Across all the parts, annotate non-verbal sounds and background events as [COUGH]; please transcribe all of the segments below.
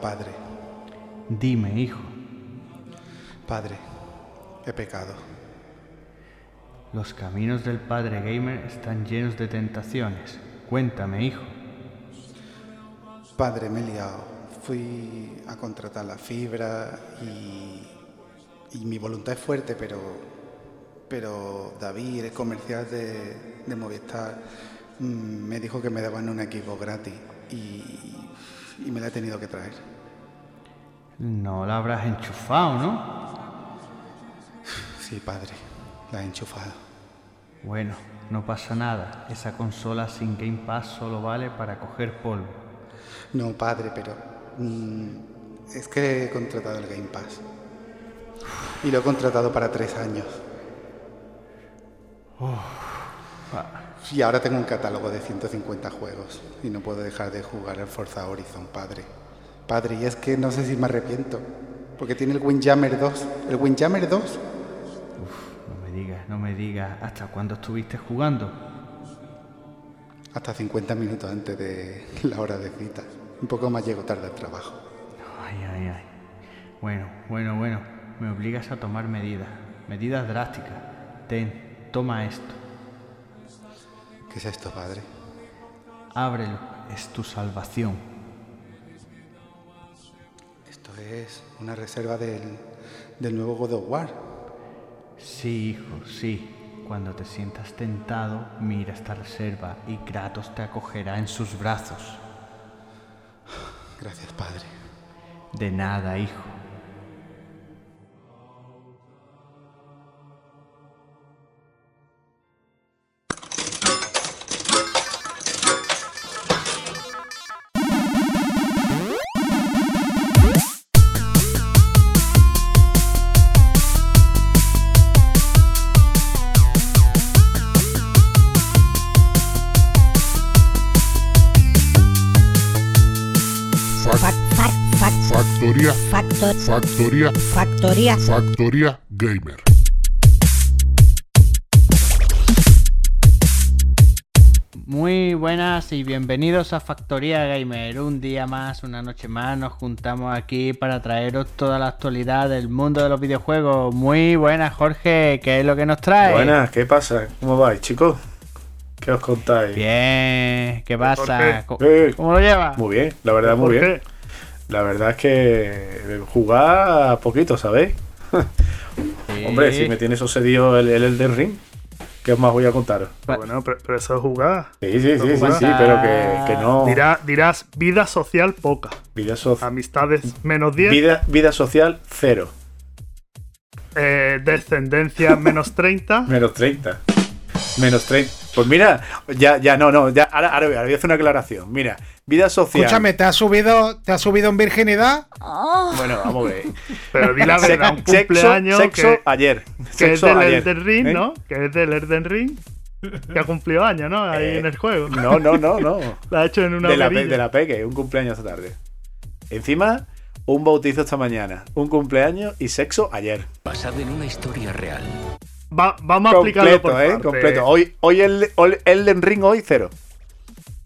Padre. Dime, hijo. Padre, he pecado. Los caminos del Padre Gamer están llenos de tentaciones. Cuéntame, hijo. Padre, me he liado. Fui a contratar la fibra y, y mi voluntad es fuerte, pero, pero David, el comercial de, de Movistar, mm, me dijo que me daban un equipo gratis y, y me la he tenido que traer. No la habrás enchufado, ¿no? Sí, padre, la he enchufado. Bueno, no pasa nada. Esa consola sin Game Pass solo vale para coger polvo. No, padre, pero mm, es que he contratado el Game Pass. Y lo he contratado para tres años. Y ahora tengo un catálogo de 150 juegos y no puedo dejar de jugar al Forza Horizon, padre. Padre, y es que no sé si me arrepiento, porque tiene el Windjammer 2. ¿El Windjammer 2? Uf, no me digas, no me digas. ¿Hasta cuándo estuviste jugando? Hasta 50 minutos antes de la hora de cita. Un poco más llego tarde al trabajo. Ay, ay, ay. Bueno, bueno, bueno. Me obligas a tomar medidas. Medidas drásticas. Ten, toma esto. ¿Qué es esto, padre? Ábrelo. Es tu salvación. Esto es una reserva del, del nuevo God of War. Sí, hijo, sí. Cuando te sientas tentado, mira esta reserva y Kratos te acogerá en sus brazos. Gracias, padre. De nada, hijo. Factor, factoría, factoría, factoría gamer. Muy buenas y bienvenidos a Factoría Gamer. Un día más, una noche más, nos juntamos aquí para traeros toda la actualidad del mundo de los videojuegos. Muy buenas, Jorge, ¿qué es lo que nos trae? Buenas, ¿qué pasa? ¿Cómo vais, chicos? ¿Qué os contáis? Bien, ¿qué pasa? ¿Cómo, cómo lo llevas? muy bien, la verdad, muy ¿Por bien. La verdad es que jugar a poquito, ¿sabéis? [LAUGHS] Sí. Hombre, si me tiene sucedido el, el Elden Ring, ¿qué más voy a contaros? Bueno, pero, pero eso es jugar. Sí, sí, sí, sí, jugar. sí, pero que, que no. Dirá- dirás vida social poca. Vida, so- Amistades menos 10. vida, vida social, cero. eh, descendencia menos 30. Menos 30. Menos 30. Pues mira, ya, ya, no, no, ya, ahora, ahora voy a hacer una aclaración. Mira, vida social. Escúchame, ¿te has subido, te has subido en virginidad? Bueno, vamos a ver. Pero di la verdad, un Sexo- cumpleaños sexo que, ayer. que es Sexo del ayer, Elden Ring, ¿eh? ¿no? Que es del Elden Ring. Que ha cumplido años, ¿no? Ahí Eh, en el juego. No, no, no, no. [LAUGHS] Lo ha hecho en una de la, pe- de la peque, un cumpleaños esta tarde. Encima, un bautizo esta mañana, un cumpleaños y sexo ayer. basado en una historia real. Va- vamos a explicarlo por Completo, ¿eh? Completo. Hoy, hoy el, hoy Elden Ring, hoy cero.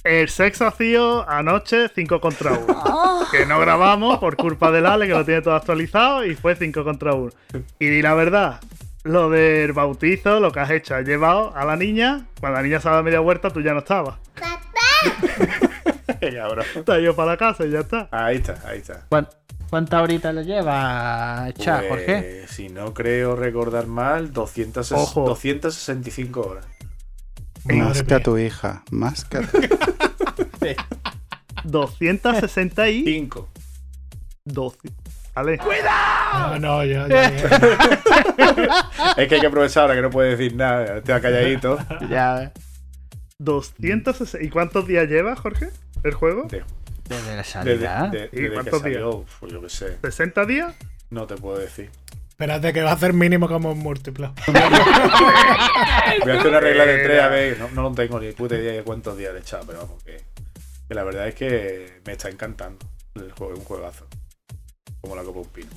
El sexo vacío anoche 5 contra 1. [LAUGHS] que no grabamos por culpa del Ale, que lo tiene todo actualizado, y fue 5 contra 1. Y di la verdad, lo del bautizo, lo que has hecho, has llevado a la niña, cuando la niña se ha dado media vuelta, tú ya no estabas. Cabrón. [LAUGHS] Te has ido para la casa y ya está. Ahí está, ahí está. ¿Cuán- ¿Cuántas horitas le lleva Pues, Jorge? Si no creo recordar mal, 200, Ojo. 265 horas. Más que a tu hija, más que a tu [LAUGHS] 260 y 5. 12. ¿Vale? No, no, yo, yo- [LAUGHS] Es que hay que aprovechar ahora que no puede decir nada. Te calladito. Ya, 260. ¿Y cuántos días lleva, Jorge? ¿El juego? Desde la Desde, salida. de- ¿Y desde que cuántos días? salió, pues yo qué sé. ¿60 días? No te puedo decir. Espérate que va a hacer mínimo como un múltiplo. [LAUGHS] Voy a hacer una regla de tres a ver. No, no lo tengo ni puta idea de cuántos días le he echado, pero vamos, que, que la verdad es que me está encantando el juego, es un juegazo. Como la copa de un pino.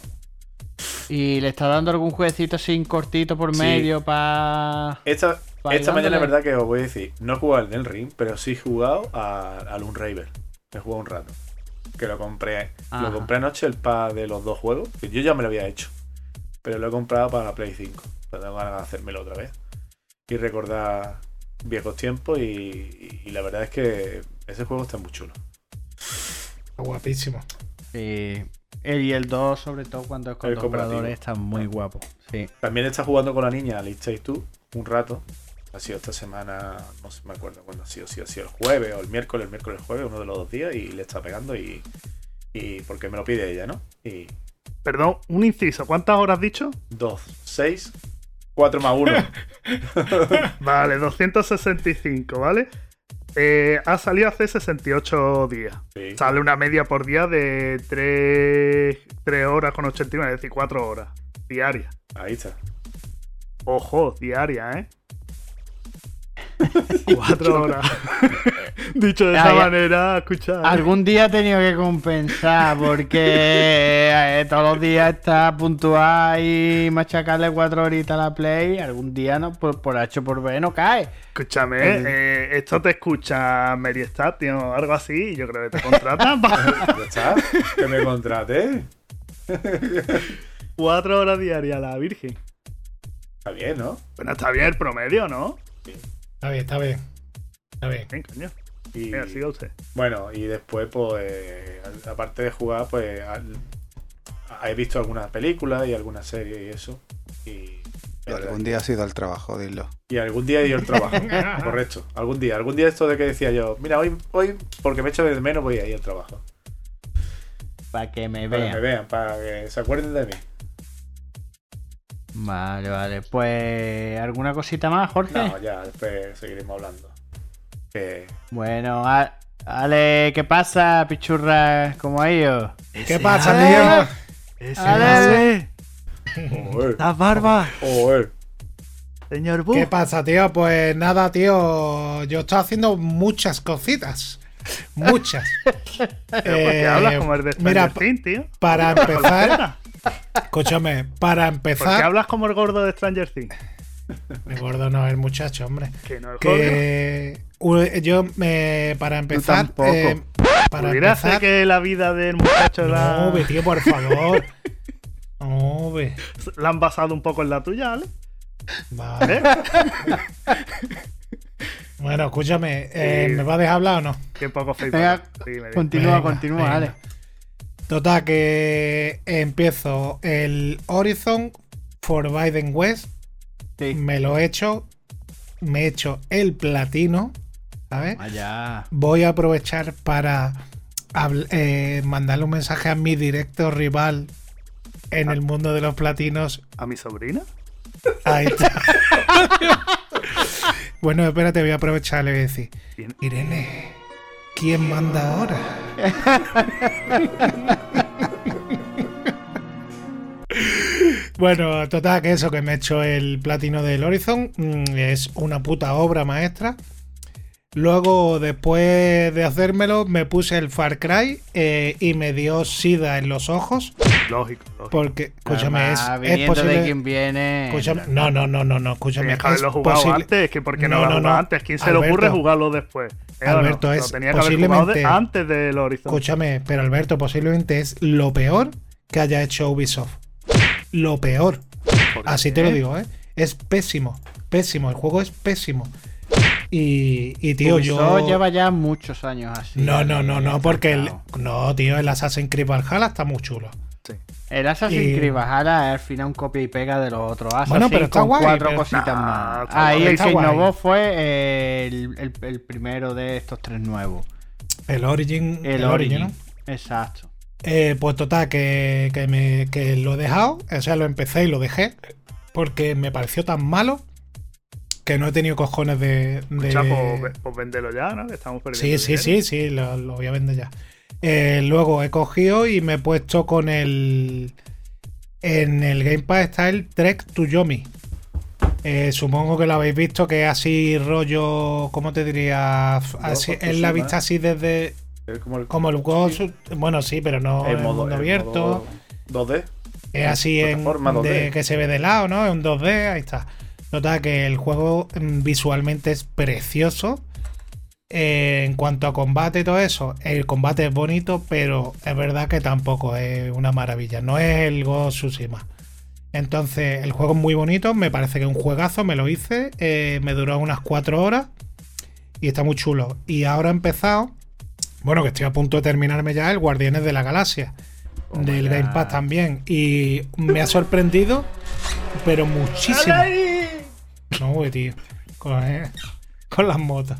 ¿Y le está dando algún jueguecito sin cortito por Sí. medio para. Esta, esta mañana es dándole. verdad que os voy a decir, no he jugado en el ring, pero sí he jugado a- al Unravel. He jugado un rato. que lo compré. Ajá. Lo compré anoche el pack de los dos juegos, que yo ya me lo había hecho. Pero lo he comprado para la Play 5. Pero tengo ganas de hacérmelo otra vez. Y recordar viejos tiempos. Y, y la verdad es que ese juego está muy chulo. Guapísimo. Sí. El y el 2, sobre todo cuando es con El dos jugadores, están muy guapos. Sí. También está jugando con la niña Alice Take Two un rato. Ha sido esta semana, no sé, me acuerdo cuándo ha sido, si ha sido el jueves o el miércoles, el miércoles, el jueves, uno de los dos días, y le está pegando y, y porque me lo pide ella, ¿no? Y Perdón, un inciso. ¿Cuántas horas has dicho? dos, seis, cuatro más uno. [LAUGHS] Vale, 265, ¿vale? Eh, ha salido hace 68 días. Sí. Sale una media por día de 3, horas con 89, es decir, 4 horas diarias. Ahí está. Ojo, diaria, ¿eh? [LAUGHS] 4 horas. Dicho de esa ya. manera, escucha. ¿eh? Algún día he tenido que compensar porque eh, todos los días está puntual y machacarle cuatro horitas a la play. Algún día no, por, por H o por B no cae. Escúchame, eh, esto te escucha Meriestat, tío, algo así, y yo creo que te contratan [LAUGHS] para Ya está. Que me contrate. [LAUGHS] 4 horas diarias, la Virgen. Está bien, ¿no? Bueno, está bien el promedio, ¿no? Está bien, está bien. Está bien. Bien, coño. Y, Venga, siga usted. Bueno, y después, pues, aparte de jugar, pues, al- he visto algunas películas y algunas series y eso. Y, algún día has ido al trabajo, dilo. Y algún día he ido al trabajo. [LAUGHS] Correcto. Algún día. Algún día esto de que decía yo, mira, hoy, hoy porque me echo de menos, voy a ir al trabajo. Para que me Para que me vean. vean, para que se acuerden de mí. Vale, vale. Pues, ¿alguna cosita más, Jorge? No, ya, después seguiremos hablando. Que Bueno, a- Ale, ¿qué pasa, pichurra? ¿Cómo ha ido? ¿Qué pasa, tío? Ese Ale, Las barbas, señor Bu. ¿Qué pasa, tío? Pues nada, tío. Yo estoy haciendo muchas cositas. Muchas. [LAUGHS] Pero ¿por qué Eh, hablas como el de mira, tío? Para [LAUGHS] ¿Por qué hablas con la empezar? Escúchame, para ¿Por qué empezar. hablas como el gordo de Stranger Things? El gordo no, el muchacho, hombre. Que no es gordo. Que u- yo me para empezar. tampoco. eh, para ¿Pudiera ser empezar. que la vida del muchacho la, No, ve, tío, por favor. No, ve. la han basado un poco en la tuya, ¿vale? Vale. ¿Eh? Bueno, escúchame, eh, Sí. ¿me vas a dejar hablar o no? Qué poco Facebook. Venga, Sí. Continúa, Venga, continúa, venga. Ale. Total, que empiezo el Horizon Forbidden West. Sí. Me lo he hecho. Me he hecho el platino. ¿Sabes? Allá. Voy a aprovechar para eh, mandarle un mensaje a mi directo rival en el mundo de los platinos. ¿A mi sobrina? Ahí está. [LAUGHS] bueno, espérate, voy a aprovechar le voy a decir. Irene, ¿quién manda ahora? [LAUGHS] bueno, total, que eso, que me he hecho el platino del Horizon. mm, Es una puta obra maestra. Luego, después de hacérmelo, me puse el Far Cry eh, y me dio sida en los ojos. Lógico, lógico. Porque, escúchame, es, Además, es de posible. quien viene. escúchame- no, no, no, no, no, escúchame. Es haberlo jugado posible- antes, que porque no, No, lo no, antes. ¿Quién se le ocurre jugarlo después? ¿Eh no? Alberto, Lo es tenía que de- posiblemente- antes del Horizon. Escúchame, pero Alberto, posiblemente es lo peor que haya hecho Ubisoft. Lo peor. ¿Por Así qué? te lo digo, ¿eh? Es pésimo. Pésimo. El juego es pésimo. Y, y tío, Ubisoft yo. lleva ya muchos años así. No, no, no, no, porque el. No, tío, el Assassin's Creed Valhalla está muy chulo. El Assassin's Y- Creed Valhalla es al final un copia y pega de los otros Assassin's Bueno, pero está con guay, cuatro pero- cositas Nah, más. Ahí el está que guay. innovó fue el, el- el primero de estos tres nuevos. El Origin. El, el Origin. ¿no? Exacto. Eh, pues total, que, que, me, que lo he dejado. O sea, lo empecé y lo dejé. Porque me pareció tan malo que no he tenido cojones de. de- Escucha, pues, pues véndelo ya, ¿no? Que estamos perdiendo. Sí, sí, dinero. sí, sí, lo, lo voy a vender ya. Eh, luego he cogido y me he puesto con el. En el Game Pass está el Trek to Yomi. Eh, supongo que lo habéis visto, que es así rollo. ¿Cómo te diría? Así, es la vista así desde. Es como el, Como el Ghost. Bueno, sí, pero no el en modo, mundo el abierto. modo 2D. Es así en Plataforma 2D. de- que se ve de lado, ¿no? Es un 2D, ahí está. Nota que el juego mm, visualmente es precioso. eh, en cuanto a combate y todo eso, el combate es bonito, pero es verdad que tampoco es una maravilla. No es el Ghost of Tsushima. Entonces, el juego es muy bonito, me parece que es un juegazo, me lo hice, eh, me duró unas 4 horas y está muy chulo. Y ahora he empezado, bueno, que estoy a punto de terminarme ya el Guardianes de la Galaxia, del Game Pass también. Y me ha sorprendido, pero muchísimo. No, güey, tío. Con, eh, con las motos.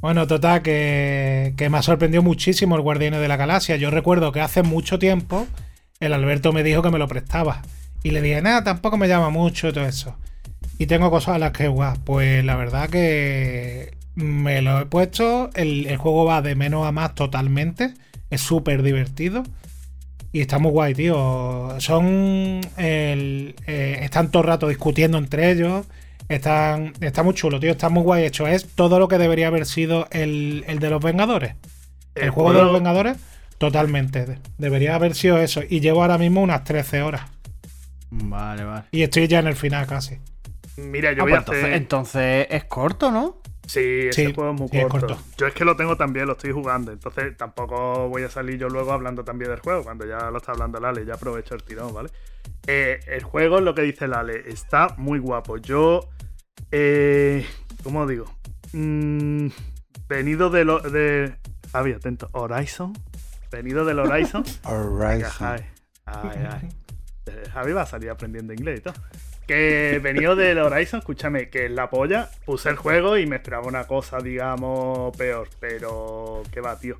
Bueno, total, que, que me ha sorprendido muchísimo el Guardianes de la Galaxia. Yo recuerdo que hace mucho tiempo el Alberto me dijo que me lo prestaba. Y le dije, nada, tampoco me llama mucho y todo eso. Y tengo cosas a las que jugar. Pues la verdad que me lo he puesto. El, el juego va de menos a más totalmente. Es súper divertido. Y está muy guay, tío. Son. el- eh, están todo el rato discutiendo entre ellos. Están, está muy chulo, tío. Está muy guay hecho. Es todo lo que debería haber sido el, el de los Vengadores. El, El juego de los Vengadores, totalmente. De- Debería haber sido eso. Y llevo ahora mismo unas 13 horas. Vale, vale. Y estoy ya en el final casi. Mira, yo Ah, voy pues a hacer. entonces, entonces es corto, ¿no? Sí, ese Sí, juego es muy sí, es corto. corto. Yo es que lo tengo también, lo estoy jugando. Entonces tampoco voy a salir yo luego hablando también del juego. Cuando ya lo está hablando Lale, ya aprovecho el tirón, ¿vale? Eh, el juego, lo que dice Lale, está muy guapo. Yo. Eh, ¿Cómo digo? Mm, venido de lo. De, Javi, atento. Horizon. Venido del Horizon. [LAUGHS] Horizon. Javi. Ay, ay. Eh, Javi va a salir aprendiendo inglés y todo. Que venido del Horizon, escúchame, que es la polla, puse el juego y me esperaba una cosa, digamos, peor. Pero, ¿qué va, tío?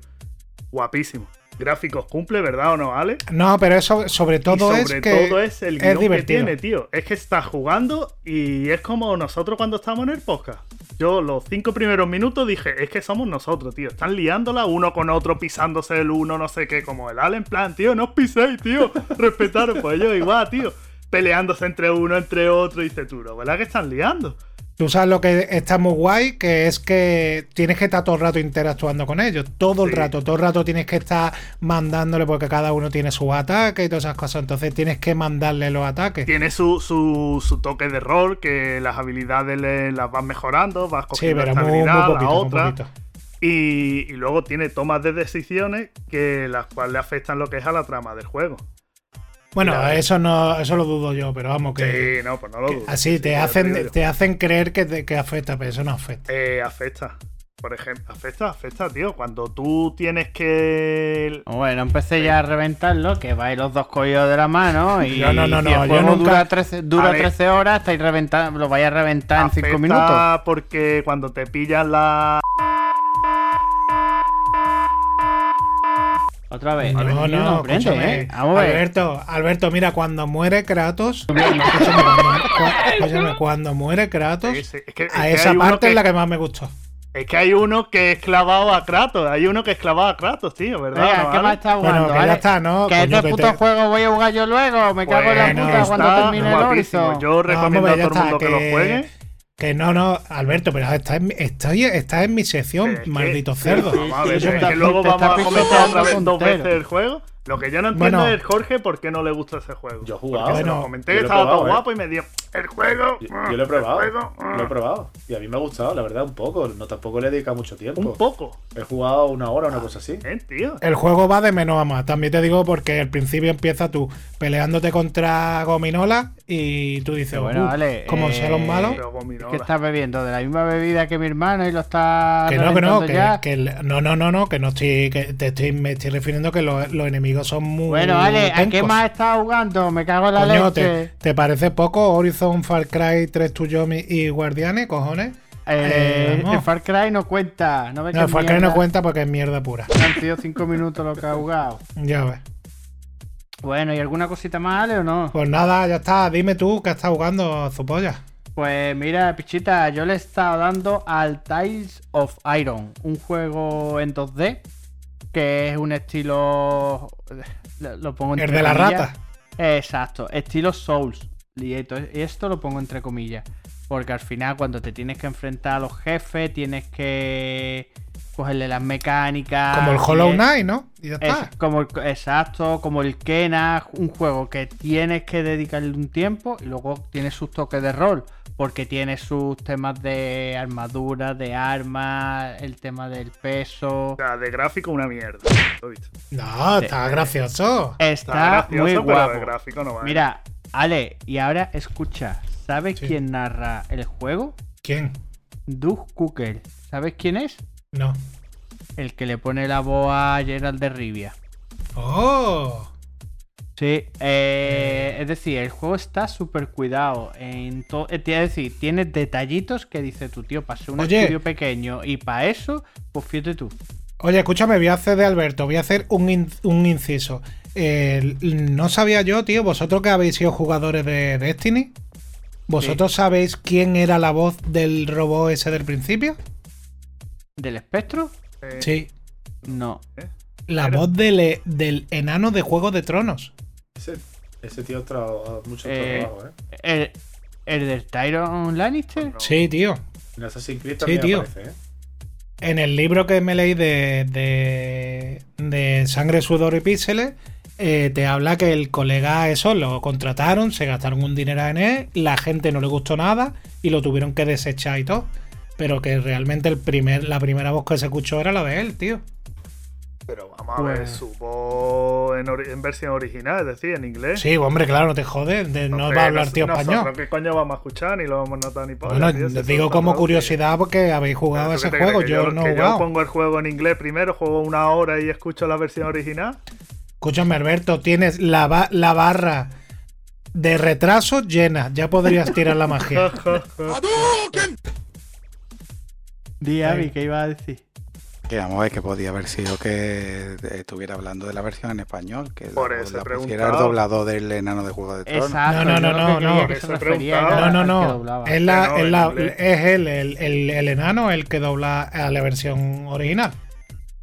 Guapísimo. Gráficos cumple, ¿verdad o no, Ale? No, pero eso sobre todo y es sobre que todo es el guion que tiene, tío. Es que estás jugando y es como nosotros cuando estamos en el podcast. Yo los cinco primeros minutos dije, es que somos nosotros, tío. Están liándola uno con otro, pisándose el uno, no sé qué, como el Ale en plan, tío, no os piséis, tío. [LAUGHS] Respetaros, pues ellos igual, tío. Peleándose entre uno, entre otro, y dices tú. ¿verdad que están liando? Tú sabes lo que está muy guay, que es que tienes que estar todo el rato interactuando con ellos. Todo el Sí. rato, todo el rato tienes que estar mandándole porque cada uno tiene su ataque y todas esas cosas. Entonces tienes que mandarle los ataques. Tiene su, su, su toque de rol, que las habilidades le- las vas mejorando, vas Sí, cogiendo pero esta muy, poquito, la otra. Y, y luego tiene tomas de decisiones que las cuales le afectan lo que es a la trama del juego. Bueno, Mira, eso no, eso lo dudo yo, pero vamos que, Sí, no, pues no lo dudo. así Sí, te hacen, te hacen creer que, te- que afecta, pero eso no afecta. Eh, afecta. Por ejemplo, afecta, afecta, tío. Cuando tú tienes que. Bueno, empecé ya a reventarlo, que vais los dos cogidos de la mano [LAUGHS] y No, no, no, si el no, yo juego nunca- dura 13, dura A ver. 13 horas, estáis reventando, lo vais a reventar en 5 afecta minutos. Porque cuando te pillan la. Otra vez. No, no, aprende, escúchame. ¿eh? Vamos a ver. Alberto, Alberto, mira, cuando muere Kratos, escúchame, cuando, [LAUGHS] cuando muere Kratos, Sí, sí, es que- es a que esa parte que- es la que más me gustó. Es que hay uno que es clavado a Kratos. Hay uno que es clavado a Kratos, tío, ¿verdad? Venga, ¿No, ¿qué más está Bueno, jugando? que ya vale? está, ¿no? Que este que puto te- juego voy a jugar yo luego. Me cago en la Bueno, puta cuando termine el. Horizon. Yo No, recomiendo vamos, a ya todo el mundo está, que, lo juegue. Que no, no, Alberto, pero estás en, mi- estoy- estás en mi sección, maldito cerdo. Luego vamos a comentar otra vez dos veces el juego. Lo que yo no entiendo Bueno. es Jorge por qué no le gusta ese juego. Yo he Porque jugado. se lo Bueno, comenté que lo estaba todo ¿eh? guapo y me dio el juego. Yo, ah, yo lo he probado. juego, ah". Lo he probado. Y a mí me ha gustado, la verdad, un poco. No tampoco le he dedicado mucho tiempo. Un poco. He jugado una hora, una cosa así. Eh, tío. El juego va de menos a más. También te digo porque al principio empieza tú peleándote contra Gominola y tú dices, bueno, "Uh, vale, como eh, son los malos. Es que estás bebiendo de la misma bebida que mi hermano y lo está Que no, que no, que, no, no, no, no, que no estoy, que te estoy, me estoy refiriendo que los, los enemigos son muy Bueno, vale, ¿a qué más estás jugando? Me cago en la Coño, leche. ¿te, te parece poco Horizon, Far Cry, 3 Tuyomi y Guardianes, cojones? Eh, Eh, el Far Cry no cuenta. No, el Far Cry no cuenta porque es mierda pura. Han sido 5 minutos lo que ha jugado. Ya ves. Bueno, ¿y alguna cosita más, Ale, o no? Pues nada, ya está. Dime tú qué estás jugando, Zupolla. Pues mira, Pichita, yo le he estado dando al Tiles of Iron, un juego en 2D que es un estilo. Lo pongo entre El de la comillas. rata. Exacto, estilo Souls. Y esto, y esto lo pongo entre comillas. Porque al final, cuando te tienes que enfrentar a los jefes, tienes que cogerle las mecánicas. Como el Hollow Knight, ¿no? Y ya es está. como el- exacto, como el Kena, un juego que tienes que dedicarle un tiempo y luego tiene sus toques de rol, porque tiene sus temas de armadura, de armas, el tema del peso. O sea, de gráfico una mierda. Lo he visto. No, está gracioso. Está, Está gracioso, muy pero guapo. de gráfico no vale. Mira, Ale, y ahora escucha, ¿sabes Sí. quién narra el juego? ¿Quién? Doug Cooker. ¿Sabes quién es? No. El que le pone la voz a Gerald de Rivia. ¡Oh! Sí, eh, es decir, el juego está súper cuidado. En to- eh, es decir, tiene detallitos que dice tu tío, para ser un Oye. estudio pequeño y para eso, pues fíjate tú. Oye, escúchame, voy a hacer de Alberto, voy a hacer un, in- un inciso. Eh, no sabía yo, tío, vosotros que habéis sido jugadores de Destiny, ¿vosotros sabéis quién era la voz del robot ese del principio? ¿Del espectro? Eh, Sí, No. la Pero- voz del, e- del enano de Juego de Tronos. Ese, ese tío ha trabajado mucho Eh, trabajo, ¿eh? ¿El, el del Tyron Lannister? No. Sí, tío. En Assassin's Creed también tío. aparece, ¿eh? En el libro que me leí de, de, de Sangre, Sudor y Píxeles, eh, te habla que el colega eso lo contrataron, se gastaron un dinero en él, la gente no le gustó nada y lo tuvieron que desechar y todo. Pero que realmente el primer, la primera voz que se escuchó era la de él, tío. Pero vamos a ver, Pues- su voz en, en versión original, es decir, en inglés. Sí, hombre, claro, no te jodes, de- no Entonces, va a hablar tío nosotros, español. ¿Qué coño vamos a escuchar? Ni lo vamos a notar ni por Bueno, les digo como curiosidad porque habéis jugado ese juego, yo, no he que yo jugado. pongo el juego en inglés primero, juego una hora y escucho la versión original. Escúchame, Alberto, tienes la, ba- la barra de retraso llena, ya podrías tirar la magia. [LAUGHS] Di. Avi, ¿qué iba a decir? Que vamos a ver que podía haber sido que estuviera hablando de la versión en español, que Por la, eso la pusiera el preguntado. doblado del enano de Juego de Tronos. Exacto. No, no, no, que no, no. que No, no, no. doblaba. Es, la- no, es la- es él, el, el- el enano, el que dobla a la versión original.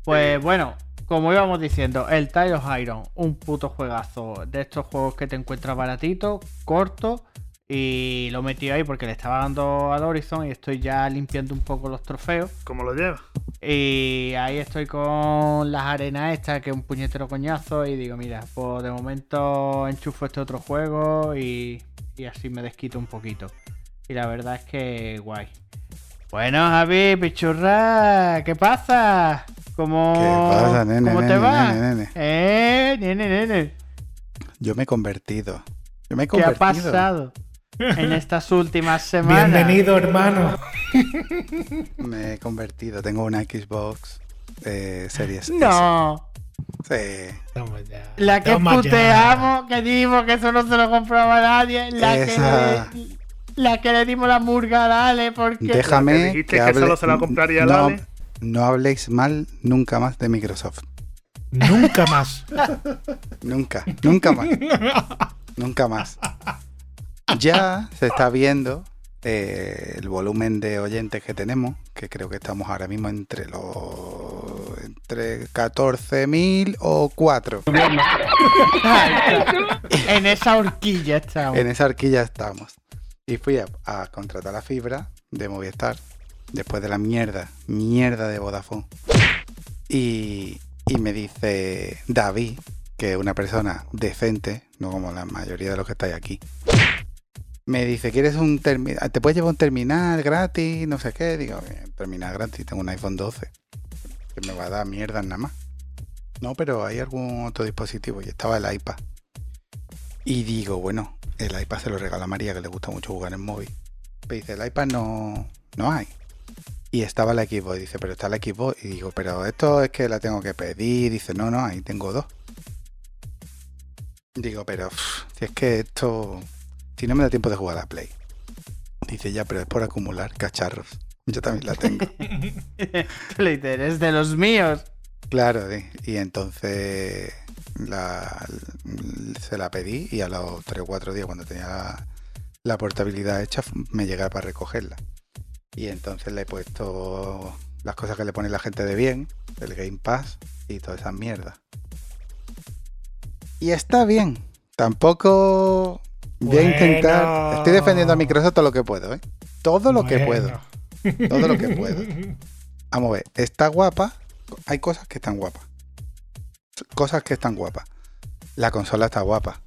Pues bueno, como íbamos diciendo, el Tile of Iron, un puto juegazo de estos juegos que te encuentras baratito, corto. Y lo metí ahí porque le estaba dando al Horizon y estoy ya limpiando un poco los trofeos. ¿Cómo lo lleva? Y ahí estoy con las arenas estas, que es un puñetero coñazo. Y digo, mira, pues de momento enchufo este otro juego y, y así me desquito un poquito. Y la verdad es que guay. Bueno, Javi, pichurra, ¿qué pasa? ¿Cómo, ¿Qué pasa, nene, ¿cómo te nene, va? nene, nene? Eh, nene, nene. Yo me he convertido. Yo me he ¿Qué ha convertido. pasado en [LAUGHS] estas últimas semanas? Bienvenido, hermano. [LAUGHS] Me he convertido. Tengo una Xbox eh, Series S. No. Sí. Toma ya. La que Toma ya. puteamos, que dimos que eso no se lo compraba nadie. La, Esa. que, le, la que le dimos la murga a Dale porque... Déjame que dijiste que solo se la compraría no, Lale. no habléis mal nunca más de Microsoft. Nunca más. Nunca, nunca más. [LAUGHS] nunca más. Ya se está viendo eh, el volumen de oyentes que tenemos, que creo que estamos ahora mismo entre los entre 14.000 o 4. [LAUGHS] en esa horquilla estamos. En esa horquilla estamos. Y fui a, a contratar la fibra de Movistar después de la mierda, mierda de Vodafone. Y, y me dice David, que es una persona decente, no como la mayoría de los que estáis aquí. Me dice, ¿quieres un terminal? ¿Te puedes llevar un terminal gratis? No sé qué. Digo, "Bien, terminal gratis, tengo un iPhone 12. Que me va a dar mierda nada más. No, pero hay algún otro dispositivo y estaba el iPad. Y digo, bueno, el iPad se lo regala a María, que le gusta mucho jugar en móvil. Me dice, el iPad no, no hay. Y estaba la Xbox. Dice, pero está la Xbox. Y digo, pero esto es que la tengo que pedir. Dice, no, no, ahí tengo dos. Digo, pero si es que esto. Si no me da tiempo de jugar a la Play. Dice, ya, pero es por acumular cacharros. Yo también la tengo. [LAUGHS] Twitter es de los míos. Claro, y entonces la, se la pedí y a los 3 o 4 días cuando tenía la, la portabilidad hecha me llega para recogerla. Y entonces le he puesto las cosas que le pone la gente de bien, el Game Pass y todas esas mierdas. Y está bien. Tampoco voy a intentar... Estoy defendiendo a Microsoft todo lo que puedo, ¿eh? Todo lo que puedo. Todo lo que puedo. Vamos a ver, está guapa. Hay cosas que están guapas. Cosas que están guapas. La consola está guapa.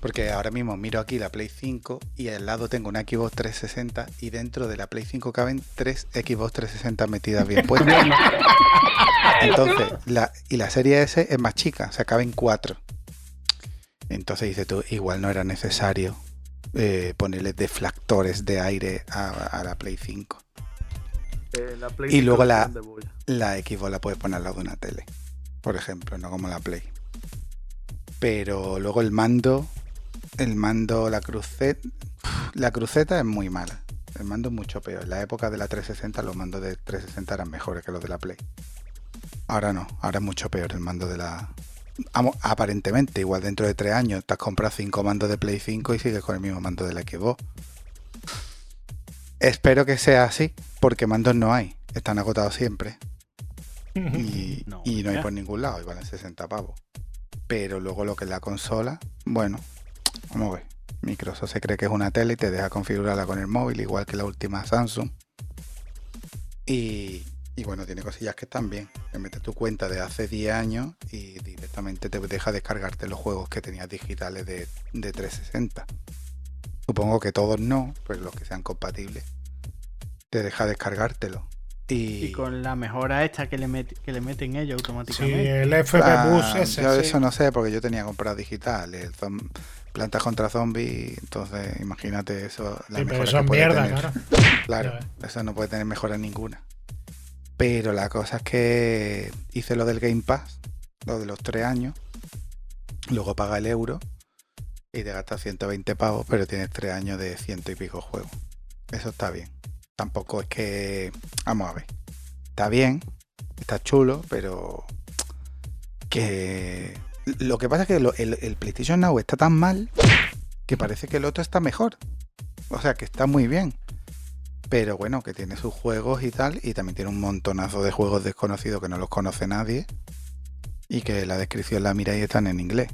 Porque ahora mismo miro aquí la Play 5 y al lado tengo una Xbox 360 y dentro de la Play 5 caben tres Xbox 360 metidas bien puestas. [LAUGHS] Entonces, la, y la serie S es más chica, o sea, caben cuatro. Entonces dices tú, igual no era necesario eh, ponerle deflectores de aire a, a la Play 5. Eh, la Play Y 5 luego la-. La Xbox la puedes poner al lado de una tele, por ejemplo, no como la Play. Pero luego el mando, el mando, la cruceta, la cruceta es muy mala. El mando es mucho peor. En la época de la 360 los mandos de 360 eran mejores que los de la Play. Ahora no, ahora es mucho peor el mando de la... Aparentemente, igual dentro de tres años te has comprado cinco mandos de Play 5 y sigues con el mismo mando de la Xbox. Espero que sea así, porque mandos no hay. Están agotados siempre. [LAUGHS] Y No, y no hay por ningún lado, y valen 60 pavos. Pero luego lo que es la consola, bueno, vamos a ver. Microsoft se cree que es una tele y te deja configurarla con el móvil, igual que la última Samsung. Y, y bueno, tiene cosillas que están bien. Te metes tu cuenta de hace 10 años y directamente te deja descargarte los juegos que tenías digitales de, de 360. Supongo que todos no, pero los que sean compatibles. Te deja descargártelo. Y, Y con la mejora esta que le, met- que le meten ellos Sí, automáticamente. el FP Ah, Bus ese. yo sí. eso no sé, porque yo tenía comprado digital, el zom- plantas contra zombies, entonces imagínate eso. La Sí, pero puede mierda, tener. claro. Claro, eso no puede tener mejora ninguna. Pero la cosa es que hice lo del Game Pass, lo de los tres años, luego paga el euro y te gastas 120 pavos, pero tienes tres años de ciento y pico juegos. Eso está bien. Tampoco es que. Vamos a ver. Está bien, está chulo, pero. Que. Lo que pasa es que el, el PlayStation Now está tan mal que parece que el otro está mejor. O sea, que está muy bien. Pero bueno, que tiene sus juegos y tal. Y también tiene un montonazo de juegos desconocidos que no los conoce nadie. Y que la descripción la mira y están en inglés.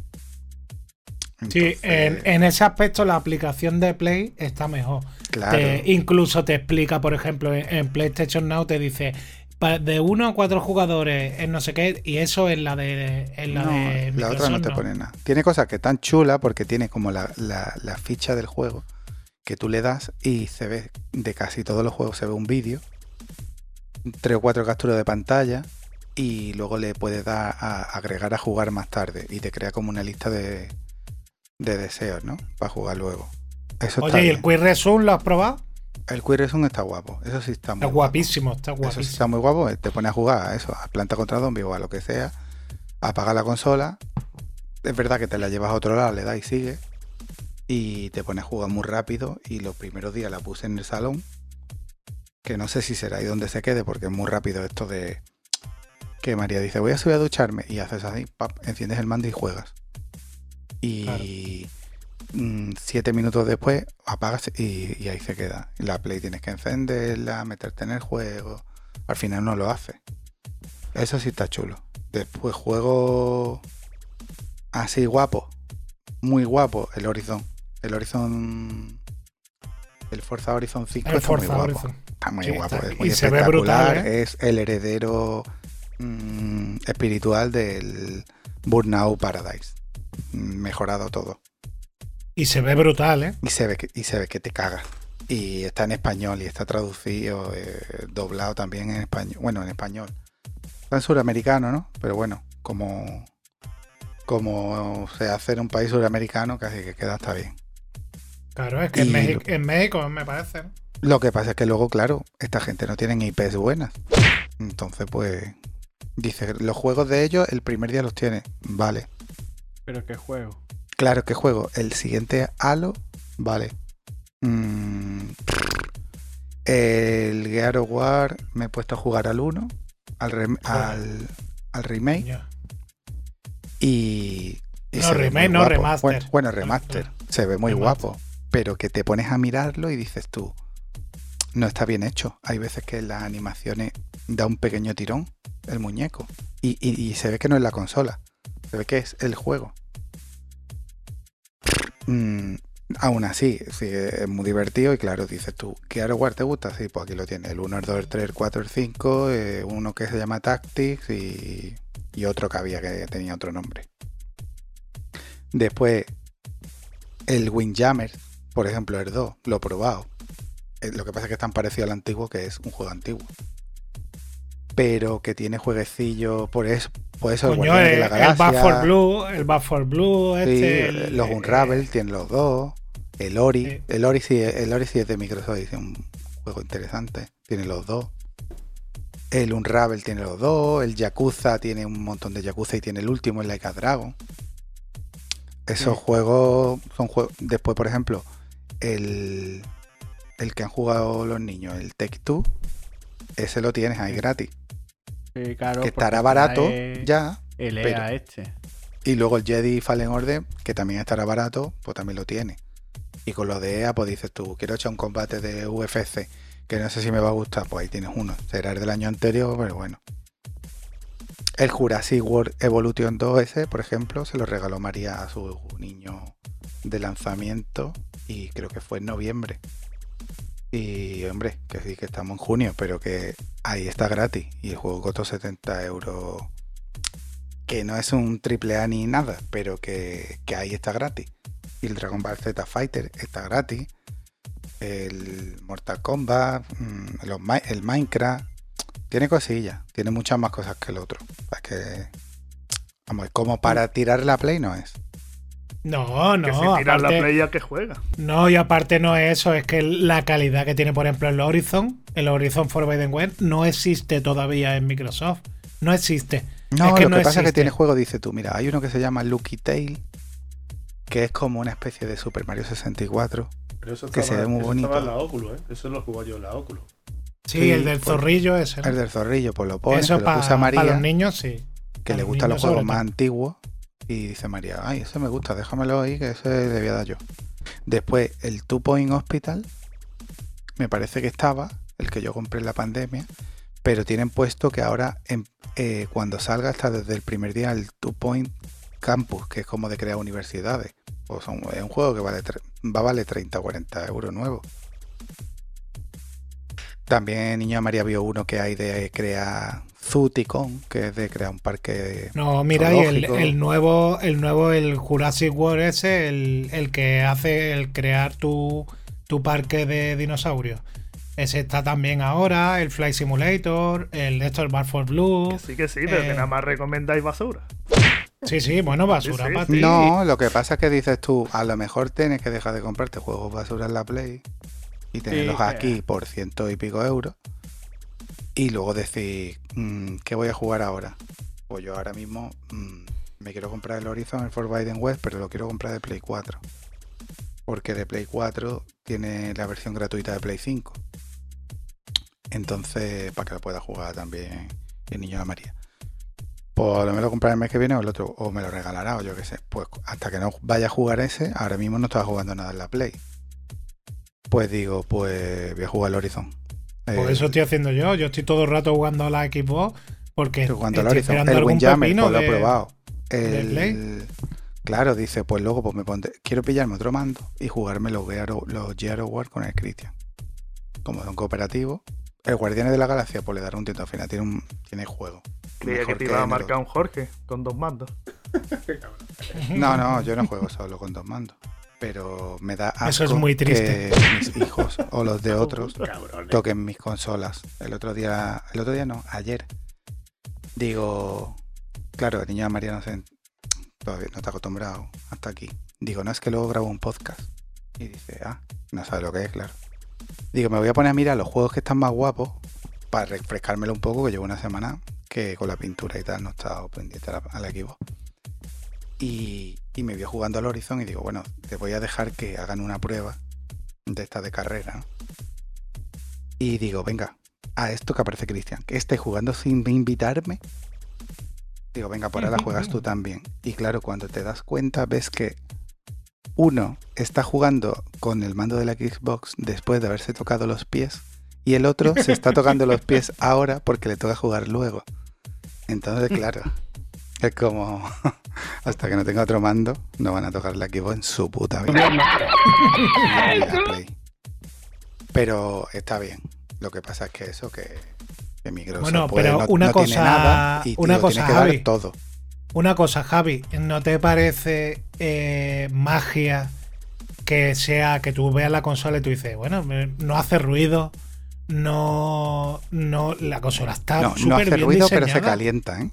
Sí, en, en ese aspecto la aplicación de Play está mejor. claro. Te- incluso te explica, por ejemplo, en, en PlayStation Now te dice de uno a cuatro jugadores en no sé qué, y eso es la de, en la No, de la otra no te pone nada. Tiene cosas que están chulas porque tiene como la, la- la ficha del juego que tú le das y se ve de casi todos los juegos se ve un vídeo, tres o cuatro capturas de pantalla y luego le puedes dar a agregar a jugar más tarde y te crea como una lista de, de deseos, ¿no? Para jugar luego. Eso Oye, ¿y el Quick Resume lo has probado? El Quick Resume está guapo. Eso sí está muy Está guapo. guapísimo, está Eso sí guapísimo. está muy guapo. eh, Te pone a jugar a eso, a planta contra zombie o a lo que sea. Apaga la consola. Es verdad que te la llevas a otro lado, le das y sigue. Y te pone a jugar muy rápido. Y los primeros días la puse en el salón. Que no sé si será ahí donde se quede, porque es muy rápido esto de que María dice, voy a subir a ducharme. Y haces así, pap, enciendes el mando y juegas. Y mm, siete minutos después apagas y, y ahí se queda. La Play tienes que encenderla, meterte en el juego. Al final no lo hace. Eso sí está chulo. Después juego así guapo. Muy guapo el Horizon. El Horizon. El Forza Horizon 5 El está muy guapo. Horizon. Está muy Sí, guapo. está- Es muy y espectacular. brutal, ¿eh? Es el heredero mm, espiritual del Burnout Paradise. Mejorado todo. Y se ve brutal, ¿eh? Y se ve que, y se ve que te cagas. Y está en español y está traducido, eh, doblado también en español. Bueno, en español. Está en suramericano, ¿no? Pero bueno, como, como se hace en un país suramericano, casi que queda hasta bien. Claro, es que en México, en México me parece. ¿no? Lo que pasa es que luego, claro, esta gente no tienen IPs buenas. Entonces, pues, dice, los juegos de ellos el primer día los tiene. Vale. Pero qué juego. Claro, ¿qué juego? El siguiente Halo, vale. Mm, el Gear of War me he puesto a jugar al 1, al, rem- al, al remake Ya. y... y No, remake, no, guapo. remaster. Bueno, bueno, remaster. Se ve muy Remaster. guapo. Pero que te pones a mirarlo y dices tú, no está bien hecho. Hay veces que las animaciones da un pequeño tirón el muñeco. Y, y- se ve que no es la consola. Se ve que es el juego. Mm, Aún así, sí, es muy divertido y claro, dices tú, ¿qué War te gusta? Sí, pues aquí lo tienes, el 1, el 2, el 3, el 4, el 5, eh, uno que se llama Tactics y, y otro que había que tenía otro nombre. Después, el Windjammer, por ejemplo, el 2, lo he probado. Eh, Lo que pasa es que es tan parecido al antiguo que es un juego antiguo. Pero que tiene jueguecillos por eso, por eso el de la el Back Galaxia. for Blue, el Back for Blue, Sí, este. el- los eh, Unravel tienen los dos. El Ori, el Ori sí, el Ori sí es de Microsoft, es un juego interesante. Tiene los dos. El Unravel tiene los dos. El Yakuza tiene un montón de Yakuza y tiene el último, el Like a Dragon. Esos juegos son juegos. Después, por ejemplo, el, el que han jugado los niños, el Take Two, ese lo tienes ahí gratis. Sí, claro, que estará barato ya. El pero- EA este. Y luego el Jedi Fallen Order, que también estará barato, pues también lo tiene. Y con lo de EA, pues dices tú, quiero echar un combate de UFC, que no sé si me va a gustar, pues ahí tienes uno. Será el del año anterior, pero bueno. El Jurassic World Evolution 2 ese, por ejemplo, se lo regaló María a su niño de lanzamiento y creo que fue en noviembre. Y hombre, que sí que estamos en junio, pero que ahí está gratis. Y el juego costó 70 euros que no es un triple A ni nada, pero que, que ahí está gratis. Y el Dragon Ball Z Fighter está gratis. El Mortal Kombat, mm, el Minecraft, tiene cosillas, tiene muchas más cosas que el otro. Es que, vamos, como para tirar la Play no es. No, que no. si tiras la aparte- play ya que juega. No, y aparte no es eso, es que la calidad que tiene, por ejemplo, el Horizon, el Horizon Forbidden West, no existe todavía en Microsoft. No existe. No, Es que lo no que pasa es que tiene juego, dice tú, mira, hay uno que se llama Lucky Tail, que es como una especie de Super Mario 64. Pero eso Que estaba, se ve muy eso bonito. estaba en la Oculus, ¿eh? Eso lo jugaba yo en la Oculus. Sí, Sí, el del pues, zorrillo ese. ¿no? El del zorrillo, pues lo pone, Eso se lo puse a para María. los niños, sí. que A le gustan los juegos más antiguos. Y dice María, ay, ese me gusta, déjamelo ahí, que ese le voy a dar yo. Después, el Two Point Hospital, me parece que estaba, el que yo compré en la pandemia, pero tienen puesto que ahora, en- eh, cuando salga, está desde el primer día el Two Point Campus, que es como de crear universidades. O son- es un juego que vale va a valer 30 o 40 euros nuevo. También Niña María vio uno que hay de crear Zuticon, que es de crear un parque No, mira, y el, el nuevo, el nuevo, el Jurassic World ese, el, el que hace el crear tu, tu parque de dinosaurios. Ese está también ahora, el Flight Simulator, el Nestor Bar for Blue. Que sí, que sí, pero Eh. que nada más recomendáis basura. Sí, sí, bueno, basura Sí, sí. para ti. No, lo que pasa es que dices tú, a lo mejor tienes que dejar de comprarte juegos basura en la Play y tenerlos Sí, aquí por ciento y pico euros. Y luego decir, mm, ¿qué voy a jugar ahora? Pues yo ahora mismo mm, me quiero comprar el Horizon, el Forbidden West, pero lo quiero comprar de Play 4. Porque de Play 4 tiene la versión gratuita de Play 5. Entonces, para que lo pueda jugar también el niño de María. Pues me lo compraré el mes que viene o el otro, o me lo regalará, o yo qué sé. Pues hasta que no vaya a jugar ese, ahora mismo no estaba jugando nada en la Play. Pues digo, pues voy a jugar el Horizon. Por Eh, eso estoy haciendo yo. Yo estoy todo el rato jugando a la Xbox porque jugando estoy Horizon. esperando El algún Windjammer, pues lo he probado. de El- Play. Claro, dice, pues luego pues me pondré. Quiero pillarme otro mando y jugarme los Gear, los Gear of War con el Christian. Como son cooperativos. El Guardianes de la Galaxia, pues le dará un tiento al final. Tiene un tiene juego. Creía que te iba a marcar un Jorge con dos mandos. [LAUGHS] No, no, yo no juego solo con dos mandos. Pero me da asco Eso es muy triste. que mis hijos o los de [LAUGHS] otros toquen mis consolas. El otro día, el otro día no, ayer. Digo, claro, el niño de María no se, todavía no está acostumbrado hasta aquí. Digo, no es que luego grabo un podcast. Y dice, ah, no sabe lo que es, claro. Digo, me voy a poner a mirar los juegos que están más guapos para refrescármelo un poco, que llevo una semana que con la pintura y tal no he estado pendiente al equipo. Y, y me voy jugando al Horizon y digo, bueno, te voy a dejar que hagan una prueba de esta de carrera. ¿no? Y digo, venga, a esto que aparece Cristian, que esté jugando sin invitarme. Digo, venga, por ahora la juegas tú también. Y claro, cuando te das cuenta, ves que uno está jugando con el mando de la Xbox después de haberse tocado los pies. Y el otro se está tocando los pies [LAUGHS] ahora porque le toca jugar luego. Entonces, claro, Es como, [LAUGHS] hasta que no tenga otro mando, no van a tocar la Xbox en su puta vida. [LAUGHS] Pero está bien. Lo que pasa es que eso, que, que Microsoft Bueno, puede- pero no, una no tiene cosa- nada y una tío, cosa, tiene que dar Javi. todo. Una cosa, Javi, ¿no te parece eh, magia que sea que tú veas la consola y tú dices, bueno, no hace ruido, no, no, la consola está No, súper no hace bien ruido, pero se calienta, ¿eh?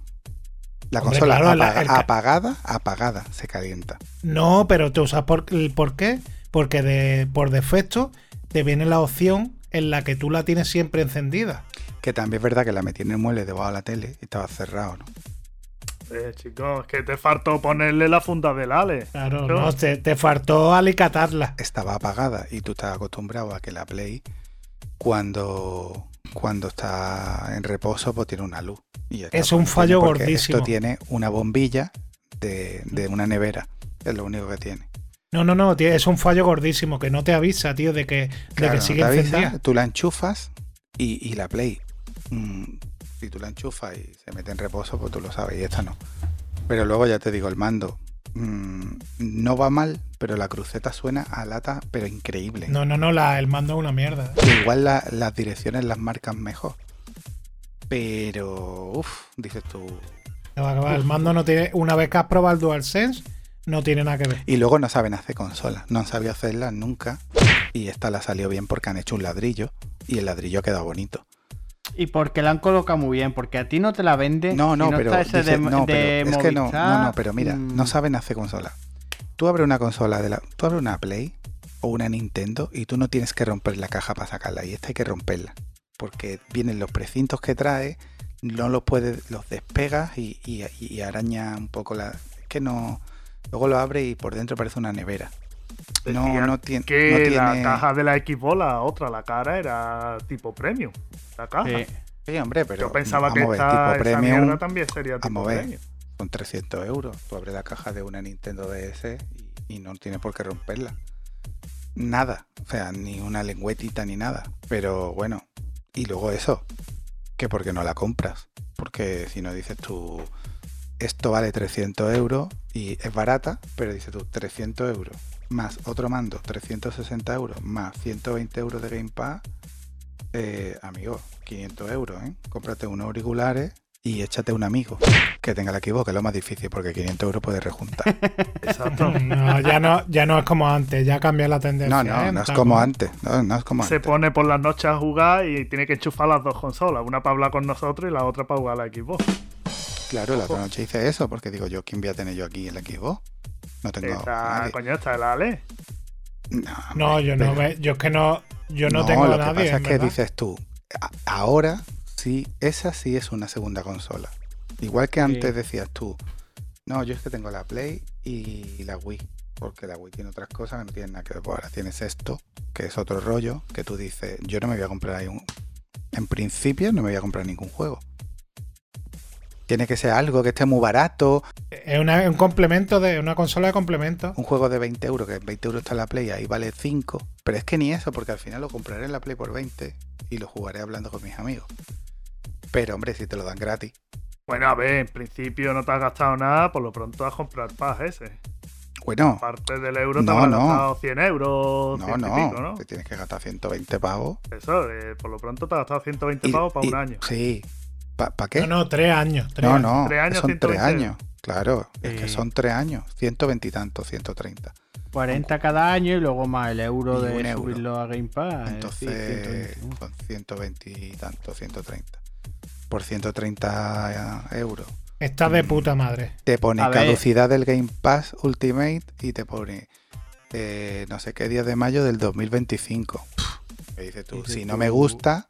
La Hombre, consola claro, la- apaga- el ca- apagada, apagada, se calienta. No, pero tú sabes por, el por qué, porque de, por defecto te viene la opción en la que tú la tienes siempre encendida. Que también es verdad que la metí en el mueble debajo de la tele y estaba cerrado, ¿no? Eh, chicos, es que te faltó ponerle la funda del Ale. Claro, no, te, te faltó alicatarla. Estaba apagada y tú estás acostumbrado a que la Play, cuando, cuando está en reposo, pues tiene una luz. Y Es un fallo gordísimo. Esto tiene una bombilla de, de una nevera. Es lo único que tiene. No, no, no, tío, es un fallo gordísimo que no te avisa, tío, de que, de Claro, que no sigue avisa, encendida. tú la enchufas y, y la Play, mm, si tú la enchufas y se mete en reposo, pues tú lo sabes, y esta no. Pero luego ya te digo, el mando mm, no va mal, pero la cruceta suena a lata, pero increíble. No, no, no, la, el mando es una mierda. Igual la- las direcciones las marcan mejor. Pero, uff, dices tú. Va, va, El mando no tiene. Una vez que has probado el DualSense, no tiene nada que ver. Y luego no saben hacer consolas, no han sabido hacerlas nunca. Y esta la salió bien porque han hecho un ladrillo y el ladrillo ha quedado bonito. Y porque la han colocado muy bien, porque a ti no te la vende. No, no, pero, dice- de, no, pero de es que no, no, no, pero mira, mm, no saben hacer consola. Tú abres una consola de la, tú abres una Play o una Nintendo y tú no tienes que romper la caja para sacarla y esta hay que romperla porque vienen los precintos que trae, no los puedes, los despegas y, y- y araña un poco la, es que no, luego lo abre y por dentro parece una nevera. No, Decían no tiene, que no tiene, la caja de la Xbox, la otra, la cara, era tipo premium. La caja. sí. Sí, hombre, pero Yo pensaba que esta, tipo esa mierda también sería tipo vamos a ver. premium. son 300 euros. Tú abres la caja de una Nintendo DS y, y no tienes por qué romperla. Nada. O sea, ni una lengüetita ni nada. Pero bueno. Y luego eso. Que porque no la compras. Porque si no dices tú, esto vale 300 euros y es barata, pero dices tú, 300 euros. Más otro mando, 360 euros. Más 120 euros de Game Pass. Eh, amigo, 500 euros, ¿eh? Cómprate unos auriculares y échate un amigo que tenga la Xbox, que es lo más difícil, porque 500 euros puedes rejuntar. [LAUGHS] Exacto. [LAUGHS] No, ya no, ya no es como antes, ya cambia la tendencia. No, no, ¿eh? no es como antes. No, no es como Se antes. pone por las noches a jugar y tiene que enchufar las dos consolas. Una para hablar con nosotros y la otra para jugar a la Xbox. Claro, la otra noche hice eso, porque digo, yo, ¿quién voy a tener yo aquí en la Xbox? No tengo Esta, coño, está el Ale. No, No, yo no me, yo es que no, yo no, tengo lo a nadie. que pasa es que dices tú, a- ahora sí, esa sí es una segunda consola. Igual que antes decías tú, no, yo es que tengo la Play y la Wii, porque la Wii tiene otras cosas que no tienen nada que ver. Pues ahora tienes esto, que es otro rollo, que tú dices, yo no me voy a comprar ahí un... En principio no me voy a comprar ningún juego. Tiene que ser algo que esté muy barato, Es una- un complemento de una consola de complemento. un juego de 20 euros, que en 20 euros está la Play, ahí vale 5. Pero es que ni eso, porque al final lo compraré en la Play por 20 y lo jugaré hablando con mis amigos. Pero hombre, si te lo dan gratis. Bueno, a ver, en principio no te has gastado nada, por lo pronto vas a comprar Paz ese. Bueno, Aparte del euro te No, habrás no. gastado 100 euros, no, 100 y no, pico, ¿no? te tienes que gastar 120 pavos. Eso, eh, por lo pronto te has gastado 120 y- pavos para y- un año. Sí. ¿Para qué? No, no, tres años. tres no, años. no, Tres años, son 120 tres años. Claro, es que Sí. son tres años. 120 y tanto, 130. 40 cada año y luego más el euro Y de un euro. subirlo a Game Pass. eh, sí, Entonces 121. son 120 y tanto, 130. Por 130 euros. Está de puta madre. te pone A ver. caducidad del Game Pass Ultimate y te pone eh, no sé qué día de mayo del 2025. Pff, Me dices tú, Dices si no tú- me gusta,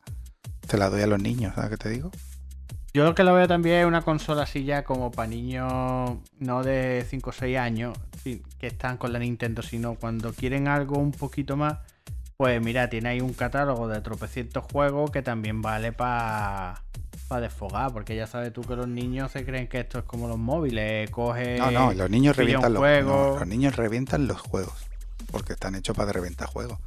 te la doy a los niños, ¿sabes qué te digo? Yo lo que lo veo también es una consola así ya como para niños no de 5 o 6 años que están con la Nintendo, sino cuando quieren algo un poquito más, pues mira, tiene ahí un catálogo de tropecientos juegos que también vale para desfogar, porque ya sabes tú que los niños se creen que esto es como los móviles, coge... No, no, los niños revientan los, juego. no, los niños revientan los juegos, porque están hechos para reventar juegos.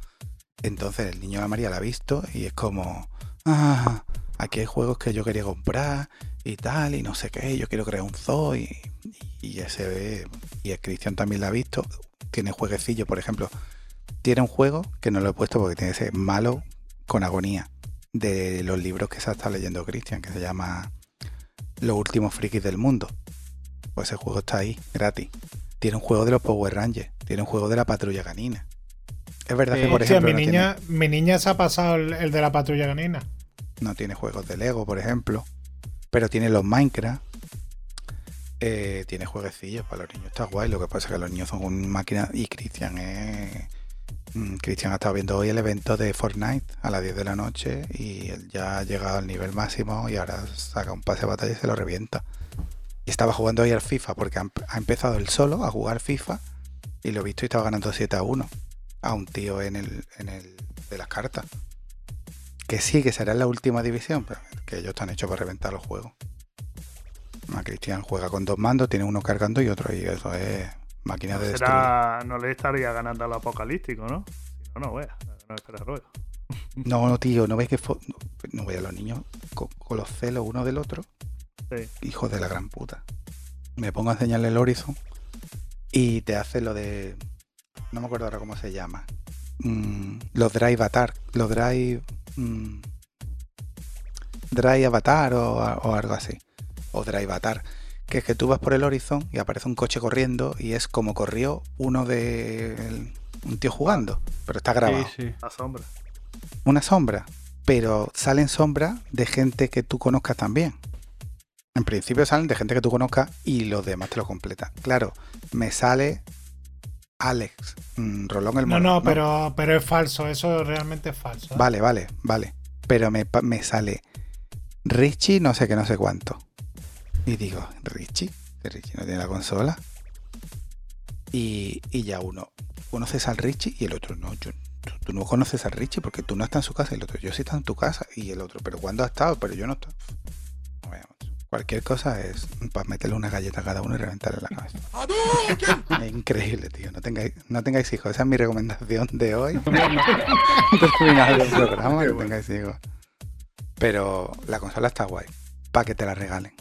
Entonces el niño de María la ha visto y es como, ah, aquí hay juegos que yo quería comprar y tal, y no sé qué, yo quiero crear un zoo y y ese y el Cristian también lo ha visto. Tiene jueguecillo, por ejemplo. Tiene un juego que no lo he puesto porque tiene que ser malo con agonía de los libros que se ha estado leyendo Cristian, que se llama Los últimos frikis del mundo. Pues ese juego está ahí, gratis. Tiene un juego de los Power Rangers, tiene un juego de la patrulla canina. Es verdad Sí. que, por Hostia, ejemplo, mi no, niña, mi niña se ha pasado el, el de la patrulla canina. No tiene juegos de Lego, por ejemplo, pero tiene los Minecraft. eh, tiene jueguecillos para los niños, está guay. Lo que pasa es que los niños son un máquina y Cristian es. mm, Cristian ha estado viendo hoy el evento de Fortnite a las 10 de la noche y él ya ha llegado al nivel máximo y ahora saca un pase de batalla y se lo revienta. Y estaba jugando hoy al FIFA porque ha empezado él solo a jugar FIFA y lo he visto y estaba ganando 7 a 1 a un tío en el, en el de las cartas. Que sí, que será en la última división, pero que ellos están hechos para reventar los juegos. A Cristian juega con dos mandos, tiene uno cargando y otro, y eso es máquina de destruir. Será, no le estaría ganando al apocalíptico, ¿no? Si no, no vea. No espera ruego. [LAUGHS] No, no, tío, no ves que fo- no, no a los niños con, con los celos uno del otro. Sí. Hijos de la gran puta. Me pongo a enseñarle el Horizon y te hace lo de. No me acuerdo ahora cómo se llama. Mm, los Drive Avatar. Los Drive. Mm, Drive Avatar o, o algo así. O Drive Avatar. Que es que tú vas por el Horizon y aparece un coche corriendo y es como corrió uno de. el- un tío jugando. Pero está grabado Sí, sí. La sombra. una sombra, pero salen sombras de gente que tú conozcas también. En principio salen de gente que tú conozcas y los demás te lo completan. Claro, me sale Alex, mm, Rolón el No, Mono. no, pero, pero es falso. Eso realmente es falso. ¿eh? Vale, vale, vale. Pero me, me sale Richie no sé qué, no sé cuánto. Y digo, Richie, que Richie no tiene la consola. Y, y ya uno, ¿conoces al Richie? Y el otro, no, yo, tú, no conoces al Richie porque tú no estás en su casa. Y el otro, yo sí estoy en tu casa. Y el otro, ¿pero cuándo ha estado? Pero yo no estoy. Cualquier cosa es para meterle una galleta a cada uno y reventarle la cabeza. Es [LAUGHS] increíble, tío. No tengáis, no tengáis hijos. Esa es mi recomendación de hoy. [LAUGHS] [LAUGHS] Del final del programa, no tengáis hijos. Pero la consola está guay. Para que te la regalen.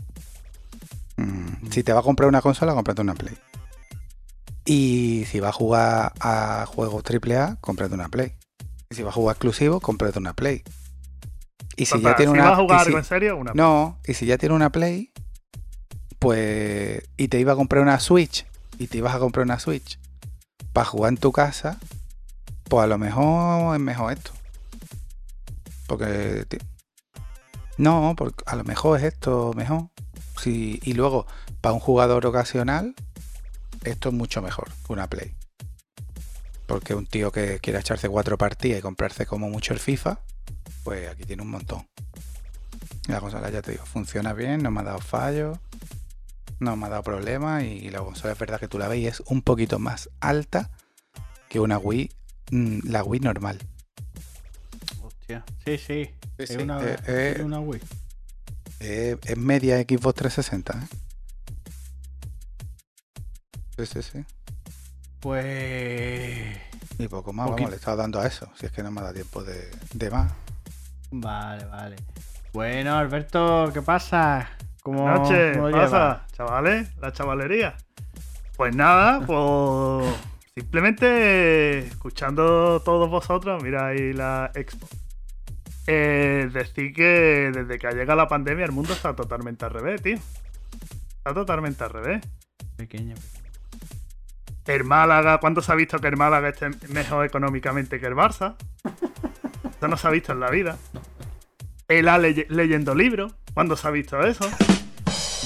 Mm, si te va a comprar una consola, cómprate una Play. Y si vas a jugar a juegos AAA, cómprate una Play. Y si vas a jugar exclusivo, cómprate una Play. Y si ya tiene si una. vas a jugar y si- algo en serio, una. no, y si ya tiene una Play, pues. Y te iba a comprar una Switch, y te ibas a comprar una Switch para jugar en tu casa, pues a lo mejor es mejor esto. Porque. No, porque a lo mejor es esto mejor. Sí, y luego, para un jugador ocasional, esto es mucho mejor que una Play. Porque un tío que quiera echarse cuatro partidas y comprarse como mucho el FIFA, pues aquí tiene un montón. La consola, ya te digo, funciona bien, no me ha dado fallos, no me ha dado problemas y la consola es verdad que tú la ves y es un poquito más alta que una Wii, mm, la Wii normal. Hostia. Sí, sí. Es sí, una, eh, es eh, una Wii. Es, es media Xbox 360, ¿eh? Sí, sí, sí. Pues. Y poco más, Poquito. vamos, le he estado dando a eso, si es que no me da tiempo de, de más. Vale, vale. Bueno, Alberto, ¿qué pasa? ¿Cómo, noches, pasa, chavales, la chavalería. Pues nada, [LAUGHS] pues simplemente escuchando todos vosotros, mira ahí la expo. Eh, decir que desde que ha llegado la pandemia el mundo está totalmente al revés, tío. Está totalmente al revés. Pequeño. El Málaga, ¿cuándo se ha visto que el Málaga esté mejor económicamente que el Barça? Eso no se ha visto en la vida. El A leye- leyendo libros, ¿cuándo se ha visto eso?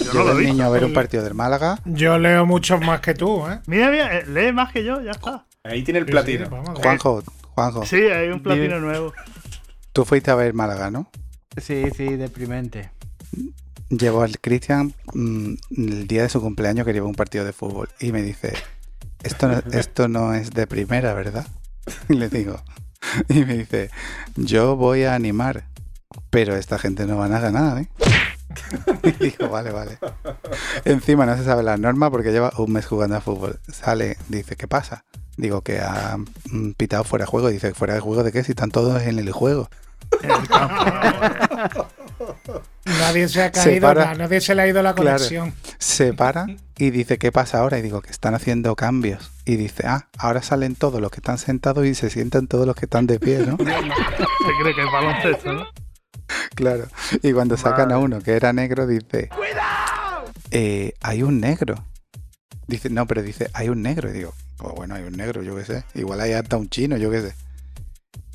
Yo Yo no lo he niño a ver un partido del Málaga, Yo leo muchos más que tú, ¿eh? Mira, mira, eh, lee más que yo, ya está. Ahí tiene el Sí, platino. sí, vamos, Juanjo, Juanjo, Sí, hay un platino nuevo. tú fuiste a ver Málaga, ¿no? Sí, sí, deprimente. Llevó al Cristian mm, el día de su cumpleaños que llevó un partido de fútbol y me dice, esto no, esto no es de primera, ¿verdad? Y [LAUGHS] le digo, y me dice, yo voy a animar, pero esta gente no van a ganar, ¿eh? [LAUGHS] Y digo, vale, vale. Encima no se sabe la norma porque lleva un mes jugando a fútbol. Sale, dice, ¿qué pasa? Digo que ha mm, pitado fuera de juego. Dice, ¿fuera de juego de qué? Si están todos en el juego. [LAUGHS] Nadie se ha Se caído, para. nadie se le ha ido la Claro. conexión. Se para y dice, ¿qué pasa ahora? Y digo, que están haciendo cambios. Y dice, ah, ahora salen todos los que están sentados y se sientan todos los que están de pie, ¿no? [LAUGHS] Se cree que es baloncesto, ¿no? Claro. Y cuando sacan a uno que era negro, dice, "Eh, hay un negro. Dice, no, pero dice, hay un negro. Y digo, pues bueno, hay un negro, yo qué sé. Igual hay hasta un chino, yo qué sé.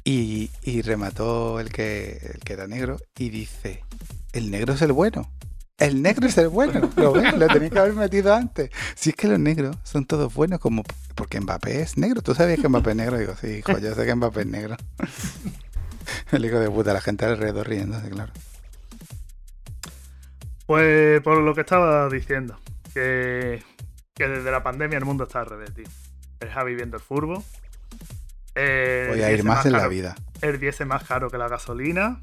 Y, y remató el que, el que era negro y dice, el negro es el bueno. El negro es el bueno. ¿Lo ves? Lo tenéis que haber metido antes. Si es que los negros son todos buenos, como porque Mbappé es negro. ¿Tú sabías que Mbappé es negro? Digo, sí, hijo, yo sé que Mbappé es negro. [LAUGHS] El hijo de puta, la gente alrededor riéndose, claro. Pues por lo que estaba diciendo, que, que desde la pandemia el mundo está al revés, tío. El Javi viendo el furbo. eh, Voy a ir más en la vida. El diésel más caro que la gasolina.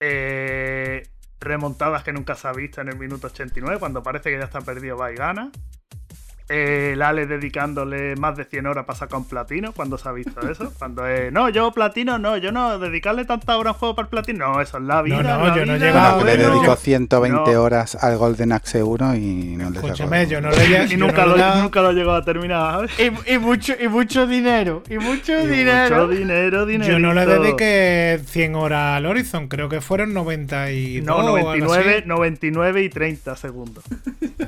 Eh, remontadas que nunca se ha visto en el minuto 89, cuando parece que ya está perdido, va y gana. Eh, el Ale dedicándole más de 100 horas para sacar un platino, cuando se ha visto eso. Cuando es, no, yo platino, no, yo no, dedicarle tantas horas a un juego para el platino, no, eso es la vida. no, la yo no he vida, llegado- Bueno, que le dedicó 120 no. horas al Golden Axe 1 y no le. Escúchame, yo no le he Y yo nunca, no lo, he- nunca lo llegó a terminar. Y, y mucho, y mucho dinero. Y mucho Y dinero. Mucho dinero, dinero. Yo no le dediqué 100 horas al Horizon, creo que fueron 92 No, o algo 99, así. 99 y 30 segundos.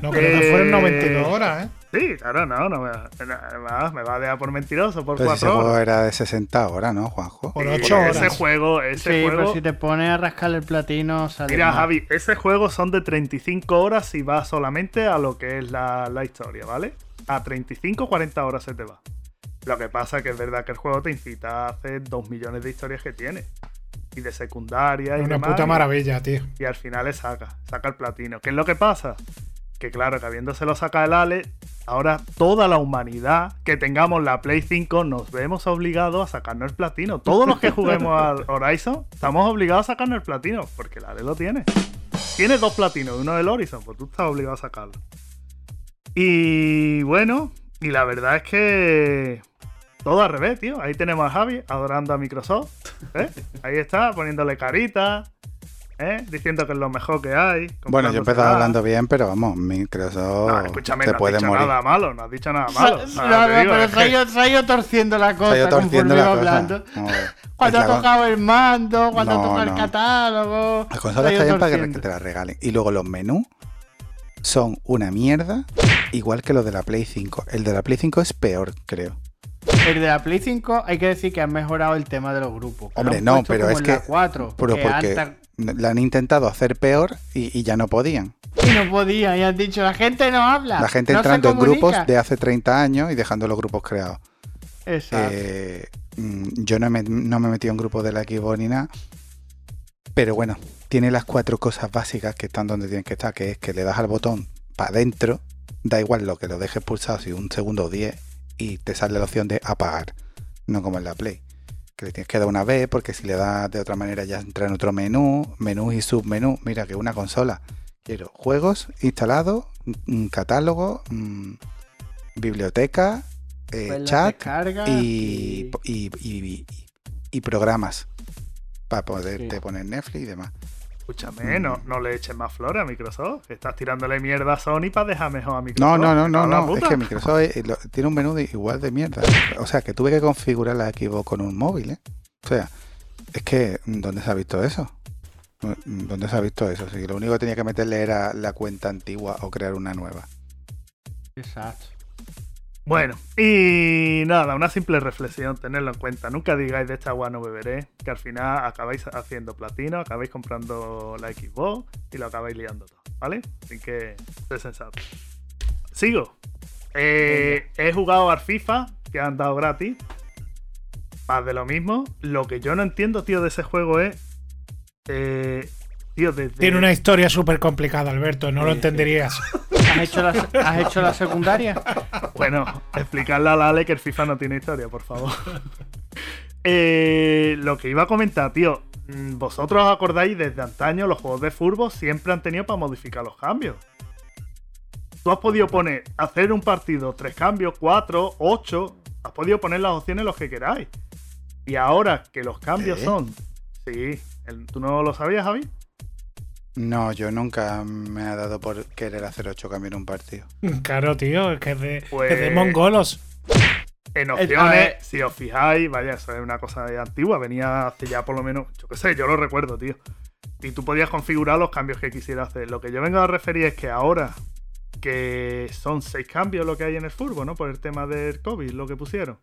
No, creo que fueron Eh, 92 horas, ¿eh? Sí, claro, no, no me, además me va a dejar por mentiroso por Pero si ese 4 juego horas. era de 60 horas, ¿no, Juanjo? Por Sí, 8 horas. Ese juego, ese Sí, juego. pero si te pones a rascar el platino, sale Mira, mal. Javi, ese juego son de 35 horas si va solamente a lo que es la, la historia, ¿vale? A 35 40 horas se te va. Lo que pasa es que es verdad que el juego te incita a hacer 2 millones de historias que tiene. Y de secundaria y Una demás, puta y- maravilla, tío. y al final le saca, saca el platino. ¿Qué es lo que pasa? Que claro, que habiéndoselo sacado el Ale, ahora toda la humanidad que tengamos la Play 5 nos vemos obligados a sacarnos el platino. Todos los que [LAUGHS] juguemos al Horizon estamos obligados a sacarnos el platino, porque el Ale lo tiene. Tiene dos platinos, uno del Horizon, pues tú estás obligado a sacarlo. Y bueno, y la verdad es que todo al revés, tío. Ahí tenemos a Javi adorando a Microsoft. ¿eh? Ahí está, poniéndole carita. ¿Eh? Diciendo que es lo mejor que hay. Bueno, yo he empezado comprándosela. hablando bien, pero vamos, Microsoft No, escúchame, te no has puede dicho morir. nada malo, no has dicho nada malo. no, no, digo, pero se ha, ido, torciendo la Se ha cosa ido torciendo la cosa. hablando. Vamos a ver. Cuando ha tocado el mando, cuando No, ha tocado no. el catálogo. Las consolas están bien para que te las regalen. Y luego los menús son una mierda, igual que los de la Play 5. El de la Play 5 es peor, creo. El de la Play 5 hay que decir que han mejorado el tema de los grupos. lo Hombre, han no, pero es que- la 4, Pero que porque antes- la han intentado hacer peor y, y ya no podían. Y no podía, y han dicho, la gente no habla. La gente no entrando en grupos comunica". de hace 30 años y dejando los grupos creados. Exacto. Eh, mm, yo no me, no me he metido en grupos de la Xbox ni nada. Pero bueno, tiene las cuatro cosas básicas que están donde tienen que estar, que es que le das al botón para adentro, da igual lo que lo dejes pulsado, si un segundo o diez, y te sale la opción de apagar, no como en la Play. Que le tienes que dar una vez, porque si le das de otra manera ya entra en otro menú, menú y submenú. Mira que una consola. Quiero juegos instalados, un catálogo, mm, biblioteca, eh, Pues chat y- y programas para poderte Sí. poner Netflix y demás. Escúchame, Mm. no, no le eches más flores a Microsoft. Estás tirándole mierda a Sony para dejar mejor a No, Microsoft. no, no, no, la no. Es que Microsoft eh, lo- tiene un menú de- igual de mierda. O sea, que tuve que configurar la Xbox con un móvil, ¿eh? O sea, es que, ¿dónde se ha visto eso? ¿Dónde se ha visto eso? Si lo único que tenía que meterle era la cuenta antigua o crear una nueva. Exacto. Bueno, y nada, una simple reflexión, tenedlo en cuenta. Nunca digáis de esta agua no beberé, que al final acabáis haciendo platino, acabáis comprando la Xbox y lo acabáis liando todo, ¿vale? Así que, sé sensato. Sigo. Eh, he jugado al FIFA, que han dado gratis. Más de lo mismo. Lo que yo no entiendo, tío, de ese juego es. Eh, tío, desde. Tiene una historia súper complicada, Alberto, no lo Sí, entenderías. ¿Has hecho, la, ¿Has hecho la secundaria? Bueno, explicarle a la Ale que el FIFA no tiene historia, por favor. Eh, lo que iba a comentar, tío. mm, Vosotros os acordáis desde antaño los juegos de furbo siempre han tenido para modificar los cambios. Tú has podido poner, hacer un partido, tres cambios, cuatro, ocho. Has podido poner las opciones los que queráis. Y ahora que los cambios ¿Eh? son. Sí, el- ¿tú no lo sabías, Javi? No, yo nunca me ha dado por querer hacer ocho cambios en un partido. [LAUGHS] Claro, tío, es que es de, Pues- es de mongolos. En a opciones, si os fijáis, vaya, eso es una cosa antigua, venía hace ya por lo menos, yo qué sé, yo lo recuerdo, tío. Y tú podías configurar los cambios que quisieras hacer. Lo que yo vengo a referir es que ahora que son seis cambios lo que hay en el fútbol, ¿no? Por el tema del COVID, lo que pusieron.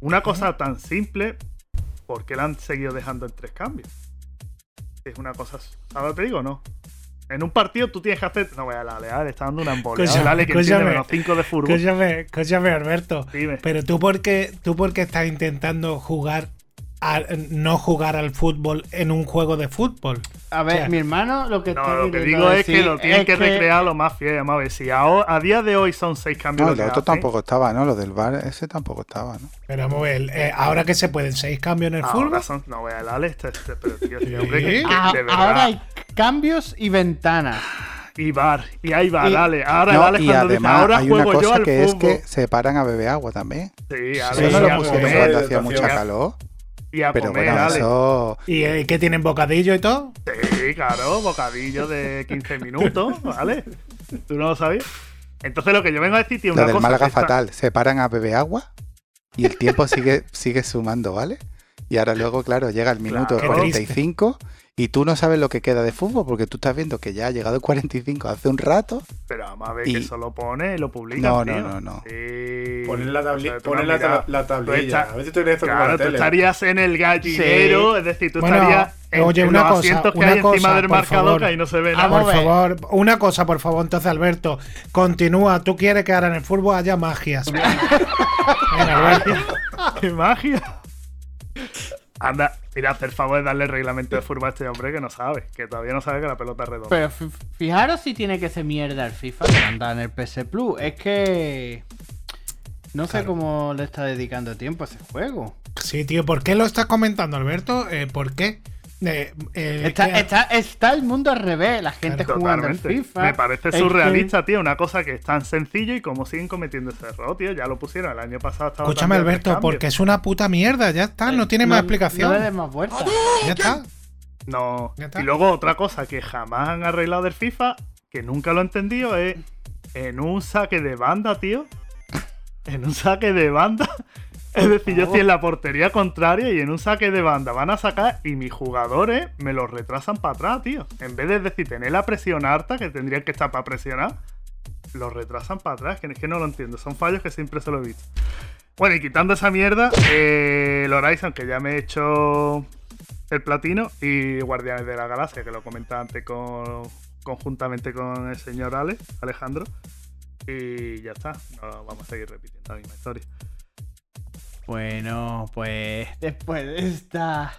Una cosa tan simple, ¿por qué la han seguido dejando en tres cambios? Es una cosa. ¿Ahora te digo no? En un partido tú tienes que hacer. No voy a la le está dando una embolia. Escúchame, Dale, que escúchame. menos 5 de fútbol. Escúchame, escúchame, Alberto. Dime. Pero tú por qué, tú por qué estás intentando jugar a, no jugar al fútbol en un juego de fútbol. A ver, O sea, mi hermano lo que está No, lo que digo es que lo tienen es que recrear lo más fiel. A ver, si a, a día de hoy son seis cambios. No, lo otro tampoco estaba, ¿no? Lo del bar, ese tampoco estaba, ¿no? Pero vamos a ver, eh, ahora que se pueden seis cambios en el Ahora fútbol. son, no voy a darle este, este, pero tío, este Sí. hombre que, que Ah, de verdad. ahora hay cambios y ventanas. Y bar, y ahí va, Y- dale. Ahora No, dale y cuando dice, además ahora hay una yo cosa al que es que se paran a beber agua también. Sí, Eso Ale, no lo a pusieron cuando hacía mucha calor. Y a Pero comer, bueno, eso. ¿Y eh, qué tienen bocadillo y todo? Sí, claro, bocadillo de 15 minutos, ¿vale? ¿Tú no lo sabías? Entonces lo que yo vengo a decir tiene Lo una del cosa. Málaga está- fatal. Se paran a beber agua y el tiempo sigue, [LAUGHS] sigue sumando, ¿vale? Y ahora luego, claro, llega el minuto Claro. Qué triste. 45 y tú no sabes lo que queda de fútbol porque tú estás viendo que ya ha llegado el 45 hace un rato. Pero vamos a ver Y- que eso lo pone y lo publica. No, no, no, no. Sí. Poner la, tabli- O sea, no la, tablilla. estás- A ver si tú eres Claro, la tú tele. estarías en el gallinero, es decir, tú Bueno, estarías en, oye, en una los cosa, asientos que una hay encima del marcador ahí no se ve nada. Vamos Por ver. favor, una cosa, por favor, entonces, Alberto. Continúa. Tú quieres que ahora en el fútbol haya magias. Venga, Alberto. [LAUGHS] ¡Qué magia! Anda, mira, hacer favor de darle el reglamento de fútbol a este hombre que no sabe, que todavía no sabe que la pelota es redonda. Pero fi- fijaros si tiene que ser mierda el FIFA que anda en el PS Plus. Es que. No sé Claro. cómo le está dedicando tiempo a ese juego. Sí, tío, ¿por qué lo estás comentando, Alberto? Eh, ¿Por qué? Eh, eh, Está, ¿qué- está, está el mundo al revés, la gente jugando al. FIFA. Me parece que- surrealista, tío. Una cosa que es tan sencillo y como siguen cometiendo ese error, tío. Ya lo pusieron el año pasado. estaba Escúchame, Alberto, porque es una puta mierda. Ya está, no tiene más explicación. No le des más vueltas. Ya está. No. Ya está. Y luego otra cosa que jamás han arreglado del FIFA, que nunca lo he entendido, es en un saque de banda, tío. En un saque de banda. Es decir, yo estoy en la portería contraria y en un saque de banda van a sacar y mis jugadores me los retrasan para atrás, tío. En vez de decir tener la presión alta, que tendrían que estar para presionar, los retrasan para atrás. Que es que no lo entiendo. Son fallos que siempre se lo he visto. Bueno, y quitando esa mierda, eh, el Horizon, que ya me he hecho el platino, y Guardianes de la Galaxia, que lo comentaba antes con, conjuntamente con el señor Ale, Alejandro. Y ya está, no vamos a seguir repitiendo la misma historia. Bueno, pues después de esta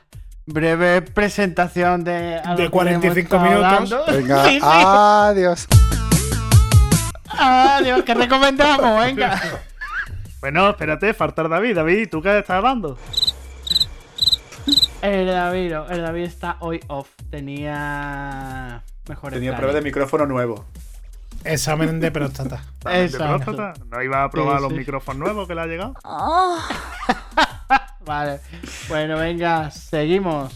breve presentación de. De que 45 hemos estado minutos. hablando. [LAUGHS] Venga, Sí, sí. adiós. Adiós, ¿qué recomendamos? Venga. [LAUGHS] Bueno, espérate, falta David. David, ¿tú qué estás hablando? El David, el David está hoy off. Tenía. Mejores Tenía planes. prueba de micrófono nuevo. Examen de próstata. ¿También [LAUGHS] de próstata? ¿No iba a probar Sí, los sí. micrófonos nuevos que le ha llegado? [LAUGHS] Vale. Bueno, venga, seguimos.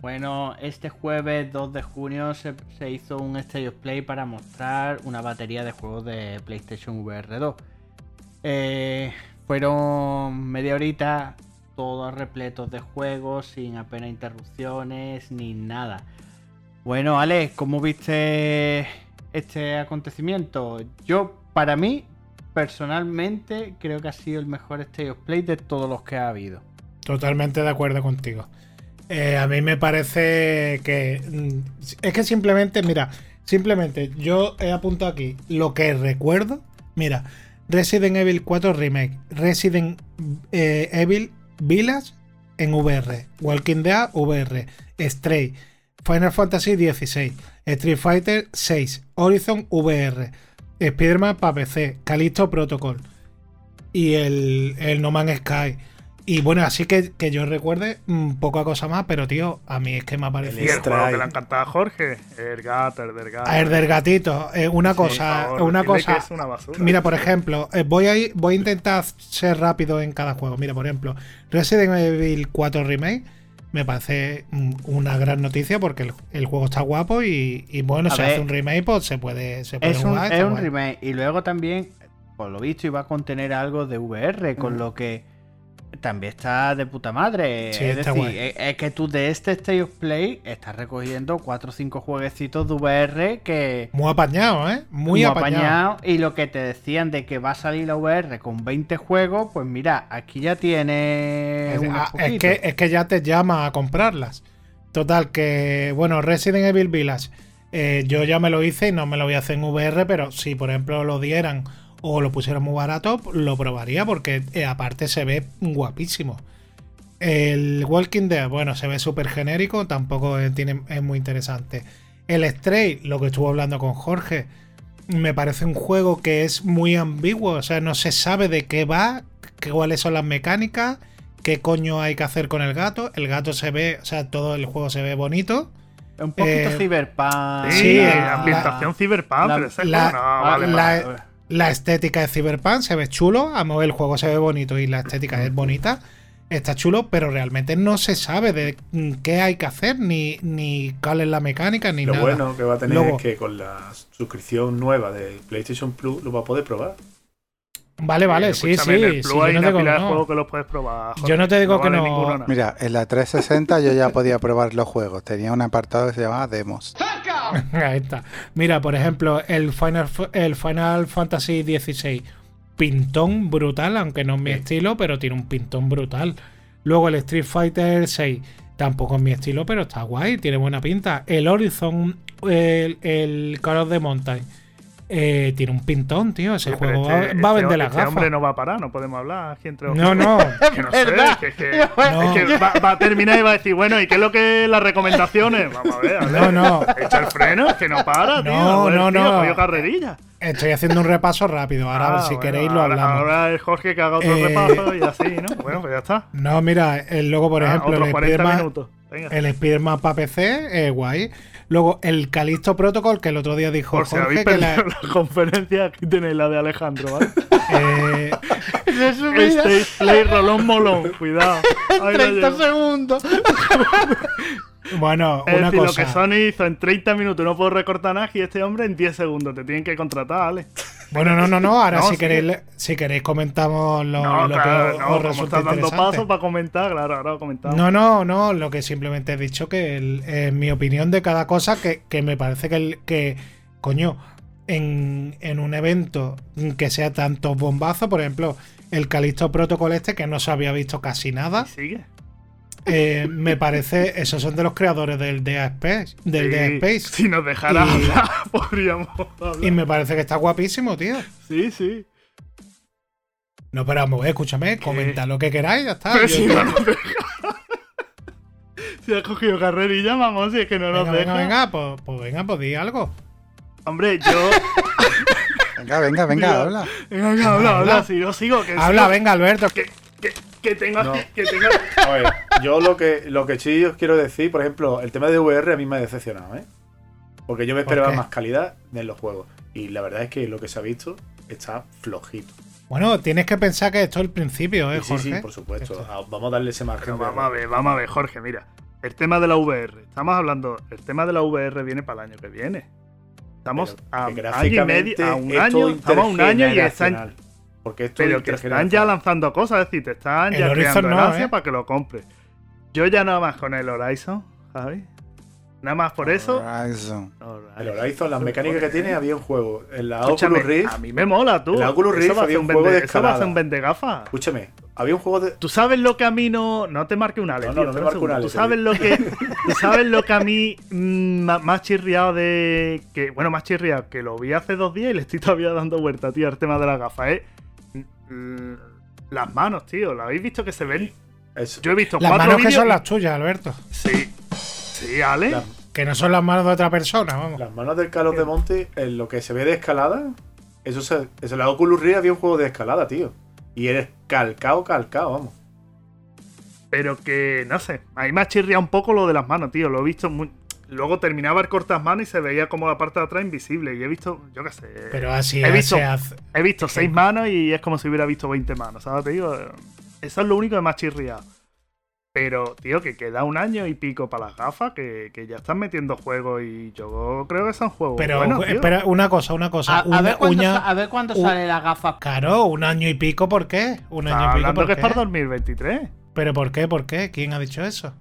Bueno, este jueves 2 de junio se, se hizo un State of Play para mostrar una batería de juegos de PlayStation VR 2. Eh, fueron media horita, todos repletos de juegos, sin apenas interrupciones ni nada. Bueno, Alex, ¿cómo viste este acontecimiento? Yo, para mí, personalmente, creo que ha sido el mejor State of Play de todos los que ha habido. Totalmente de acuerdo contigo. Eh, a mí me parece que. mm, Es que simplemente, mira, simplemente yo he apuntado aquí lo que recuerdo. Mira, Resident Evil 4 Remake, Resident eh, Evil Village en VR, Walking Dead VR, Stray, Final Fantasy XVI, Street Fighter 6, Horizon VR, Spider-Man para PC, Callisto Protocol y el, el No Man's Sky. Y bueno, así que, que yo recuerde mm, poca cosa más, pero tío, a mí es que me ha parecido. Y el Extra juego que le ha encantado a Jorge, el gato, el del gato. A ver, del gatito, eh, una cosa, Por favor, una cosa. que es una basura. Mira, por ejemplo, eh, voy, a, ir- voy a intentar ser rápido en cada juego. Mira, por ejemplo, Resident Evil 4 Remake me parece mm, una gran noticia porque el, el juego está guapo y, y bueno, A si ver, hace un remake, pues se puede, se puede Es un, jugar. es está un guay. remake. Y luego también, por lo visto, iba a contener algo de VR, con Mm. lo que también está de puta madre. Sí, es está decir, guay. es, es que tú de este State of Play estás recogiendo 4 o 5 jueguecitos de VR que. Muy apañado, ¿eh? Muy, apañado. Y lo que te decían de que va a salir la VR con 20 juegos, pues mira, aquí ya tiene. Es, unos ah, es que, es que ya te llama a comprarlas. Total, que bueno, Resident Evil Village, eh, yo ya me lo hice y no me lo voy a hacer en VR, pero si por ejemplo lo dieran o lo pusieran muy barato, lo probaría porque eh, aparte se ve guapísimo. El Walking Dead, bueno, se ve súper genérico, tampoco es, tiene, es muy interesante. El Stray, lo que estuvo hablando con Jorge, me parece un juego que es muy ambiguo, o sea, no se sabe de qué va, qué- cuáles son las mecánicas, qué coño hay que hacer con el gato. El gato se ve, o sea, todo el juego se ve bonito. Un poquito eh, cyberpunk. Sí, Sí, la la- ambientación cyberpunk, la- pero ese la- juego no, vale, la- vale. La estética de Cyberpunk se ve chulo, a mover el juego se ve bonito y la estética es bonita. Está chulo, pero realmente no se sabe de qué hay que hacer, ni, ni cuál es la mecánica, ni Lo nada. bueno que va a tener Luego- es que con la suscripción nueva de PlayStation Plus lo va a poder probar. Vale, vale, Eh, sí, sí. en el sí, Plus yo hay no una digo pila de juegos que los puedes probar. Yo no te digo que vale no. ninguno. Mira, en la 360 yo ya podía probar los juegos. Tenía un apartado que se llamaba Demos. [LAUGHS] Ahí está. Mira, por ejemplo, el Final, el Final Fantasy XVI. Pintón brutal, aunque no es mi Sí. estilo, pero tiene un pintón brutal. Luego el Street Fighter 6. Tampoco es mi estilo, pero está guay, tiene buena pinta. El Horizon, el, el Call of the Mountain. Eh, tiene un pintón, tío. Ese pero juego va- este- va, a este- vender las este gafas. hombre no va a parar, no podemos hablar aquí entre No, no. [LAUGHS] Que no sé, ¿Verdad? que, es que, [LAUGHS] No. es que va, va a terminar y va a decir, bueno, ¿y qué es lo que las recomendaciones? [LAUGHS] Vamos a ver, a ver. No, no. Echa el freno, que no para, tío. No, no, tío, no. carrerilla. Estoy haciendo un repaso rápido. Ahora, Ah, si bueno, queréis, lo ahora- hablamos. Ahora es Jorge que haga otro Eh, repaso y así, ¿no? Bueno, pues ya está. No, mira, el, luego, por Ah, ejemplo, el 40 Spider-Man-. El Spider-Man para PC, eh, guay. Luego, el Calisto Protocol, que el otro día dijo Por si Jorge que la, [LAUGHS] la conferencia, aquí tenéis la de Alejandro, ¿vale? eh, [LAUGHS] Stage Play Rolón Molón, cuidado. Ahí lo 30 llevo. segundos. [LAUGHS] bueno, Es una decir, lo cosa. que Sony hizo en 30 minutos, no puedo recortar nada, y este hombre en 10 segundos. Te tienen que contratar, ¿vale? Bueno, no, no, no. Ahora, No, si, sí. queréis, si queréis, comentamos lo, no, lo claro, que no, os resulta estás dando pasos para comentar, claro, ahora comentamos. No, no, no. Lo que simplemente he dicho que el- eh, mi opinión de cada cosa, que, que me parece que, el- que coño, en, en un evento que sea tanto bombazo, por ejemplo, el Calisto Protocol este, que no se había visto casi nada. Y sigue. Eh, me parece, esos son de los creadores del Dead Space, del Sí, Dead Space. Si nos dejara Y- hablar, [LAUGHS] podríamos hablar. Y me parece que está guapísimo, tío. Sí, sí. No, pero vamos, escúchame, comentad lo que queráis, ya está. Pero Yo- si no nos deja. [LAUGHS] Si has cogido carrerilla, vamos, si es que no venga, nos venga, deja. venga, pues, pues venga, pues di algo. Hombre, yo. [LAUGHS] Venga, venga, venga, habla. Venga, venga, habla, habla, si yo sigo. Que Habla, sigo, venga, Alberto. Que, que, que tengo No. aquí. Que tengo... A ver, yo lo que, lo que sí os quiero decir, por ejemplo, el tema de VR a mí me ha decepcionado, ¿eh? Porque yo me ¿Por esperaba más calidad en los juegos. Y la verdad es que lo que se ha visto está flojito. Bueno, tienes que pensar que esto es el principio, ¿eh, Y sí, Jorge? sí, por supuesto. Esto- Vamos a darle ese margen. Pero vamos a ver, vamos a ver, Jorge, mira. El tema de la VR. Estamos hablando. El tema de la VR viene para el año que viene. Estamos Pero a año y medio. A un año. Estamos a un año y están. intergeneracional. Porque esto Pero que están ya lanzando cosas, es decir, te están El ya Horizon creando no, ansia ¿eh? para que lo compres. Yo ya nada más con el Horizon, Javi. Nada más por eso. Horizon. El Horizon, las mecánicas que tiene, había un juego. En la Escúchame, Oculus Rift, a mí me mola, tú. En la Oculus Eso Rift va a había ser un juego vende- de Eso va a ser escalada. un vendegafas. escúchame, había un juego de. Tú sabes lo que a mí no. No te marque un ale, No, tío, no, no me un un segundo. ale, Tú tío. sabes lo que. [LAUGHS] Tú sabes lo que a mí mm, más chirriado de. que Bueno, más chirriado, que lo vi hace dos días y le estoy todavía dando vuelta, tío, al tema de las gafas, ¿eh? Mm, Las manos, tío. ¿Lo habéis visto que se ven? Eso. Yo he visto Las cuatro manos que vídeos son y- las tuyas, Alberto. Sí. Sí, Ale. Las, Que no son las manos de otra persona, vamos. las manos del Carlos de Monte, en lo que se ve de escalada, eso se. Eso la Oculus Rift había un juego de escalada, tío. Y eres calcao, calcao, vamos. Pero que, no sé, a mí me ha chirriado un poco lo de las manos, tío. Lo he visto muy. Luego terminaba el cortas manos y se veía como la parte de atrás invisible. Y he visto, yo qué sé. Pero así he visto, se hace. he visto seis manos y es como si hubiera visto 20 manos, ¿sabes? Te digo, eso es lo único que me ha chirriado. Pero, tío, que queda un año y pico para las gafas, que, que ya están metiendo juegos y yo creo que son juegos. Pero espera, una cosa, una cosa. A, a una ver cuándo, uña- sa- a ver cuándo u- sale la gafa. Claro, un año y pico, ¿por qué? Un año y pico, hablando ¿por que es qué? para 2023. ¿Pero por qué? ¿Por qué? ¿Quién ha dicho eso?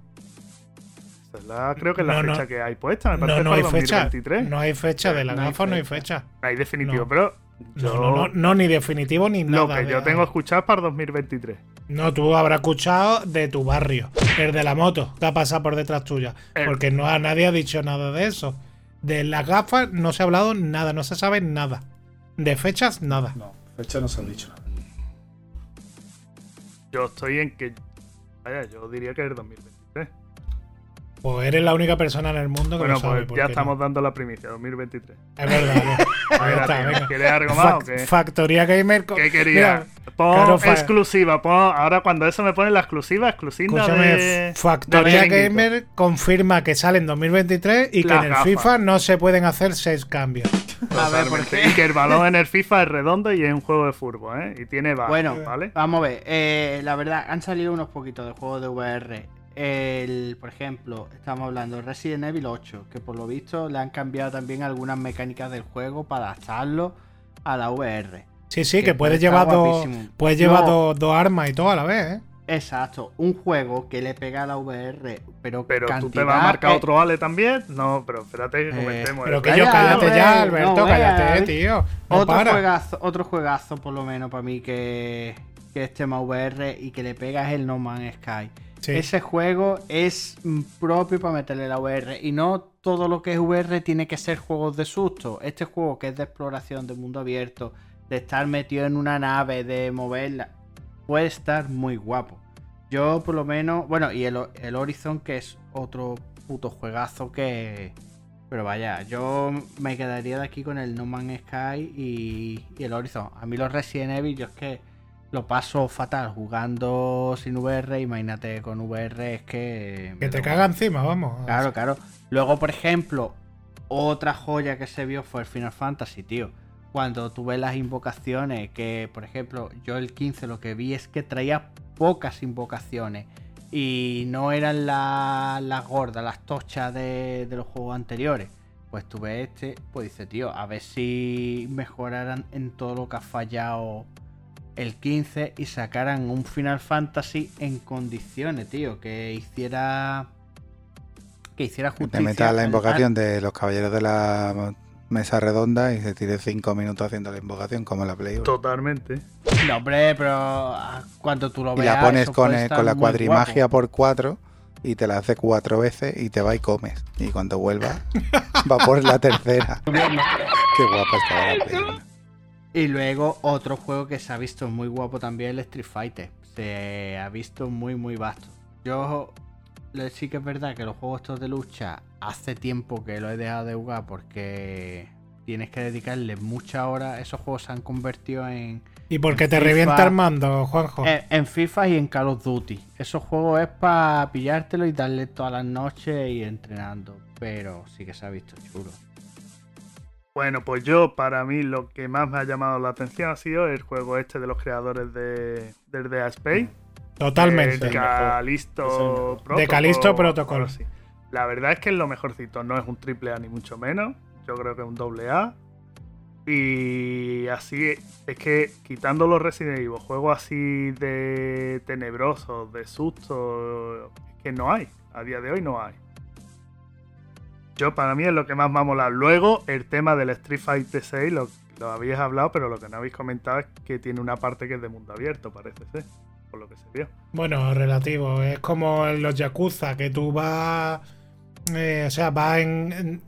Creo que es la No, no. fecha que hay puesta. Me parece No, no que hay fecha. 2023. No hay fecha de la gafa, no hay fecha. Hay definitivo, No. pero yo, No, no, no, no, ni definitivo ni lo nada. que de- yo tengo escuchado es para 2023. No, tú habrás escuchado de tu barrio, el de la moto, que ha pasado por detrás tuya. Porque no a nadie ha dicho nada de eso. De las gafas no se ha hablado nada, no se sabe nada. De fechas, nada. No, fecha no se ha dicho nada. Yo estoy en que. Vaya, yo diría que es 2023. Pues eres la única persona en el mundo que Bueno, lo sabe. pues ¿por ya no? estamos dando la primicia, 2023. Es verdad. ¿no? Ahí está, venga. ¿Quieres algo más o Fac- qué? Factoría Gamer. ¿Qué quería? Mira, Pon claro, exclusiva, pon. Ahora cuando eso me pone la exclusiva, exclusiva Escúchame, de. Factoría. Gamer confirma que sale en 2023 y que en el. FIFA no se pueden hacer seis cambios. A ver, ¿por Totalmente. qué? Y que el balón en el FIFA es redondo y es un juego de fútbol, ¿eh? Y tiene bar, Bueno, ¿vale? vamos a ver. eh, la verdad, han salido unos poquitos de juegos de VR. El, por ejemplo, estamos hablando de Resident Evil 8, que por lo visto le han cambiado también algunas mecánicas del juego para adaptarlo a la VR. Sí, sí, Que que puedes llevar, dos, puedes llevar No. dos, dos armas y todo a la vez, ¿eh? Exacto, un juego que le pega a la VR, pero Pero tú te vas a marcar eh, otro Ale también. No, pero espérate que Eh, comentemos. Pero el- que yo, cállate ya, Alberto, no, cállate, ¿eh? tío. No otro para. juegazo, otro juegazo por lo menos para mí que, que es tema VR y que le pega es el No Man's Sky. Ese juego es propio para meterle la VR y no todo lo que es VR tiene que ser juegos de susto. Este juego que es de exploración de mundo abierto, de estar metido en una nave, de moverla, puede estar muy guapo. Yo por lo menos, bueno, y el, el Horizon que es otro puto juegazo que... Pero vaya, yo me quedaría de aquí con el No Man's Sky y, y el Horizon. A mí los Resident Evil yo es que lo paso fatal jugando sin VR, imagínate con VR es que... Que te caga encima, vamos. Claro, claro. Luego, por ejemplo, otra joya que se vio fue el Final Fantasy, tío. Cuando tuve las invocaciones, que por ejemplo, yo el 15 lo que vi es que traía pocas invocaciones. Y no eran la- las gordas, las tochas de, de los juegos anteriores. Pues tuve este, pues dice, tío, a ver si mejoraran en todo lo que ha fallado el 15 y sacaran un Final Fantasy en condiciones, tío. Que hiciera. Que hiciera Que justicia. te metas la invocación de los caballeros de la mesa redonda y se tire cinco minutos haciendo la invocación como la Play. Totalmente. No, hombre, pero ah, cuando tú lo Y veas. la pones con, el- la cuadrimagia guapo. por cuatro y te la hace cuatro veces y te va y comes. Y cuando vuelva, va por la tercera. [LAUGHS] Qué guapa estaba la Play. Y luego otro juego que se ha visto muy guapo también, el Street Fighter. Se ha visto muy, muy vasto. Yo sí que es verdad que los juegos estos de lucha hace tiempo que lo he dejado de jugar porque tienes que dedicarle muchas horas. Esos juegos se han convertido en, ¿Y por qué te FIFA- revienta el mando, Juanjo? en, en FIFA y en Call of Duty. Esos juegos es para pillártelo y darle todas las noches y entrenando. Pero sí que se ha visto chulo. Bueno, pues yo, para mí, lo que más me ha llamado la atención ha sido el juego este de los creadores de, del Dead Space. Totalmente. El Calisto Protocol. De Callisto Protocol. así. La verdad es que es lo mejorcito. No es un triple A ni mucho menos. Yo creo que es un doble A. Y así es que quitando los Resident Evil, juegos así de tenebrosos, de susto, es que no hay. A día de hoy no hay. Yo para mí es lo que más me ha molado. Luego el tema del Street Fighter 6 lo, lo habéis hablado, pero lo que no habéis comentado es que tiene una parte que es de mundo abierto, parece ser, por lo que se vio. Bueno, relativo. Es como en los Yakuza, que tú vas. eh, o sea, vas en, en,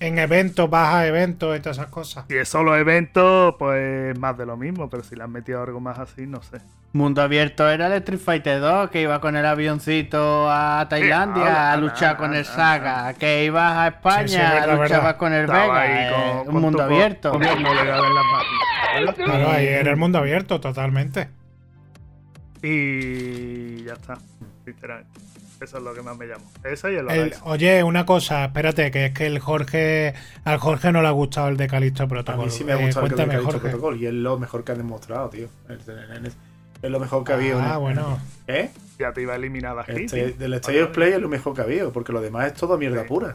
en eventos, vas a eventos y todas esas cosas. Si es solo evento, pues más de lo mismo, pero si le han metido algo más así, no sé. Mundo abierto era el Street Fighter 2, que iba con el avioncito a Tailandia a luchar con el Saga, que ibas a España Sí, sí, verdad, a luchar verdad. con el Estaba Vega, ahí eh, con- un mundo abierto. con las. Claro, ahí era el mundo abierto, totalmente. Y ya está. sinceramente. Eso es lo que más me llama. Eso y el El- oye, una cosa, espérate, que es que el Jorge. Al Jorge no le ha gustado el de Calixto A Protocol. mí sí me ha Eh, gustado el dicho Jorge. Protocol y es lo mejor que han demostrado, tío. Es, lo mejor que ha habido. Ah, ¿no? bueno. ¿Eh? Ya te iba a eliminar aquí. Este, del State of Play es lo mejor que ha habido, porque lo demás es todo mierda pura.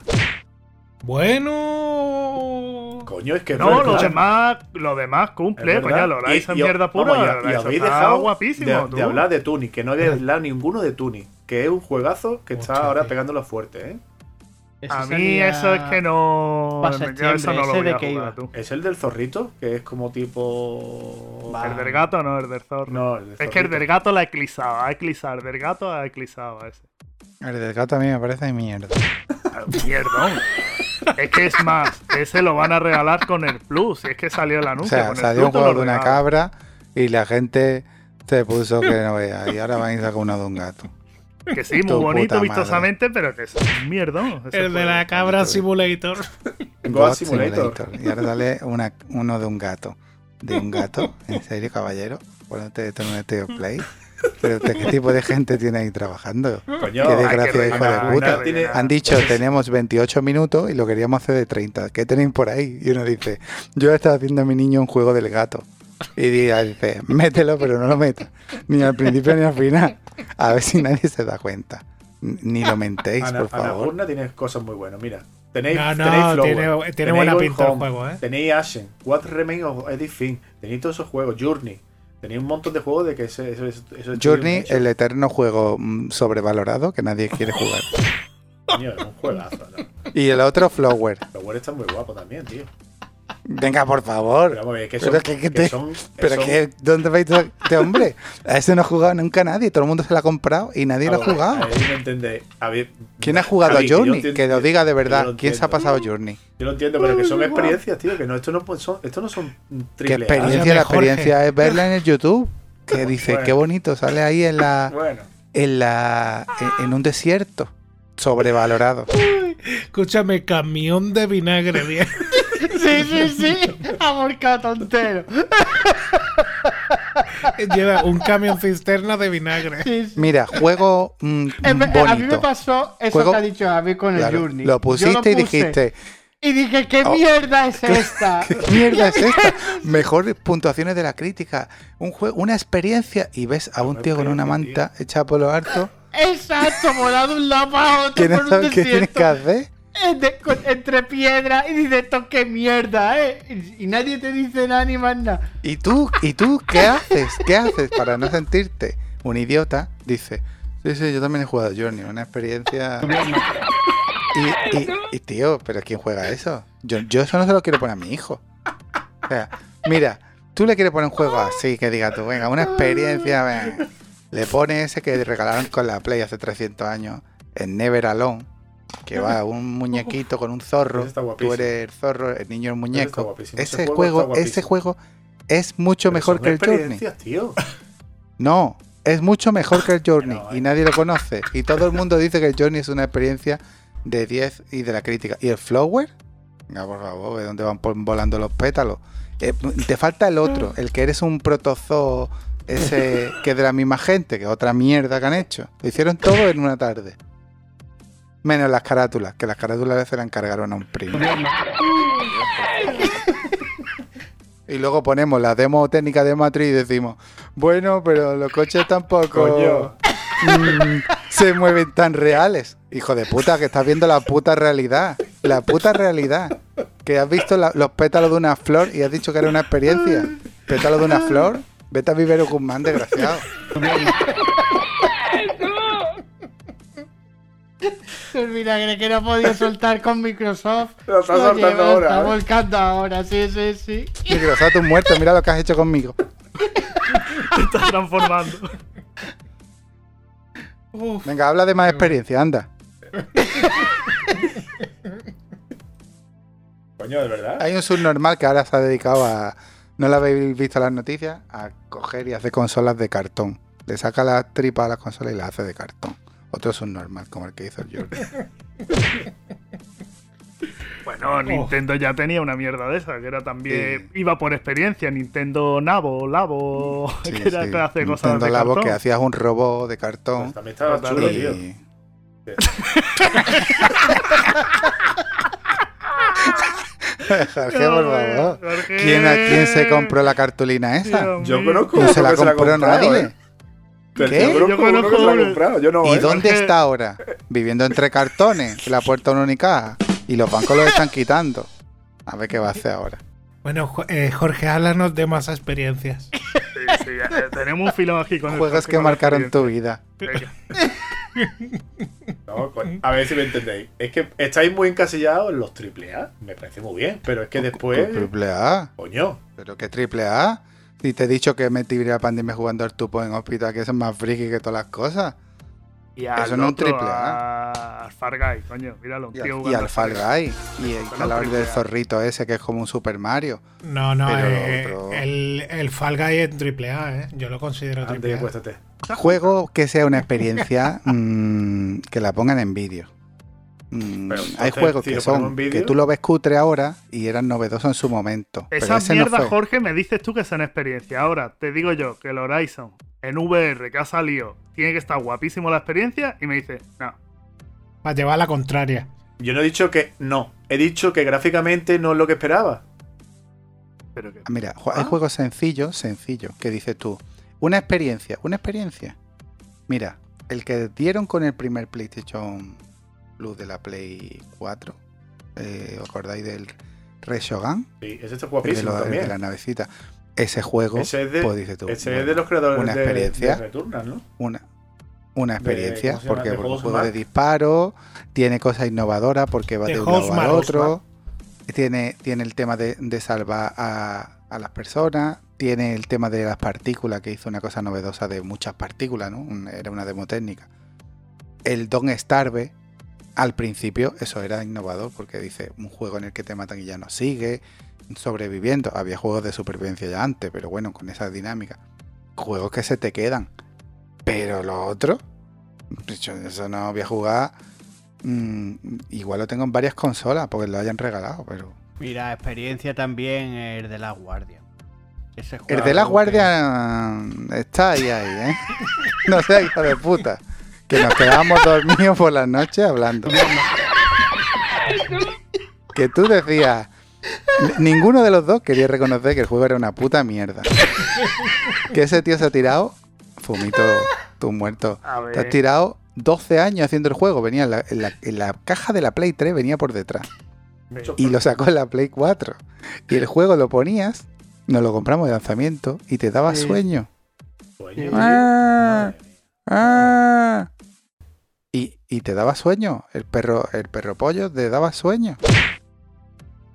Bueno. Coño, es que No, lo demás, lo demás cumple, coño, lo Y- y- mierda pura. y- y Horizon habéis dejado guapísimo, de, de hablar de Tuni, que no habéis hablado ninguno de Tuni, que es un juegazo que está ahora pegándolo fuerte, ¿eh? Ese A mí eso es que no. yo eso no lo voy de a qué jugar, iba. tú. Es el del zorrito, que es como tipo. Va. El del gato no, el del zorro. No, el del es que el del gato la ha eclipsado, ha eclipsado. El del gato ha eclipsado a ese. El del gato a mí me parece mierda. Ah, Mierdón. es que es más, ese lo van a regalar con el Plus. Y es que salió el O anuncio. sea, con el salió un lo juego de una cabra y la gente se puso que no vea. Y ahora van a sacar uno de un gato. Que sí, muy bonito vistosamente, pero que es ese El de la cabra simulator. [LAUGHS] God Simulator. Y ahora una, uno de un gato. ¿De un gato? ¿En serio, caballero? Ponete esto en un Play. ¿Pero qué [LAUGHS] tipo de gente tiene ahí trabajando? Coño, Qué desgracia, hijo de puta. tiene- Han dicho, tenemos 28 minutos y lo queríamos hacer de 30. ¿Qué tenéis por ahí? Y uno dice, yo estaba haciendo a mi niño un juego del gato. Y diga, dice, mételo, pero no lo metas. Ni al principio ni al final. A ver si nadie se da cuenta. Ni lo mentéis, Ana- por favor. Anapurna tiene cosas muy buenas. Mira, tenéis, No, no, tenéis Flower, tiene- tiene tenéis buena pinta el Home, juego, ¿eh? Tenéis Ashen, What Remains of Edith Finn, tenéis todos esos juegos, Journey. Tenéis un montón de juegos de que eso, eso, eso, eso es Journey, el eterno juego mm, sobrevalorado que nadie quiere jugar. Coño, es un juegazo, ¿no? Y el otro, Flower. Flower está muy guapo también, tío. Venga, por favor. Pero vamos a ver, que Pero son, que- que que te- son- Pero son- que, ¿dónde todo este hombre? A ese no ha jugado nunca nadie. Todo el mundo se lo ha comprado y nadie lo ha Vamos, jugado. a ver, no entendéis. A ver, ¿Quién ha jugado a Journey? Que lo diga de verdad. ¿Quién se ha pasado Journey? Yo lo entiendo, pero que son experiencias, tío. Que no, esto no son, esto no son ¿Qué triple A. experiencia? La experiencia es verla en el YouTube. Que dice, Bueno. qué bonito, sale ahí en la, Bueno, en la, en, en un desierto. Sobrevalorado. Escúchame, camión de vinagre, bien. [LAUGHS] Sí, sí, sí. Ha volcado tontero. Lleva un camión cisterna de vinagre. Sí, sí. Mira, juego mm, En ve- A mí me bonito. pasó eso Juego- que ha dicho Javi con el Claro, Journey. lo pusiste y puse dijiste, Y dije, ¿qué Oh. mierda es esta? [LAUGHS] ¿Qué mierda es esta? Mejores puntuaciones de la crítica. Un juego, una experiencia. Y ves a un tío con una manta hecha por lo harto. [LAUGHS] Exacto, volado un lado para otro Que no por un sabe qué tiene desierto. que hacer. De- con- entre piedras y dices, esto qué mierda, ¿eh? Y, y nadie te dice nada ni más nada. ¿Y tú? ¿Y tú qué haces? ¿Qué haces para no sentirte un idiota? Dice, sí, sí, yo también he jugado a Journey, una experiencia... [LAUGHS] Y, y, y, tío, ¿pero quién juega eso? Yo, yo eso no se lo quiero poner a mi hijo. O sea, mira, tú le quieres poner un juego así, que diga tú, venga, una experiencia, venga. Le pone ese que regalaron con la Play hace 300 años, en Never Alone, que va un muñequito con un zorro, está tú eres el zorro, el niño el muñeco. ese Ese juego ese juego es mucho pero mejor que el Journey. tío. [LAUGHS] No, es mucho mejor que el [LAUGHS] Journey No, y eh. nadie lo [LAUGHS] conoce. Y todo el mundo dice que el Journey es una experiencia de 10 y de la crítica. ¿Y el Flower? Venga, por favor, ¿de dónde van volando los pétalos? Eh, te falta el otro, el que eres un protozoo ese que es de la misma gente, que es otra mierda que han hecho. Lo hicieron todo en una tarde. Menos las carátulas, que las carátulas se las encargaron a un primo. Y luego ponemos la demo técnica de Matrix y decimos, bueno, pero los coches tampoco Coño. mm, se mueven tan reales. Hijo de puta, que estás viendo la puta realidad. La puta realidad. Que has visto la- los pétalos de una flor y has dicho que era una experiencia. Pétalos de una flor. Vete a Vivero Guzmán, desgraciado. [LAUGHS] El vinagre que no podía soltar con Microsoft. Lo está soltando lleva, ahora, Está ¿eh? volcando ahora, sí, sí, sí. Microsoft, tú muerto, mira lo que has hecho conmigo. [LAUGHS] Te estás transformando. Venga, habla de más experiencia, anda. [LAUGHS] Coño, de verdad. Hay un subnormal que ahora se ha dedicado a. ¿No lo habéis visto en las noticias? A coger y hacer consolas de cartón. Le saca la tripa a las consolas y las hace de cartón. Otro subnormal, como el que hizo el Jordi. [LAUGHS] Bueno, Nintendo ya tenía una mierda de esa, que era también. Iba por experiencia. Nintendo Nabo, Labo, Sí, [LAUGHS] que era sí. que hace cosas Nintendo de Labo cartón. que hacías un robot de cartón. Pues también estaba chulo, tío. y... [LAUGHS] Jorge, por favor. Jorge. ¿Quién, se compró la cartulina esa? Dios Yo mío. conozco No se la compró nadie. ¿eh? ¿Qué? Yo conozco, uno que comprado. Yo no, ¿Y ¿eh? dónde está ahora? Viviendo entre cartones, que la puerta una unicaja. Y los bancos los están quitando. A ver qué va a hacer ahora. Bueno, eh, Jorge, háblanos de más experiencias. Sí, sí, eh, tenemos un filón aquí con Juegos que marcaron tu vida. No, co- a ver si me entendéis. Es que estáis muy encasillados en los AAA. Me parece muy bien. Pero es que después. Triple A. Coño. ¿Pero qué triple A? Si te he dicho que me tiré a pandemia jugando al tupo en hospital, que eso es más friki que todas las cosas. Y al Eso no es un otro, triple a- Al Far Guy, coño, míralo. Y tío al, jugando y al Fall Guy. Y el calor del A. zorrito ese que es como un Super Mario. No, no, Pero eh, otro- el, el Fall Guy es triple A, ¿eh? Yo lo considero triple A. cuéstate. Juego que sea una experiencia [LAUGHS] mm, que la pongan en vídeo. Mm, Pero, hay juegos que son en que tú lo ves cutre ahora y eran novedosos en su momento. Esa no mierda. Jorge, me dices tú que son experiencia. Ahora, te digo yo que el Horizon en VR que ha salido tiene que estar guapísimo la experiencia y me dices, no. Para llevar la contraria. Yo no he dicho que no. He dicho que gráficamente no es lo que esperaba. Pero que. Ah, Mira, ju- hay Ah. juegos sencillos, sencillos, que dices tú. Una experiencia, una experiencia. Mira, el que dieron con el primer PlayStation Plus de la Play 4. eh, ¿Os acordáis del Reshogun? Sí, ese está El de, guapísimo lo- también. de la navecita. Ese juego, Ese es de, pues tú. ese es de los creadores una de, experiencia. de Returnal, ¿no? una, una experiencia, porque De porque es un juego de disparo, tiene cosas innovadoras porque va De un lado al otro, tiene, tiene el tema de, de salvar a, a las personas, tiene el tema de las partículas, que hizo una cosa novedosa de muchas partículas, ¿no? Era una demo técnica. El Don Starve, al principio, eso era innovador, porque dice, un juego en el que te matan y ya no sigue, sobreviviendo. Había juegos de supervivencia ya antes, pero bueno, con esa dinámica. Juegos que se te quedan. Pero lo otro, yo eso no voy a jugar. mm, igual lo tengo en varias consolas porque lo hayan regalado, pero. Mira, experiencia también el de la guardia. Ese El de la guardia mm, está ahí, ahí, ¿eh? [LAUGHS] No sea hijo de puta. Que nos quedábamos [LAUGHS] dormidos por las noches hablando. Que tú decías. "N- Ninguno de los dos quería reconocer que el juego era una puta mierda. [LAUGHS] Que ese tío se ha tirado. Fumito, tú muerto. Te has tirado 12 años haciendo el juego. Venía en la, en la- en la caja de la Play 3, venía por detrás. Y lo sacó en la Play 4. Y el juego lo ponías, nos lo compramos de lanzamiento y te daba sueño. sueño. Ah. ¡Ah! Y, y te daba sueño. El perro, el perro pollo te daba sueño.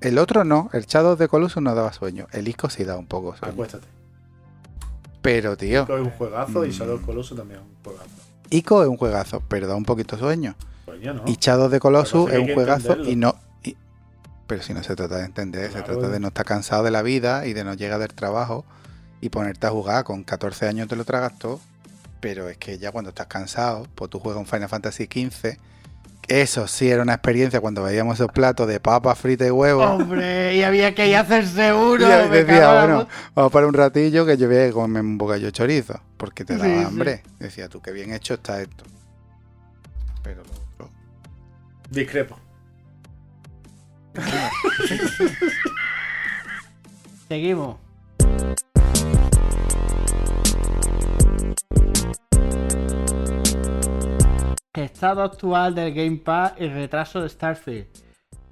El otro no, el Shadow de Colossus no daba sueño. El Isco sí daba un poco sueño. Acuéstate. Pero, tío, Ico es un juegazo y Mm. Shadow of Colossus también es un juegazo. Ico es un juegazo, pero da un poquito sueño. Sueño, ¿no? Y Shadow de Colossus es un juegazo entenderlo. y no. y- pero si no se trata de entender, se trata de no estar cansado de la vida y de no llegar del trabajo y ponerte a jugar. Con 14 años te lo tragas todo, pero es que ya cuando estás cansado, pues tú juegas un Final Fantasy XV. Eso sí era una experiencia cuando veíamos esos platos de papas fritas y huevos. Hombre, y había que ir a hacerse [LAUGHS] uno. Y decía, bueno, vamos para un ratillo que yo voy a comer un bocadillo chorizo, porque te daba Sí, sí. hambre. Decía, tú qué bien hecho está esto. Pero lo otro. Discrepo. Seguimos. Estado actual del Game Pass y retraso de Starfield.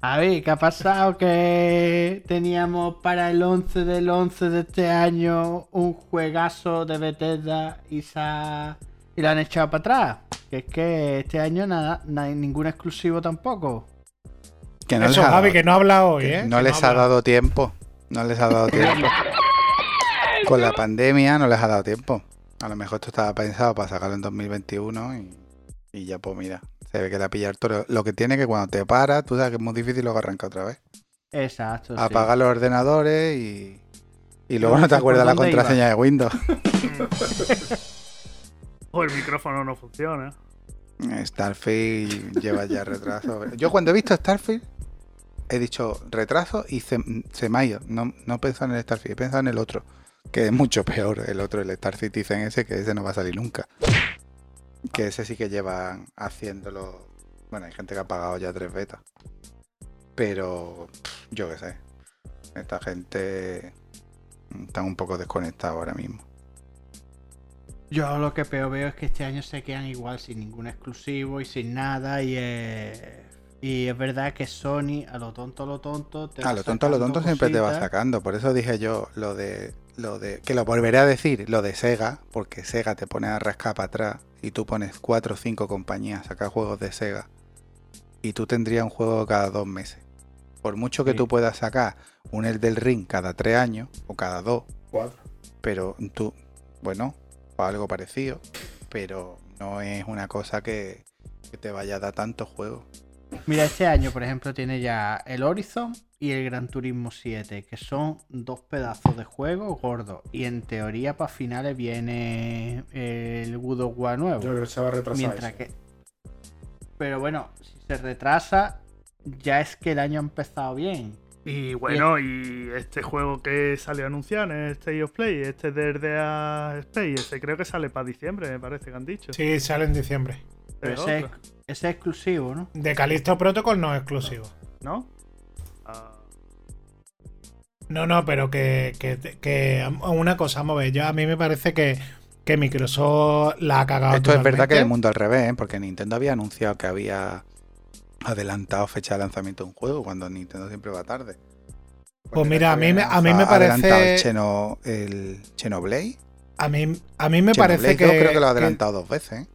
A ver, ¿qué ha pasado? Que teníamos para el 11 del 11 de este año un juegazo de Bethesda y, se ha- y lo han echado para atrás. Que es que este año nada, no hay ningún exclusivo tampoco. Que no Eso, les ha Javi, dado- que no habla hoy, que ¿eh? no Que les ha habla. dado tiempo. No les ha dado tiempo. Con la pandemia no les ha dado tiempo. A lo mejor esto estaba pensado para sacarlo en 2021 y, y ya pues mira, se ve que la pillar todo. Lo que tiene que cuando te paras, tú sabes que es muy difícil luego arrancar otra vez. Exacto. sí. Apagar los ordenadores y, y luego no no te acuerdas la iba. contraseña de Windows. [LAUGHS] O el micrófono no funciona. Starfield lleva ya retraso. Yo cuando he visto Starfield, he dicho retraso y se, se me ha ido. No, no he pensado en el Star Citizen, he pensado en el otro, que es mucho peor, el otro, el Star Citizen ese, que ese no va a salir nunca. Que ese sí que llevan haciéndolo. Bueno, hay gente que ha pagado ya tres betas. Pero pff, yo qué sé. Esta gente está un poco desconectada ahora mismo. Yo lo que peor veo es que este año se quedan igual sin ningún exclusivo y sin nada. Y, eh, y es verdad que Sony, a lo tonto, a lo tonto. Te A lo tonto, a lo tonto siempre te va sacando. Por eso dije yo lo de. Lo de. Que lo volveré a decir, lo de Sega, porque Sega te pone a rascar para atrás y tú pones cuatro o cinco compañías a sacar juegos de Sega. Y tú tendrías un juego cada dos meses. Por mucho que Sí. tú puedas sacar un El del Ring cada tres años o cada dos, Cuatro. pero tú, bueno, o algo parecido, pero no es una cosa que, que te vaya a dar tantos juegos. Mira, este año, por ejemplo, tiene ya el Horizon y el Gran Turismo 7, que son dos pedazos de juego gordos. Y en teoría, para finales viene el God of War nuevo. Yo creo que se va a retrasar. Mientras eso. que. Pero bueno, si se retrasa, ya es que el año ha empezado bien. Y bueno, y este juego que salió anunciado en State of Play, este de Erdea Space, este creo que sale para diciembre, me parece que han dicho. Sí, sale en diciembre. Pero Es ese es, ese es exclusivo, ¿no? De Callisto Protocol no es exclusivo. ¿no? No, no, pero que, que, que una cosa, vamos a ver, yo a mí me parece que, que Microsoft la ha cagado. Esto es verdad que totalmente. el mundo al revés, ¿eh? porque Nintendo había anunciado que había adelantado fecha de lanzamiento de un juego cuando Nintendo siempre va tarde. Pues mira, a mí me- a mí me Ha adelantado parece- El, Xeno, el Xenoblade. A mí, a mí me parece que. 2 creo que lo ha que- adelantado dos veces. ¿eh?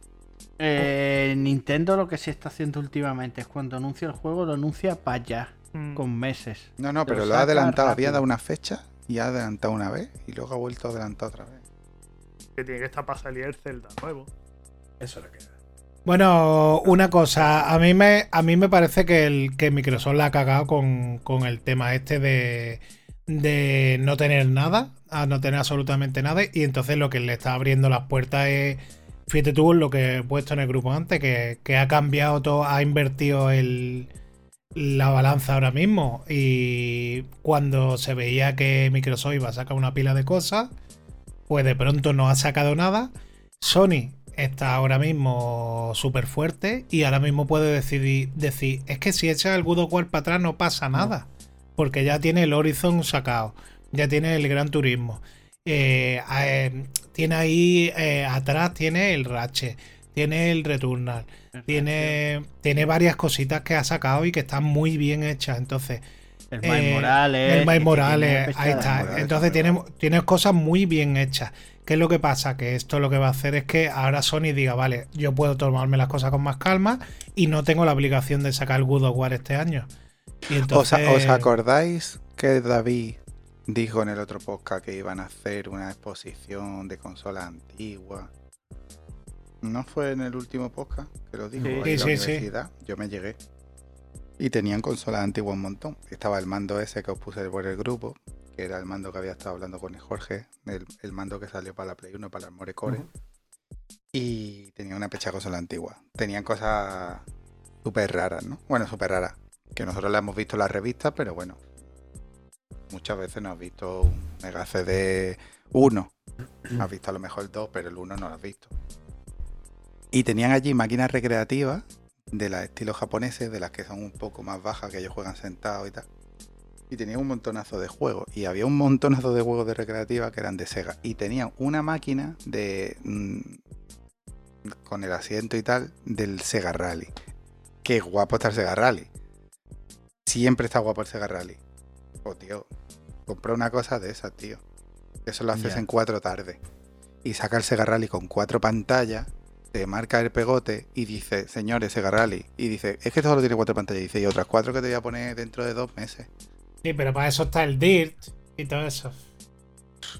Eh, Nintendo lo que sí está haciendo últimamente es cuando anuncia el juego, lo anuncia para allá, mm, con meses. No, no, pero lo ha adelantado. Había dado una fecha y ha adelantado una vez y luego ha vuelto a adelantar otra vez. que tiene que estar para salir el Zelda nuevo. Eso le queda. Bueno, una cosa, a mí me, a mí me parece que, el, que Microsoft la ha cagado con, con el tema este de, de no tener nada, a no tener absolutamente nada, y entonces lo que le está abriendo las puertas es, fíjate tú lo que he puesto en el grupo antes, que, que ha cambiado todo, ha invertido el, la balanza ahora mismo, y cuando se veía que Microsoft iba a sacar una pila de cosas, pues de pronto no ha sacado nada. Sony está ahora mismo súper fuerte y ahora mismo puede decidir decir, es que si echa el War para atrás no pasa nada, porque ya tiene el Horizon sacado, ya tiene el Gran Turismo, eh, eh, tiene ahí eh, atrás tiene el Ratchet, tiene el Returnal, tiene, tiene varias cositas que ha sacado y que están muy bien hechas, entonces El Miles eh, Morales. el Miles Morales, ahí está. Morales, Entonces tiene, tiene cosas muy bien hechas. ¿Qué es lo que pasa? Que esto lo que va a hacer es que ahora Sony diga, vale, yo puedo tomarme las cosas con más calma y no tengo la obligación de sacar el God of War este año. Y ¿Os, entonces, ¿Os acordáis que David dijo en el otro podcast que iban a hacer una exposición de consolas antiguas? ¿No fue en el último podcast que lo dijo? Sí. Sí, universidad? Yo me llegué. Y tenían consolas antiguas un montón. Estaba el mando ese que os puse por el grupo, que era el mando que había estado hablando con el Jorge, el, el mando que salió para la Play 1, para la Morecore. Ujú. Y tenía una pecha consola antigua. Tenían cosas súper raras, ¿no? Bueno, súper raras. Que nosotros la hemos visto en las revistas, pero bueno. Muchas veces no has visto un Mega CD 1. Has visto a lo mejor el 2, pero el 1 no lo has visto. Y tenían allí máquinas recreativas de las estilos japoneses, de las que son un poco más bajas, que ellos juegan sentados y tal. Y tenían un montonazo de juegos. Y había un montonazo de juegos de recreativa que eran de Sega. Y tenían una máquina de. mm, con el asiento y tal, del Sega Rally. Qué guapo está el Sega Rally. Siempre está guapo el Sega Rally. Oh, tío. Compré una cosa de esas, tío. Eso lo haces en cuatro tardes. Y saca el Sega Rally con cuatro pantallas. Te marca el pegote y dice, señores, Sega Rally. Y dice, es que solo tiene cuatro pantallas. Y dice, y otras cuatro que te voy a poner dentro de dos meses. sí, pero para eso está el DIRT y todo eso.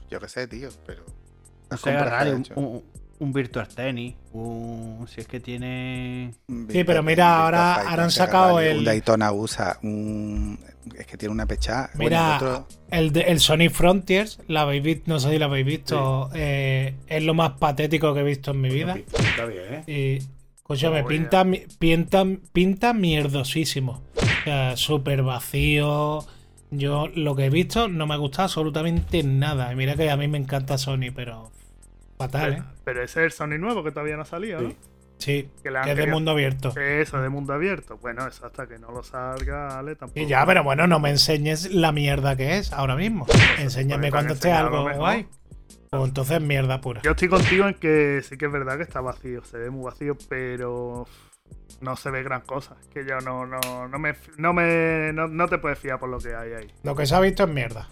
Yo qué sé, tío, pero. Sega Rally, un, un, un Virtua Tennis, un, si es que tiene... Sí, pero mira, ahora- ahora han sacado Rally, el- Un Daytona USA, un. Es que tiene una pecha. Bueno, Mira, el otro- el, de- el Sony Frontiers, la habéis visto, no sé si la habéis visto, eh, es lo más patético que he visto en mi vida. Está bien, ¿eh? Y, escúchame, pinta, pinta, pinta mierdosísimo. O sea, súper vacío. Yo lo que he visto no me ha gustado absolutamente nada. Y mira que a mí me encanta Sony, pero fatal, ¿eh? Pero, pero ese es el Sony nuevo que todavía no ha salido, ¿no? Sí. Que es de mundo abierto. Eso, de mundo abierto. Bueno, eso hasta que no lo salga, Ale, tampoco. Y ya, pero bueno, no me enseñes la mierda que es ahora mismo. Enséñame pues, cuando para esté algo guay. Pues entonces mierda pura. Yo estoy contigo en que sí que es verdad que está vacío, se ve muy vacío, pero no se ve gran cosa. Que yo no, no, no me, no me, no, no te puedes fiar por lo que hay ahí. Lo que se ha visto es mierda.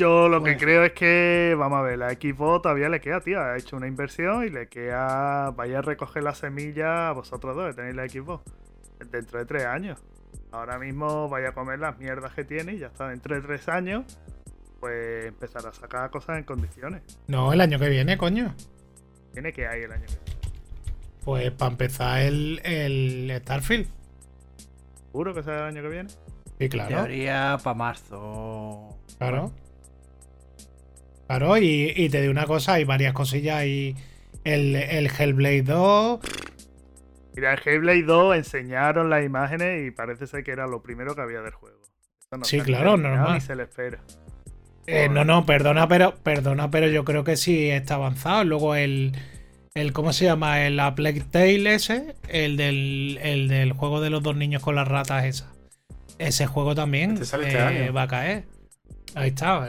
Yo lo Bueno. que creo es que, vamos a ver, la Xbox todavía le queda, tío. Ha hecho una inversión y le queda. Vaya a recoger la semilla a vosotros dos que tenéis la Xbox. Dentro de tres años. Ahora mismo vaya a comer las mierdas que tiene y ya está. Dentro de tres años, pues empezar a sacar cosas en condiciones. No, el año que viene, coño. Tiene que hay el año que viene. Pues para empezar el, el Starfield. ¿Seguro que sea el año que viene? Sí, claro. Teoría para marzo. Claro. Claro, y, y te digo una cosa, hay varias cosillas. Y el, el Hellblade 2. Mira, el Hellblade 2 enseñaron las imágenes y parece ser que era lo primero que había del juego. No Sí, claro, normal. Ni se le espera. eh, no, no, perdona, pero perdona, pero yo creo que sí está avanzado. Luego el. el ¿Cómo se llama? El A Plague Tale ese. El del, el del juego de los dos niños con las ratas esa. Ese juego también Este sale este eh, año. va a caer. Ahí está.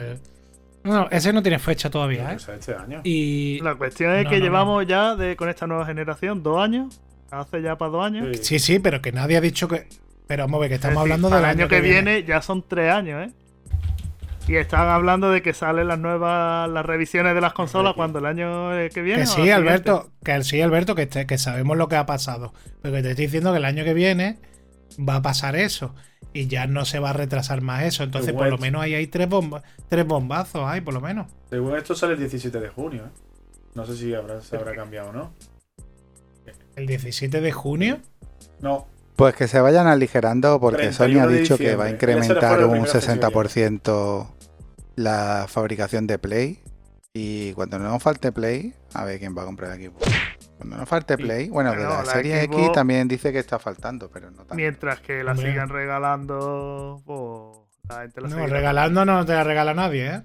No, ese no tiene fecha todavía, ¿eh? Este año. Y. La cuestión es No, que no, no. llevamos ya de, con esta nueva generación dos años. Hace ya para dos años. Sí, sí, pero que nadie ha dicho que. Pero vamos a ver, que estamos Es hablando para del el año que viene. ya son tres años, ¿eh? Y están hablando de que salen las nuevas las revisiones de las consolas cuando el año que viene. Que sí. Alberto, que sí, Alberto, que, te- que sabemos lo que ha pasado. Pero que te estoy diciendo que el año que viene va a pasar eso. Y ya no se va a retrasar más eso. Entonces, por lo menos ahí hay tres, bomba- tres bombazos, hay por lo menos. Según esto sale el 17 de junio, ¿eh? No sé si habrá, se habrá cambiado o no. El 17 de junio. No, Pues que se vayan aligerando porque 31 Sony ha dicho que va a incrementar un primero que 60% la fabricación de Play y cuando no nos falte Play, a ver quién va a comprar el equipo. Cuando no falte Play, bueno, de Bueno, la, la serie X también dice que está faltando, pero no tanto. Mientras que la Hombre. sigan regalando, pues la gente la No, regalando no te la regala nadie, ¿eh?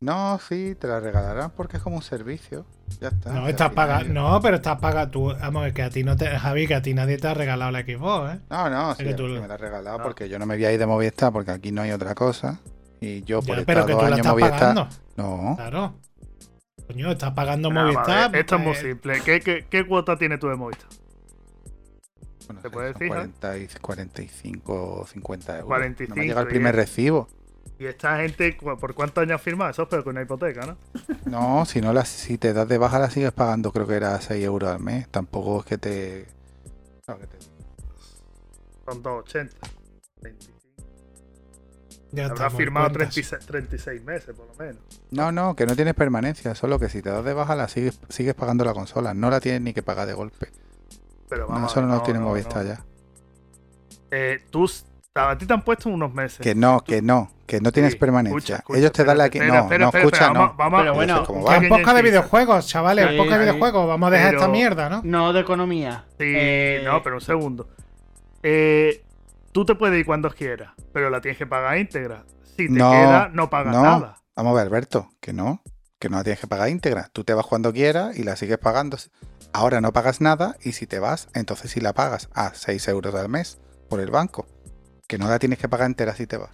No, sí, te la regalarán porque es como un servicio. Ya está. No, estás pagando. No, pero estás pagando. Tú, vamos ver, que a ti no te. Javi, que a ti nadie te ha regalado la Xbox, ¿eh? No, no, sí, que tú me la has regalado No. porque yo no me voy a ir de Movistar porque aquí no hay otra cosa. Y yo por Ya, estar pero que dos tú la estás Movistar. pagando. No, Claro. Coño, estás pagando Nada, vale, Movistar. Esto es muy pues, simple. ¿Qué, qué, qué cuota tiene tu de Movistar? bueno, ¿Se sí, puede son decir, 40 y 45 o 50 euros. no 45, me llega el y primer es- recibo. Y esta gente, ¿cu- ¿por cuántos años firma? Eso es pero con una hipoteca, ¿no? No, si no la, si te das de baja la sigues pagando, creo que era 6 euros al mes. Tampoco es que te. claro que te- Son 280. 25. ya Habrá estamos, firmado cuentas. 36, 36 meses, por lo menos. No, no, que no tienes permanencia, solo que si te das de baja la sigues, sigues pagando la consola. No la tienes ni que pagar de golpe. Pero No, vamos. eso ver, no, tiene Movistar no. ya. Eh, tú, a ti te han puesto unos meses. Que no, que no, que no tienes Sí, permanencia. escucha, escucha, Ellos te dan la que. espera, No, espera, no, espera, escucha, espera, no. Vamos, vamos, Pero bueno, en poca de videojuegos, chavales, en poca de videojuegos. Vamos a dejar Pero- esta mierda, ¿no? No de economía. Sí, Eh, no, pero un segundo. Eh, tú te puedes ir cuando quieras, pero la tienes que pagar íntegra. Si te No, queda, no pagas no. nada. Vamos a ver, Alberto, que no, que no la tienes que pagar íntegra. Tú te vas cuando quieras y la sigues pagando. Ahora no pagas nada y si te vas, entonces sí la pagas a 6 euros al mes por el banco. Que no la tienes que pagar entera si te vas.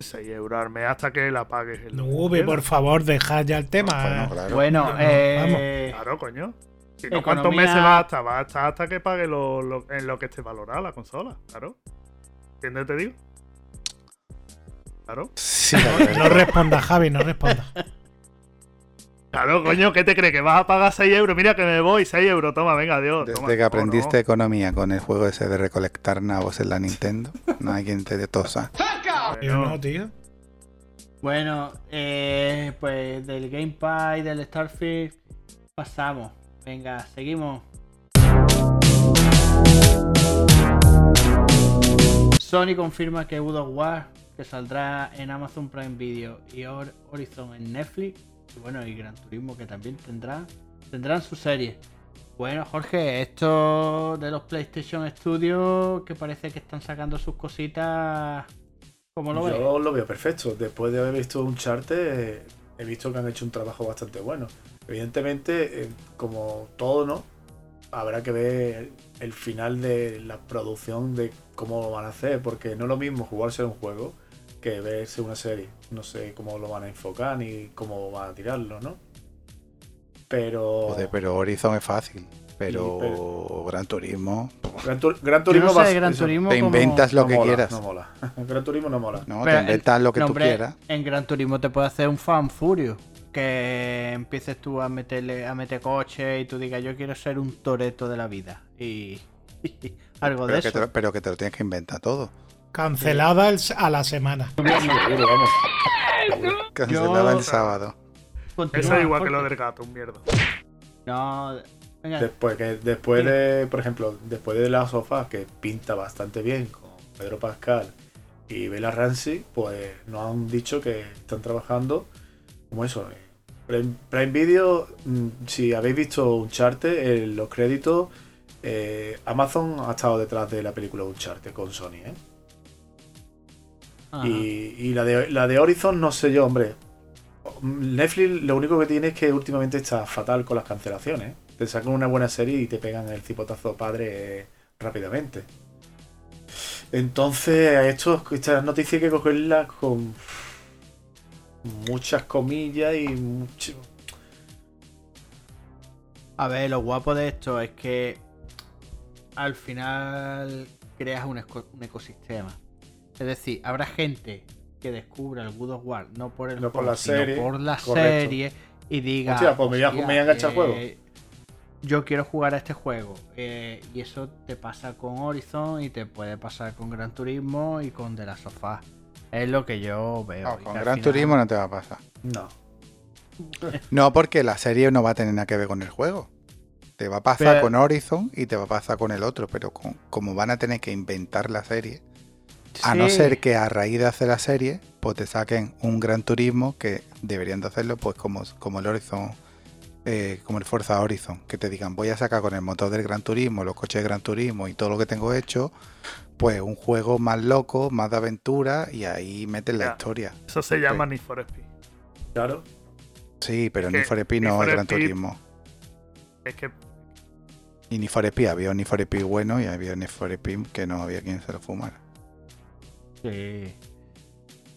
6 euros al mes hasta que la pagues. el- No, Ubi, por favor, dejad ya el tema. Bueno, eh. claro. Bueno, No, eh, Claro, coño. Si no, Economía- ¿cuántos meses va a estar? Va a estar hasta que pague lo, lo- en lo que esté valorada la consola. Claro. ¿Entiendes? Te digo. Claro. Sí. No respondas, Javi, no respondas. Claro, coño, ¿qué te crees? ¿Que vas a pagar 6 euros? Mira que me voy, 6 euros, toma, venga, adiós. Desde toma. que aprendiste no. economía con el juego ese de recolectar nabos en la Nintendo, no hay quien te dé tosa. Yo Bueno, no, tío. bueno, eh, pues del Gamepad y del Starfield pasamos. Venga, seguimos. Sony confirma que of War, que saldrá en Amazon Prime Video y Hor- Horizon en Netflix, y bueno, y Gran Turismo que también tendrá, tendrán su serie. Bueno, Jorge, esto de los PlayStation Studios, que parece que están sacando sus cositas. ¿Cómo lo ves? Yo lo veo perfecto. Después de haber visto un charte, he visto que han hecho un trabajo bastante bueno. Evidentemente, eh, como todo, ¿no? Habrá que ver el final de la producción de cómo lo van a hacer, porque no es lo mismo jugarse un juego que verse una serie. No sé cómo lo van a enfocar ni cómo van a tirarlo, ¿no? Pero. Joder, pero Horizon es fácil. Pero, Sí, pero- Gran Turismo. Gran, Turismo no sé, Gran Turismo. Te como- inventas lo no que mola, quieras. No mola. [LAUGHS] Gran Turismo no mola. No, Pero te inventas lo que no, tú hombre, quieras. En Gran Turismo te puede hacer un fan furio. Que empieces tú a meterle, a meter coche y tú digas yo quiero ser un toreto de la vida. Y, [LAUGHS] algo de Pero eso. te, pero que te lo tienes que inventar todo. Cancelada el- a la semana. [LAUGHS] Yo- el sábado. Eso es igual que lo del gato, un mierda. No, venga. Después, que después de, por ejemplo, después de la sofá, que pinta bastante bien con Pedro Pascal y Bella Ramsey, pues nos han dicho que están trabajando como eso. eh, Prime, Prime Video, mm, si habéis visto Uncharted, en los créditos, eh, Amazon ha estado detrás de la película Uncharted con Sony, ¿eh? Y, y la, de, la de Horizon, no sé yo, hombre. Netflix lo único que tiene es que últimamente está fatal con las cancelaciones. Te sacan una buena serie y te pegan el cipotazo padre eh, rápidamente. Entonces, a esto, estas noticias hay que cogerlas con muchas comillas y mucho. A ver, lo guapo de esto es que al final creas un, ecosistema. Es decir, habrá gente que descubra el God of War no por el No por juego, la sino serie, por la correcto. serie y diga, Hostia, pues me voy a- "Hostia, me voy a enganchar al juego". Yo quiero jugar a este juego. eh, y eso te pasa con Horizon y te puede pasar con Gran Turismo y con The Last of Us. Es lo que yo veo. No, con Gran final- Turismo no te va a pasar. No. [LAUGHS] No, porque la serie no va a tener nada que ver con el juego. Te va a pasar Pero- con Horizon y te va a pasar con el otro, pero con- como van a tener que inventar la serie, a no ser que a raíz de hacer la serie, pues te saquen un Gran Turismo que deberían de hacerlo pues como, como el Horizon, eh, como el Forza Horizon, que te digan voy a sacar con el motor del Gran Turismo, los coches de Gran Turismo y todo lo que tengo hecho, pues un juego más loco, más de aventura y ahí meten la historia. Eso se llama Need for Speed. Claro. Sí, pero Es que for Speed Need no es Gran Speed- Turismo. Es que Y ni for Speed, había un Need for Speed bueno y había un Need for Speed que no había quien se lo fumara. Sí.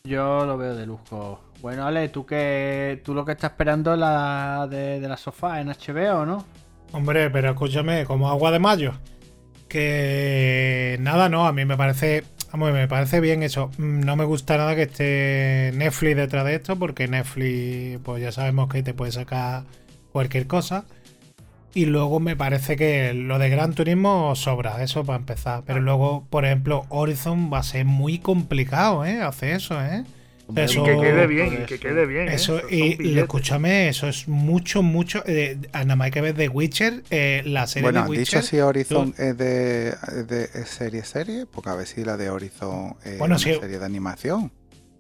Yo lo veo de lujo. Bueno, Ale, tú que tú lo que estás esperando es la de, de la sofá en HBO, ¿no? Hombre, pero escúchame, como agua de mayo. Que nada, no, a mí me parece. Vamos, me parece bien eso. Mm, No me gusta nada que esté Netflix detrás de esto, porque Netflix, pues ya sabemos que te puede sacar cualquier cosa. Y luego me parece que lo de Gran Turismo sobra, eso para empezar. Pero luego, por ejemplo, Horizon va a ser muy complicado, ¿eh? Hacer eso, ¿eh? Eso- y que quede bien, y que quede bien. ¿eh? Eso, y, escúchame, eso es mucho, mucho. eh, nada más hay que ver The Witcher, eh, la serie Bueno, de Witcher. dicho si Horizon es de, serie serie, porque a ver si la de Horizon es Bueno, una sí. serie de animación.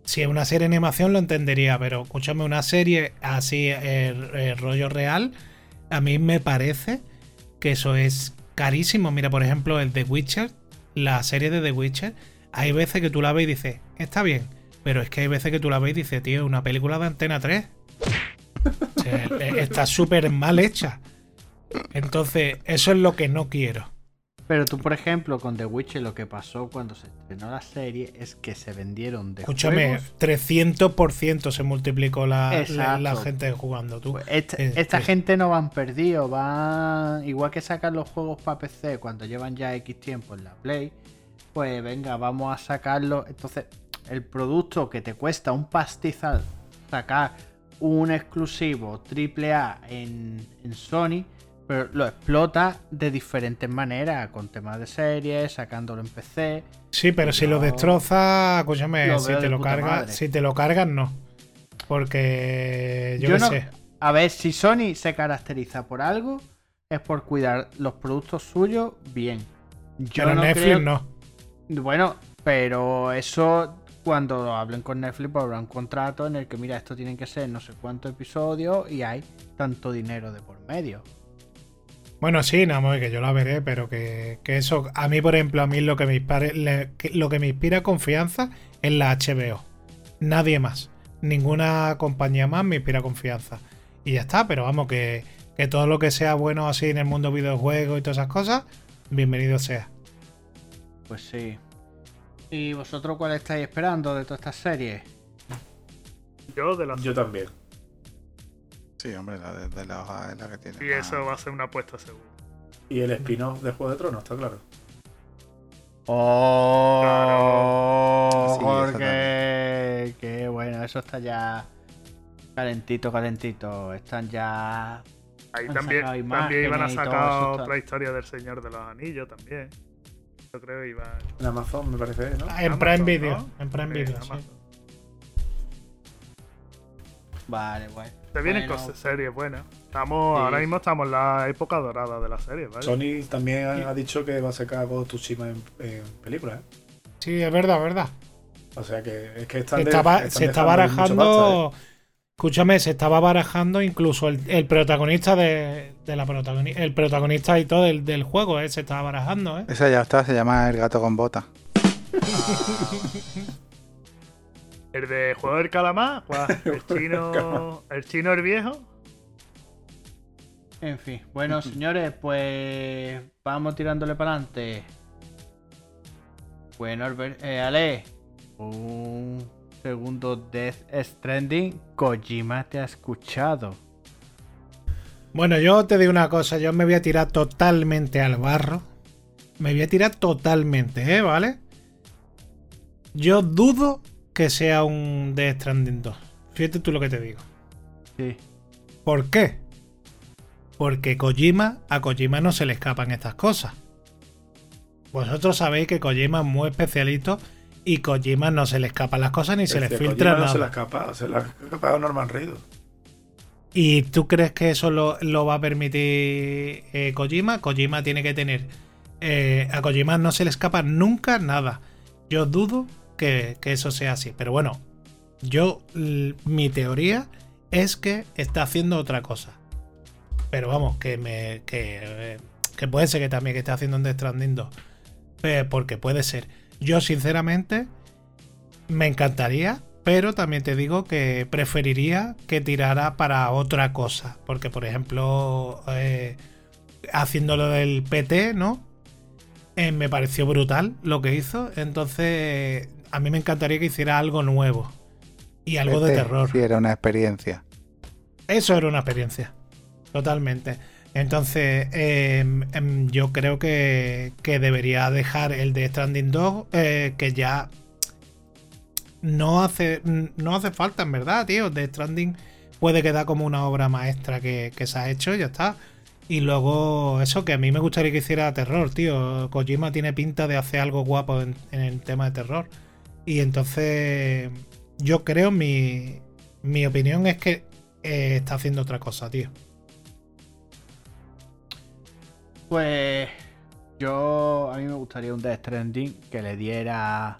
Si es una serie de animación lo entendería, pero escúchame, una serie así, eh, eh, rollo real, a mí me parece que eso es carísimo. Mira, por ejemplo, el The Witcher, la serie de The Witcher, hay veces que tú la ves y dices, está bien, pero es que hay veces que tú la ves y dices, tío, una película de Antena 3. O sea, [LAUGHS] eh, está súper mal hecha. Entonces, eso es lo que no quiero. Pero tú, por ejemplo, con The Witcher lo que pasó cuando se estrenó la serie es que se vendieron de Escúchame, juegos. 300% se multiplicó la, la- gente jugando. Tú. Pues esta, Eh, esta gente no van perdidos, van igual que sacan los juegos para PC cuando llevan ya X tiempo en la Play, pues venga, vamos a sacarlo. Entonces, el producto que te cuesta un pastizal sacar un exclusivo AAA en, en Sony, pero lo explota de diferentes maneras, con temas de series, sacándolo en PC. Sí, pero si lo destroza, escúchame, Lo si te lo si te lo cargas, no. Porque yo, Yo qué no- sé. A ver, si Sony se caracteriza por algo, es por cuidar los productos suyos bien. Yo Pero no Netflix creo- no. Bueno, pero eso cuando hablen con Netflix pues habrá un contrato en el que mira, esto tienen que ser no sé cuántos episodios y hay tanto dinero de por medio. Bueno, sí, no, hombre, que yo la veré, pero que, que eso, a mí, por ejemplo, a mí lo que me inspira, le- lo que me inspira confianza es la HBO. Nadie más. Ninguna compañía más me inspira confianza. Y ya está, pero vamos, que, que todo lo que sea bueno así en el mundo videojuegos y todas esas cosas, bienvenido sea. Pues sí. ¿Y vosotros cuál estáis esperando de todas estas series? Yo de la Yo también. Sí, hombre, la de, de la hoja es la que tiene. Y más- eso va a ser una apuesta segura. Y el spin-off de Juego de Tronos, está claro. ¡Oh! Sí, Jorge! ¡Qué bueno! Eso está ya calentito, calentito. Están ya. Ahí también, también iban a sacar otra historia del Señor de los Anillos también. Yo creo que iba En Amazon, me parece, ¿no? En Amazon, Prime ¿no? Video. En Prime Video, sí. Vale, bueno. Se vienen Bueno. cosas series buenas. Estamos, Sí. ahora mismo estamos en la época dorada de las series, ¿vale? Sony también ha, ha dicho que va a sacar Ghost of Tsushima en, en película, ¿eh? Sí, es verdad, es verdad. O sea que es que están Se de- estaba- están se está barajando. pasta, ¿eh? Escúchame, se estaba barajando incluso el, el protagonista de, de la protagonista. El protagonista y todo del, del juego, ¿eh? Se estaba barajando, ¿eh? Esa ya está, se llama El gato con bota. [LAUGHS] El de Juego del Calamar, [LAUGHS] el chino, el chino el viejo. En fin, bueno, [LAUGHS] señores, pues vamos tirándole para adelante. Bueno, Albert- eh, Ale, un segundo Death Stranding. Kojima te ha escuchado. Bueno, yo te digo una cosa, yo me voy a tirar totalmente al barro. Me voy a tirar totalmente, ¿eh? ¿Vale? Yo dudo que sea un Death Stranding 2. Fíjate tú lo que te digo. Sí. ¿Por qué? Porque Kojima, a Kojima no se le escapan estas cosas. Vosotros sabéis que Kojima es muy especialito y Kojima no se le escapan las cosas ni se le Este, filtra Kojima nada. No se la ha escapado, se la ha escapado Norman Reedus. ¿Y tú crees que eso lo, lo va a permitir eh, Kojima? Kojima tiene que tener. eh, a Kojima no se le escapa nunca nada. Yo dudo que, que eso sea así. Pero bueno, yo. Mi teoría es que está haciendo otra cosa. Pero vamos, que me. Que, eh, que puede ser que también que esté haciendo un Death Stranding 2. Eh, porque puede ser. Yo, sinceramente, me encantaría, pero también te digo que preferiría que tirara para otra cosa. Porque, por ejemplo, eh, haciendo lo del PT, ¿no? Eh, me pareció brutal lo que hizo. Entonces, a mí me encantaría que hiciera algo nuevo. Y algo de terror. Sí, era una experiencia. Eso era una experiencia. Totalmente. Entonces, eh, em, yo creo que, que debería dejar el de Stranding 2, eh, que ya no hace, no hace falta, en verdad, tío. The Stranding puede quedar como una obra maestra que, que se ha hecho, ya está. Y luego, eso que a mí me gustaría que hiciera terror, tío. Kojima tiene pinta de hacer algo guapo en, en el tema de terror. Y entonces, yo creo, mi, mi opinión es que eh, está haciendo otra cosa, tío. Pues yo a mí me gustaría un Death Stranding que le diera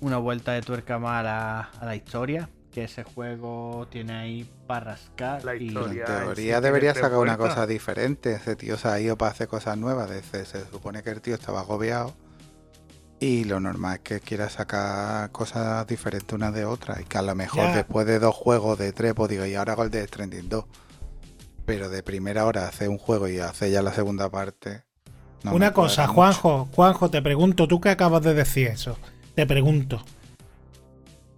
una vuelta de tuerca más a la, a la historia. Que ese juego tiene ahí para rascar. La y- historia. En Ya, teoría debería sacar una cosa diferente. Ese tío se ha ido para hacer cosas nuevas. De ese- se supone que el tío estaba agobiado. Y lo normal es que quiera sacar cosas diferentes una de otra. Y que a lo mejor Ya. después de dos juegos de tres, pues digo, y ahora hago el de Stranding 2. Pero de primera hora hacer un juego y hacer ya la segunda parte. no Una cosa. Juanjo, Juanjo, te pregunto, tú que acabas de decir eso, te pregunto,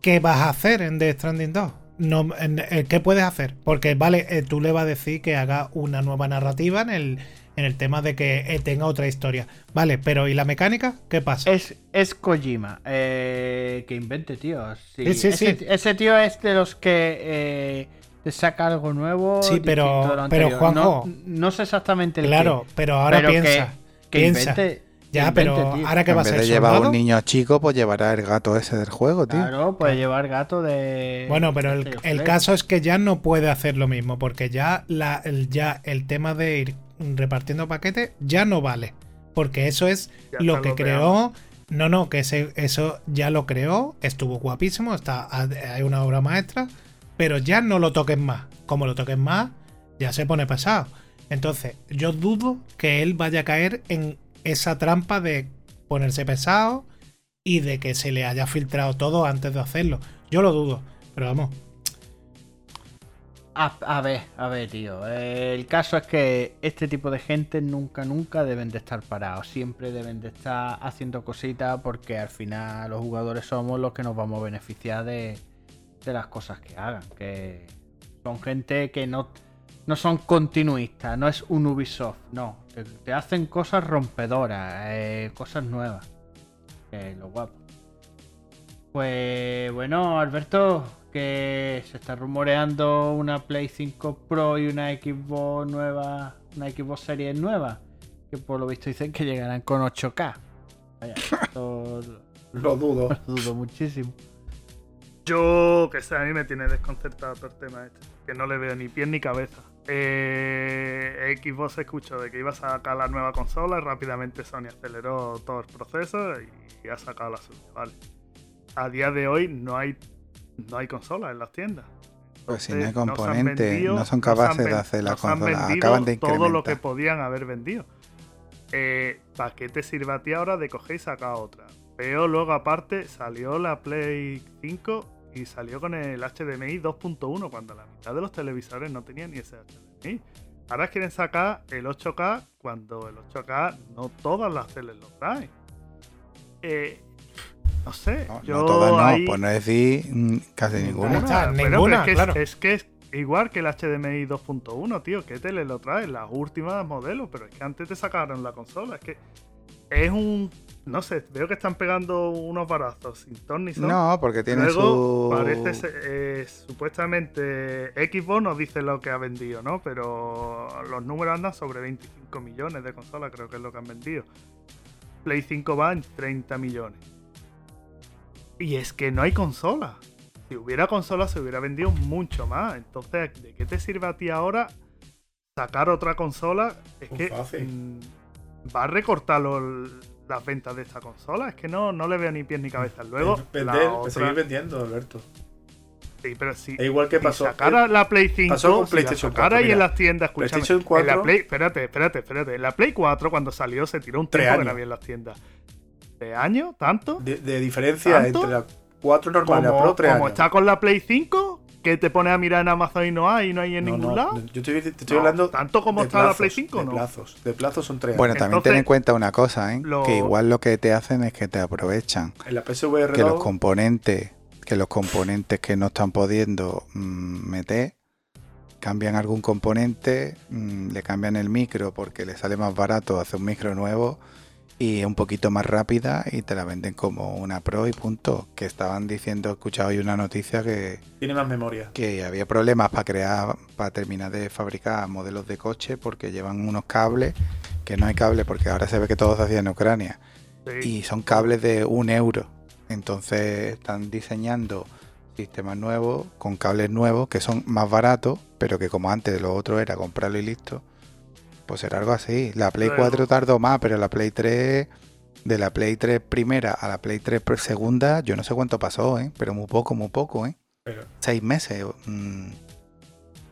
¿qué vas a hacer en The Stranding 2? No, en- eh, ¿Qué puedes hacer? Porque, vale, eh, tú le vas a decir que haga una nueva narrativa en el, en el tema de que eh, tenga otra historia. Vale, pero ¿y la mecánica? ¿Qué pasa? Es, es Kojima. eh, que invente, tío. Sí, Sí, sí, ese, sí. ese tío es de los que eh, saca algo nuevo. Sí, pero- pero. Juanjo, No, no sé exactamente el claro, qué, pero ahora pero que- piensa. que piensa. invente- ya, invente, pero tío. ahora que va a ser de llevar a soldado. un niño chico, pues llevará el gato ese del juego, tío. Claro, puede llevar gato de. Bueno, pero el, caso es que ya no puede hacer lo mismo, porque ya, la, el, ya el tema de ir repartiendo paquetes ya no vale. Porque eso es Ya lo que lo creó. No, no, que ese- eso ya lo creó, estuvo guapísimo, está, hay una obra maestra, pero ya no lo toques más. Como lo toques más, ya se pone pesado. Entonces, yo dudo que él vaya a caer en esa trampa de ponerse pesado y de que se le haya filtrado todo antes de hacerlo. Yo lo dudo, pero vamos. A, a ver, a ver, tío. el caso es que este tipo de gente nunca, nunca deben de estar parados. Siempre deben de estar haciendo cositas porque al final los jugadores somos los que nos vamos a beneficiar de, de las cosas que hagan. Que son gente que no, no son continuistas, no es un Ubisoft, no. Te, te hacen cosas rompedoras, eh, cosas nuevas. Que es lo guapo. Pues bueno, Alberto, que se está rumoreando una Play 5 Pro y una Xbox nueva, una Xbox Series nueva, que por lo visto dicen que llegarán con 8K. Vaya, [LAUGHS] esto Lo dudo. [LAUGHS] lo dudo muchísimo. Yo, que sé, a mí me tiene desconcertado todo el tema este. Que no le veo ni pie ni cabeza. Eh, Xbox escuchó de que iba a sacar la nueva consola y rápidamente Sony aceleró todo el proceso y ha sacado la suya, ¿vale? A día de hoy no hay, no hay consolas en las tiendas. Pues si no hay componentes, vendido- no son capaces de hacer la consola. Acaban de todo lo que incrementar. podían haber vendido. Eh, ¿Para qué te sirve a ti ahora de coger y sacar otra? Pero luego aparte salió la Play 5 y salió con el HDMI 2.1 cuando la mitad de los televisores no tenían ni ese HDMI. Ahora quieren sacar el 8K cuando el 8K no todas las teles lo traen. Eh, no sé, No, yo no todas no, ahí- por no decir mm, casi ninguna. pero ninguna, es que, es- claro. es, que es igual que el HDMI 2.1, tío. ¿Qué tele lo trae? Las últimas modelos, pero es que antes te sacaron la consola. Es que es un. No sé, veo que están pegando unos barazos sin ton ni son. No, porque tiene Luego, su. parece ser- eh, supuestamente Xbox nos dice lo que ha vendido, ¿no? Pero los números andan sobre 25 millones de consolas, creo que es lo que han vendido. Play 5 va en 30 millones. Y es que no hay consola. Si hubiera consola se hubiera vendido mucho más. Entonces, ¿de qué te sirve a ti ahora sacar otra consola? Es Muy que fácil. mm, va a recortar los- las ventas de esta consola. Es que no, no le veo ni pies ni cabeza. Luego, Vender, la otra- seguir vendiendo, Alberto. Sí, pero si, Es igual que si pasó. sacara la Play 5, pasó con si PlayStation la sacara 4, ahí en las tiendas, escúchame, PlayStation en 4. la Play, espérate, espérate, espérate. En la Play 4 cuando salió se tiró un tiempo que años. no había en las tiendas. ¿De años? ¿Tanto? de, de diferencia ¿Tanto? entre la 4 normal y la Pro, 3 como años. está con la Play 5, que te pones a mirar en Amazon y no hay, y no hay en No, ningún no, lado. Yo te, te estoy No, hablando. tanto como de está la Play 5, de ¿no? plazos. De plazos son 3 años. Bueno, también ten en cuenta una cosa, ¿eh? lo- Que igual lo que te hacen es que te aprovechan. en la PSVR Que los 2, componentes, que los componentes que no están pudiendo mm, meter, cambian algún componente, mm, le cambian el micro porque le sale más barato hacer un micro nuevo y es un poquito más rápida y te la venden como una Pro y punto. Que estaban diciendo, he escuchado hoy una noticia que, tiene más memoria. que había problemas para crear, para terminar de fabricar modelos de coche porque llevan unos cables, que no hay cables porque ahora se ve que todo se hacía en Ucrania Sí. y son cables de un euro. Entonces están diseñando sistemas nuevos con cables nuevos que son más baratos, pero que como antes lo otro era comprarlo y listo, pues era algo así. La Play Luego- 4 tardó más, pero la Play 3, de la Play 3 primera a la Play 3 pre- segunda, yo no sé cuánto pasó, ¿eh? pero muy poco, muy poco, ¿eh? Pero, Seis meses. mm.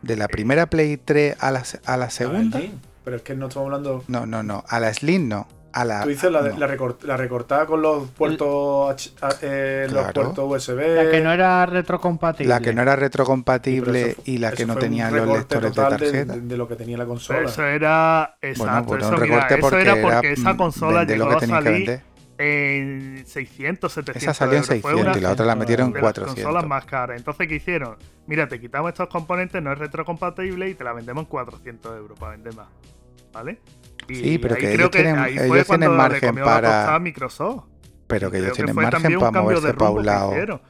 De la primera Play 3 a la, a la segunda. Sí, Pero es que no estamos hablando. No, no, no. A la Slim no. A la, Tú dices la, de- no. la, recort- la recortada con los puertos H- a- eh, los Claro. puertos USB. La que no era retrocompatible. La que no era retrocompatible fue- y la que no tenía los lectores de tarjeta. De, de lo que tenía la consola. eso era. Exacto, bueno, pues eso, un mira, recorte eso porque era porque esa mm, consola llegó lo a que que salir vender. en 600, 700 Esa salió en euros. Fue 600 una y la otra la metieron en de las 400. consolas más caras. Entonces, ¿qué hicieron? Mira, te quitamos estos componentes, no es retrocompatible y te la vendemos en 400 euros para vender más. ¿Vale? Y Sí, pero ahí que creo ellos tienen- ahí ellos tienen margen para- a Microsoft. Pero que Creo ellos tienen margen para cambio de moverse para un que lado.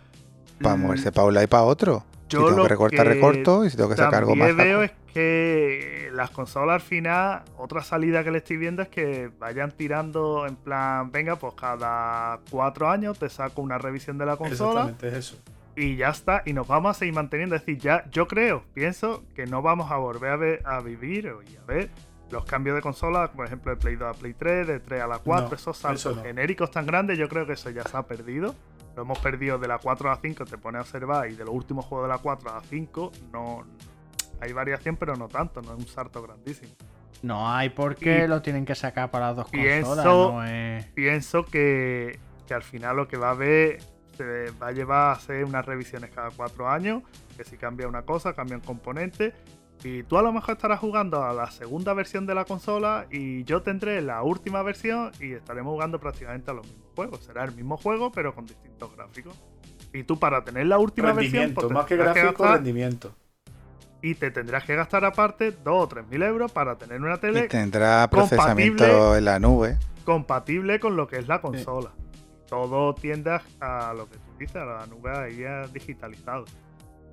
Para Mm, moverse para un lado y para otro. Si yo tengo lo que recortar, que recorto. Y si tengo que sacar algo más. También veo saco. es que las consolas al final, otra salida que le estoy viendo es que vayan tirando en plan, venga, pues cada cuatro años te saco una revisión de la consola Exactamente, es eso. y ya está, y nos vamos a seguir manteniendo. Es decir, ya yo creo, pienso que no vamos a volver a, ver, a vivir y a ver los cambios de consola, por ejemplo, de Play 2 a Play 3, de 3 a la 4, No, esos saltos eso no. genéricos tan grandes, yo creo que eso ya se ha perdido. Lo hemos perdido de la 4 a la 5, te pone a observar, y de los últimos juegos de la 4 a la 5, no hay variación, pero no tanto, no es un salto grandísimo. No hay por qué Y lo tienen que sacar para las dos pienso- consolas. No es... Pienso que, que al final lo que va a haber se va a llevar a hacer unas revisiones cada cuatro años, que si cambia una cosa, cambia un componente. Y tú a lo mejor estarás jugando a la segunda versión de la consola y yo tendré la última versión y estaremos jugando prácticamente a los mismos juegos. Será el mismo juego pero con distintos gráficos. Y tú para tener la última versión... Rendimiento, pues, te más que gráfico, gastar- rendimiento. y te tendrás que gastar aparte 2 o 3 mil euros para tener una Y tele tendrá procesamiento compatible. en la nube. compatible con lo que es la consola. Todo tiende a, lo que tú dices, a la nube ahí ya digitalizado.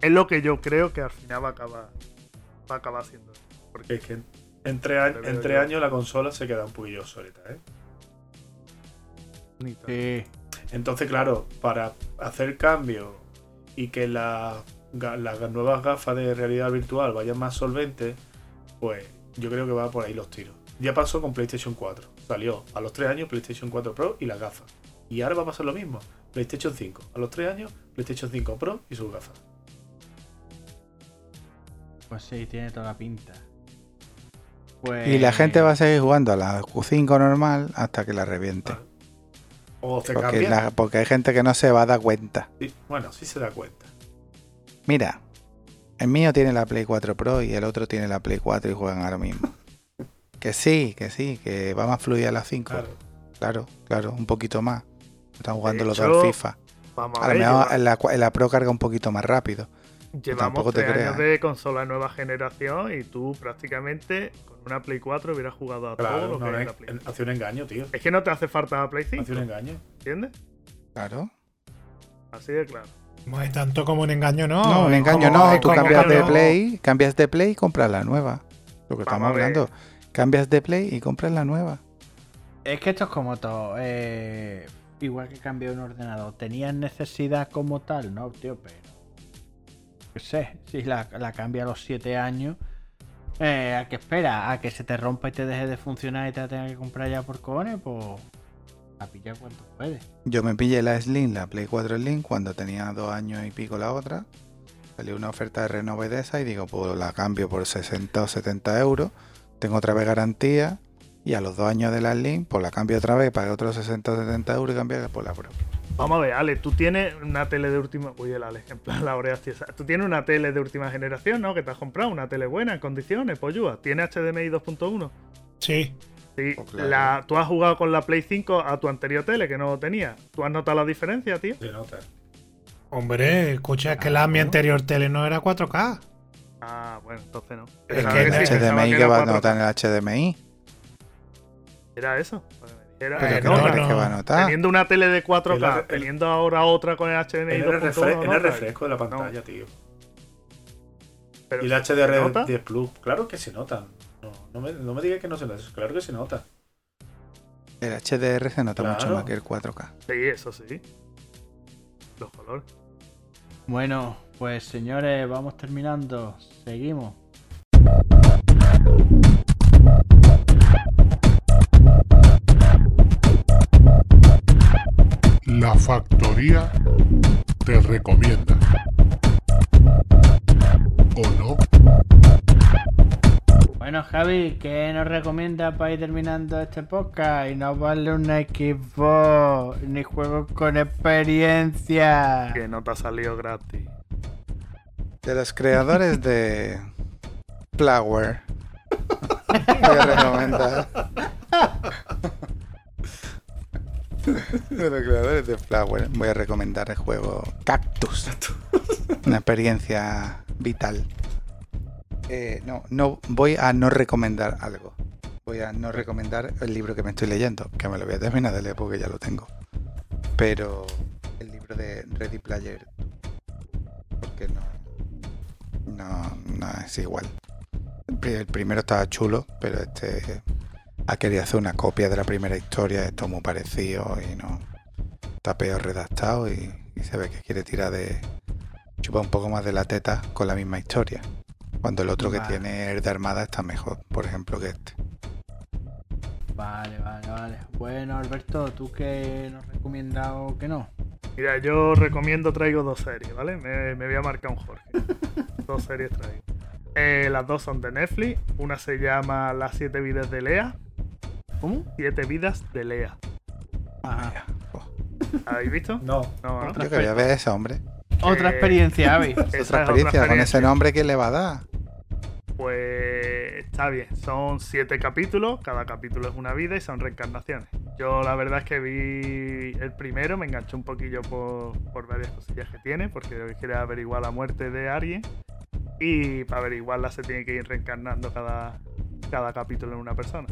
Es lo que yo creo que al final va a acabar, va a acabar siendo. Porque Es que entre, a- entre años la consola se queda un poquillo solita, ¿eh? Sí. Entonces, claro, para hacer cambio y que la- las nuevas gafas de realidad virtual vayan más solventes, pues yo creo que va por ahí los tiros. Ya pasó con PlayStation 4. Salió a los 3 años PlayStation 4 Pro y las gafas. Y ahora va a pasar lo mismo. PlayStation 5. A los 3 años, PlayStation 5 Pro y sus gafas. Pues sí, tiene toda la pinta. Pues... Y la gente va a seguir jugando a la Q5 normal hasta que la reviente. Ah, O se Porque, la- porque hay gente que no se va a dar cuenta. Sí, bueno, sí se da cuenta. Mira, el mío tiene la Play 4 Pro y el otro tiene la Play 4 y juegan ahora mismo. [LAUGHS] Que sí, que sí, que va más fluida la 5. Claro. Claro, claro, un poquito más. Están jugando De los hecho, dos al FIFA. A A lo ver, mejor lleva- en la, cua- en la Pro carga un poquito más rápido. Llevamos tres años creas. de consola de nueva generación y tú prácticamente con una Play 4 hubieras jugado a todo Claro, lo que no, es la Play. hace un engaño, tío. Es que no te hace falta la Play 5, Hace un engaño. ¿entiendes? Claro. Así de claro. No hay tanto como un engaño, ¿no. No, un Es engaño no. Tú cambias de. Play, cambias de Play y compras la nueva. Lo que Vamos estamos hablando. Cambias de Play y compras la nueva. Es que esto es como todo. eh, igual que cambió un ordenador. Tenías necesidad como tal, ¿no, tío? Pero. Qué sé, si la, cambia a los 7 años. Eh, ¿A qué espera? ¿A que se te rompa y te deje de funcionar y te la tengas que comprar ya por cojones? Pues. La pilla cuanto puede. Yo me pillé la Slim, la Play 4 Slim, cuando tenía dos años y pico la otra. Salió una oferta de renove de esa y digo, pues la cambio por 60 o 70 euros. Tengo otra vez garantía. Y a los dos años de la Slim, pues la cambio otra vez, pagué otros 60 o 70 euros y cambié por la Pro. Vamos a ver, Ale, tú tienes una tele de última. Uy, el Ale, en plan la oreja tiesa. Tú tienes una tele de última generación, ¿no? Que te has comprado, una tele buena, en condiciones, pollúa. ¿Tiene HDMI 2.1? Sí. Sí. Pues claro. La, tú has jugado con la Play 5 a tu anterior tele, que no lo tenía. ¿Tú has notado la diferencia, tío? Se nota. Hombre, escucha, es que la mi anterior tele no era 4K. Ah, bueno, entonces no. Es Pensaba que el sí, HDMI que va a 4K. notar en el HDMI. Era eso. Pues me dijera, Pero que que no, no, no. es que va a notar. Teniendo una tele de 4K, En el- teniendo ahora otra con el HDMI En el, 2.1. refre- en ¿no? el refresco de la pantalla, tío. Pero Y el ¿se HDR nota? 10 Plus, claro que se nota. No, no me, no me digas que no se nota, claro que se nota. El HDR se nota mucho más que el 4K. Sí, eso sí. Los colores. Bueno, pues señores, vamos terminando. Seguimos. La factoría te recomienda. ¿O no? Bueno, Javi, ¿qué nos recomienda para ir terminando este podcast? Y no vale un Xbox ni juegos con experiencia. Que no te ha salido gratis. De los creadores de Flower. Voy a recomendar. [LAUGHS] De los creadores de Flower. Voy a recomendar el juego Cactus. Una experiencia vital. Eh, no, no, voy a no recomendar algo. Voy a no recomendar el libro que me estoy leyendo, que me lo voy a terminar de leer porque ya lo tengo. Pero el libro de Ready Player, porque no, no, no es igual. El pri- el primero estaba chulo, pero este ha querido hacer una copia de la primera historia, esto muy parecido y no está peor redactado y, y se ve que quiere tirar de chupar un poco más de la teta con la misma historia. Cuando el otro que tiene el de Armada está mejor, por ejemplo, que este. Vale, vale, vale. Bueno, Alberto, ¿tú qué nos recomiendas o qué no? Mira, yo recomiendo, traigo dos series, ¿vale? Me, me voy a marcar un Jorge. [LAUGHS] dos series traigo. Eh, las dos son de Netflix. Una se llama Las siete vidas de Lea. ¿Cómo? Siete vidas de Lea. Ah, ¿Habéis visto? No. No, ¿no? yo quería ver a ese hombre. Otra Eh, experiencia, Avi. Esa Otra experiencia. Con ese nombre, ¿quién le va a dar? Pues está bien, son siete capítulos, cada capítulo es una vida y son reencarnaciones. Yo la verdad es que vi el primero, me enganché un poquillo por, por varias cosillas que tiene, porque quería averiguar la muerte de alguien y para averiguarla se tiene que ir reencarnando cada, cada capítulo en una persona.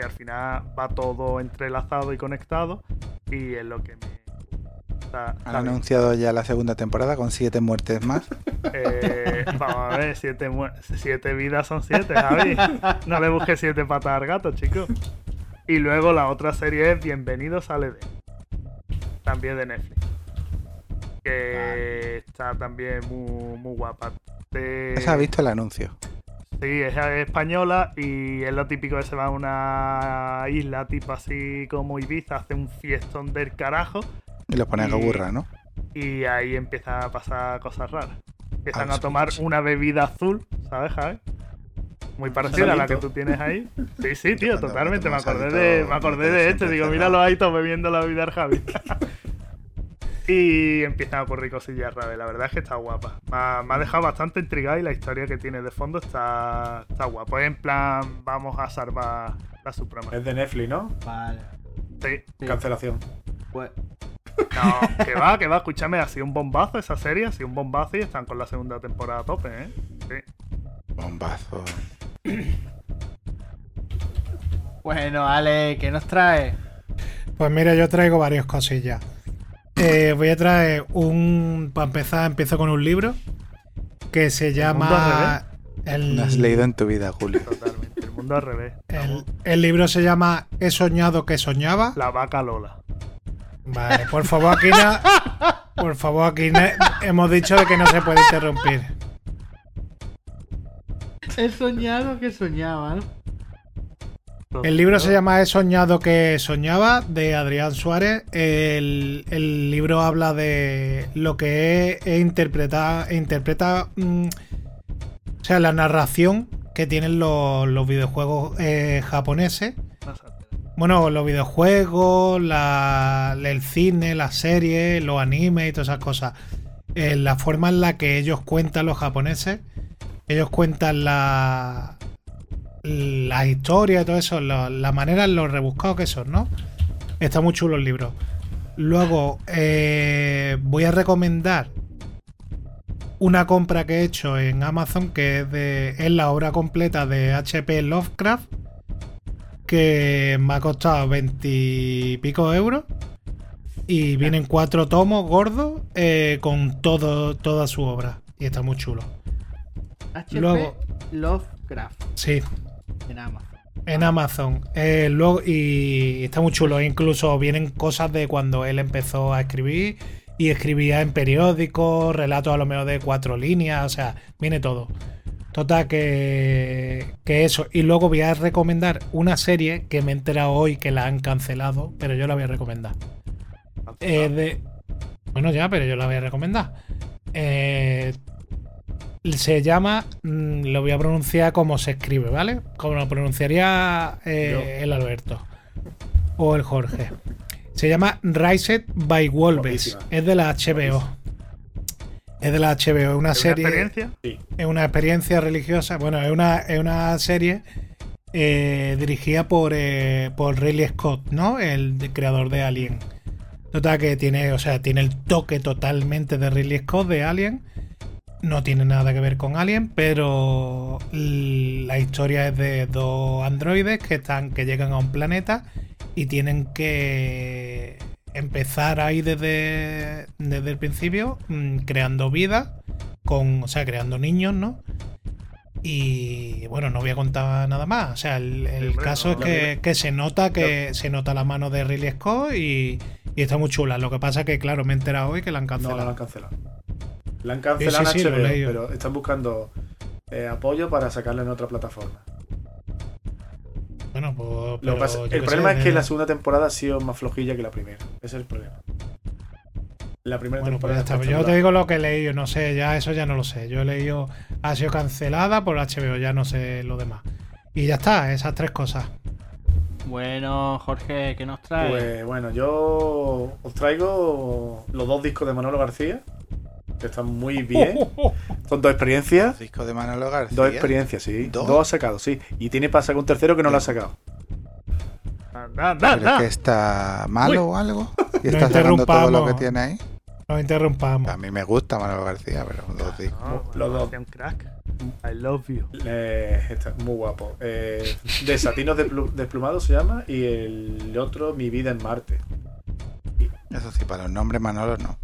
Que al final va todo entrelazado y conectado y es lo que me... Está, Han está bien. anunciado ya la segunda temporada con siete muertes más. [LAUGHS] Eh, vamos a ver, siete, siete vidas son siete, Javi. No le busques siete patas al gato, chicos. Y luego la otra serie es Bienvenidos al Edén. También de Netflix. Que está también muy, muy guapa. De- Esa ha visto el anuncio. Sí, es española y es lo típico de se va a una isla tipo así como Ibiza, hace un fiestón del carajo Y lo pone a burra, ¿no? y ahí empiezan a pasar cosas raras. Empiezan Ah, a tomar una bebida azul, ¿sabes, Javi? Muy parecida a la que tú tienes ahí. Sí, sí, tío, totalmente. Me acordé de, me acordé de este. Digo, míralo ahí, todo bebiendo la bebida al Javi. [LAUGHS] y empiezan a ocurrir cosillas raras. La verdad es que está guapa. Me ha, me ha dejado bastante intrigada y la historia que tiene de fondo está, está guapa. Es en plan, vamos a salvar la Suprema. Es de Netflix, ¿no? Vale. Sí. Sí. Cancelación. Pues, No, que va, que va, escúchame, ha sido un bombazo esa serie, ha sido un bombazo y están con la segunda temporada a tope, ¿eh? Sí. Bombazo. bueno, Ale, ¿qué nos trae? Pues mira, yo traigo varias cosillas. Eh, voy a traer un. Para empezar, empiezo con un libro que se llama. El, No has leído en tu vida, Julio. Totalmente, el mundo al revés. el, el libro se llama He soñado que soñaba. La vaca Lola. Vale, por favor, aquí no. Por favor, aquí no- hemos dicho de que no se puede interrumpir. He soñado que soñaba, ¿no? El libro se llama He soñado que soñaba de Adrián Suárez. El, el libro habla de lo que es, interpretar, interpreta, mm, o sea, la narración que tienen los, los videojuegos eh, japoneses. Bueno, los videojuegos, la- el cine, las series, los animes y todas esas cosas. Eh, la forma en la que ellos cuentan los japoneses. Ellos cuentan la, las historias y todo eso, la, la manera lo rebuscados que son, ¿no? Está muy chulo el libro. Luego, eh, voy a recomendar una compra que he hecho en Amazon que es, de, es la obra completa de HP Lovecraft que me ha costado 20 y pico euros y vienen cuatro tomos gordos eh, con todo, toda su obra y está muy chulo. HP Luego- Lovecraft Sí, en Amazon. En Amazon. Eh, luego, y está muy chulo. Incluso vienen cosas de cuando él empezó a escribir. Y escribía en periódicos, relatos a lo mejor de cuatro líneas. O sea, viene todo. Total, que, que eso. Y luego voy a recomendar una serie que me he enterado hoy que la han cancelado. Pero yo la voy a recomendar. Eh, de... Bueno, ya, pero yo la voy a recomendar. Eh, se llama, mm, lo voy a pronunciar como se escribe, ¿vale? Como lo pronunciaría eh, el Alberto o el Jorge. Se llama Rised by Wolves. Es de la HBO. Es de la HBO, es una ¿Es una serie. experiencia? Es una experiencia religiosa. Bueno, es una, es una serie eh, dirigida por, eh, por Ridley Scott, ¿no? El creador de Alien. Total que tiene, o sea, tiene el toque totalmente de Ridley Scott de Alien. No tiene nada que ver con Alien, pero la historia es de dos androides que están, que llegan a un planeta y tienen que empezar ahí desde, desde el principio, mm, creando vida, con, o sea, creando niños, ¿no? Y bueno, no voy a contar nada más. O sea, el, caso no, es que, que se nota que se nota la mano de Ridley Scott y, y está muy chula. Lo que pasa que, claro, me he enterado hoy que la han no cancelado. la han cancelado. La han cancelado Sí, HBO, pero están buscando eh, apoyo para sacarla en otra plataforma. Bueno, pues. Pero el problema sé, es que la segunda temporada ha sido más flojilla que la primera. Ese es el problema. La primera Bueno, pues temporada. está. Yo te digo lo que he leído, no sé, ya eso ya no lo sé. Yo he leído, ha sido cancelada por HBO, ya no sé lo demás. Y ya está, esas tres cosas. Bueno, Jorge, ¿qué nos trae? Pues bueno, yo os traigo los dos discos de Manolo García, que están muy bien. [LAUGHS] Son dos experiencias. Disco de Manolo García. Dos experiencias, sí. ¿Dos? Dos, ha sacado, sí. Y tiene para sacar un tercero que no lo ha sacado. ¿Pero es anda. que está malo o algo? [LAUGHS] ¿Y No está sacando todo lo interrumpamos. que tiene ahí? No interrumpamos. A mí me gusta Manolo García, pero dos discos. No, Los dos. un crack. I love you. Eh, está muy guapo. Eh, de Satinos Desplu- Desplumados se llama. Y el otro, Mi vida en Marte. Eso sí, para los nombres Manolo no.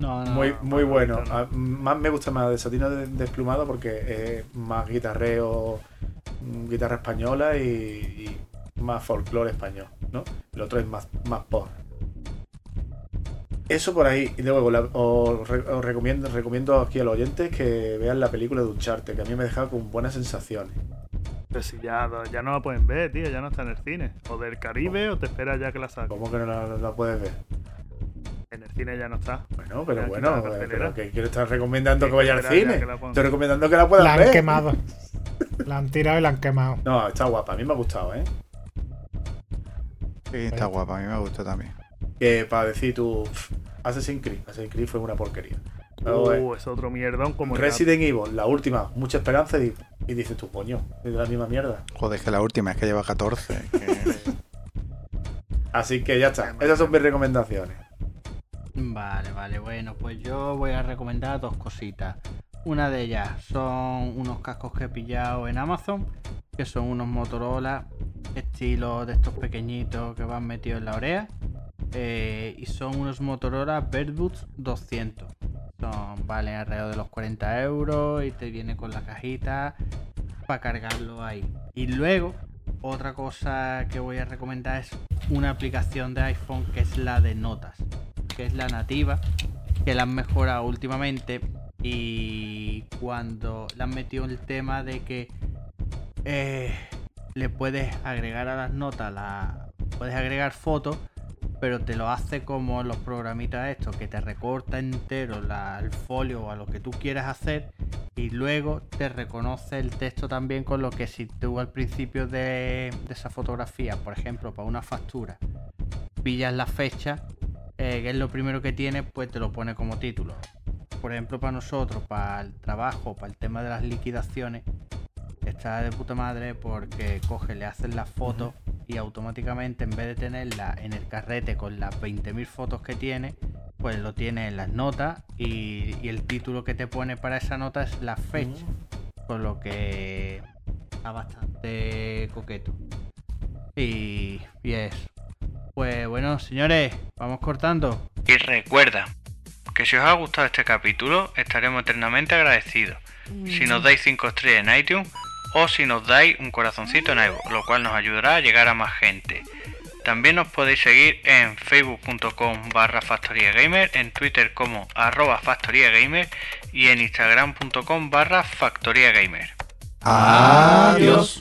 No, no. Muy, muy no, bueno. no. Ah, Más me gusta más de Satinos de- Desplumados porque es más guitarreo, mm, guitarra española y, y más folclore español, ¿no? El otro es más, más pop. Eso por ahí. Y luego la- os, re- os recomiendo, recomiendo aquí a los oyentes que vean la película de Uncharted, que a mí me ha dejado con buenas sensaciones. Pero si ya, ya no la pueden ver, tío, ya no está en el cine. O del Caribe o te esperas ya que la saquen. ¿Cómo que no la, la puedes ver? En el cine ya no está. Bueno, pero Ya bueno, eh, pero que quiero estar recomendando que que vaya al cine. Estoy recomendando que la puedan La han ver. quemado. [LAUGHS] La han tirado y la han quemado. No, está guapa, a mí me ha gustado, ¿eh? Sí, está guapa, a mí me gusta también. Que para decir tú, "Pff, Assassin's Creed, Assassin's Creed fue una porquería. Luego, eh, Uh, es otro mierdón como el Resident Evil, la última, mucha esperanza y, y dices tú, coño, es de la misma mierda. Joder, que la última es que lleva 14. que- [LAUGHS] Así que ya está, esas son mis recomendaciones. Vale, vale, bueno, pues yo voy a recomendar dos cositas. Una de ellas son unos cascos que he pillado en Amazon, que son unos Motorola estilo de estos pequeñitos que van metidos en la oreja. eh, y son unos Motorola Birdboots 200. Son, valen alrededor de los 40 euros y te viene con la cajita para cargarlo ahí. Y luego, otra cosa que voy a recomendar es una aplicación de iPhone que es la de notas, que es la nativa, que la han mejorado últimamente. Y cuando le han metido el tema de que eh, le puedes agregar a las notas, la, puedes agregar fotos, pero te lo hace como los programitas estos, que te recorta entero el folio o a lo que tú quieras hacer y luego te reconoce el texto también con lo que si tú al principio de, de esa fotografía, por ejemplo, para una factura, pillas la fecha, eh, que es lo primero que tiene, pues te lo pone como título. Por ejemplo, para nosotros, para el trabajo, para el tema de las liquidaciones, está de puta madre porque coge, le hacen las fotos y automáticamente en vez de tenerla en el carrete con las 20.000 fotos que tiene, pues lo tiene en las notas y, y el título que te pone para esa nota es la fecha. Con lo que está bastante coqueto. Y, y eso. Pues bueno, señores, vamos cortando. Y recuerda que si os ha gustado este capítulo, estaremos eternamente agradecidos. Si nos dais 5 estrellas en iTunes o si nos dais un corazoncito en iVoox, lo cual nos ayudará a llegar a más gente. También nos podéis seguir en facebook.com barra factoriagamer, en twitter como arroba factoriagamer y en instagram.com barra factoriagamer. Adiós.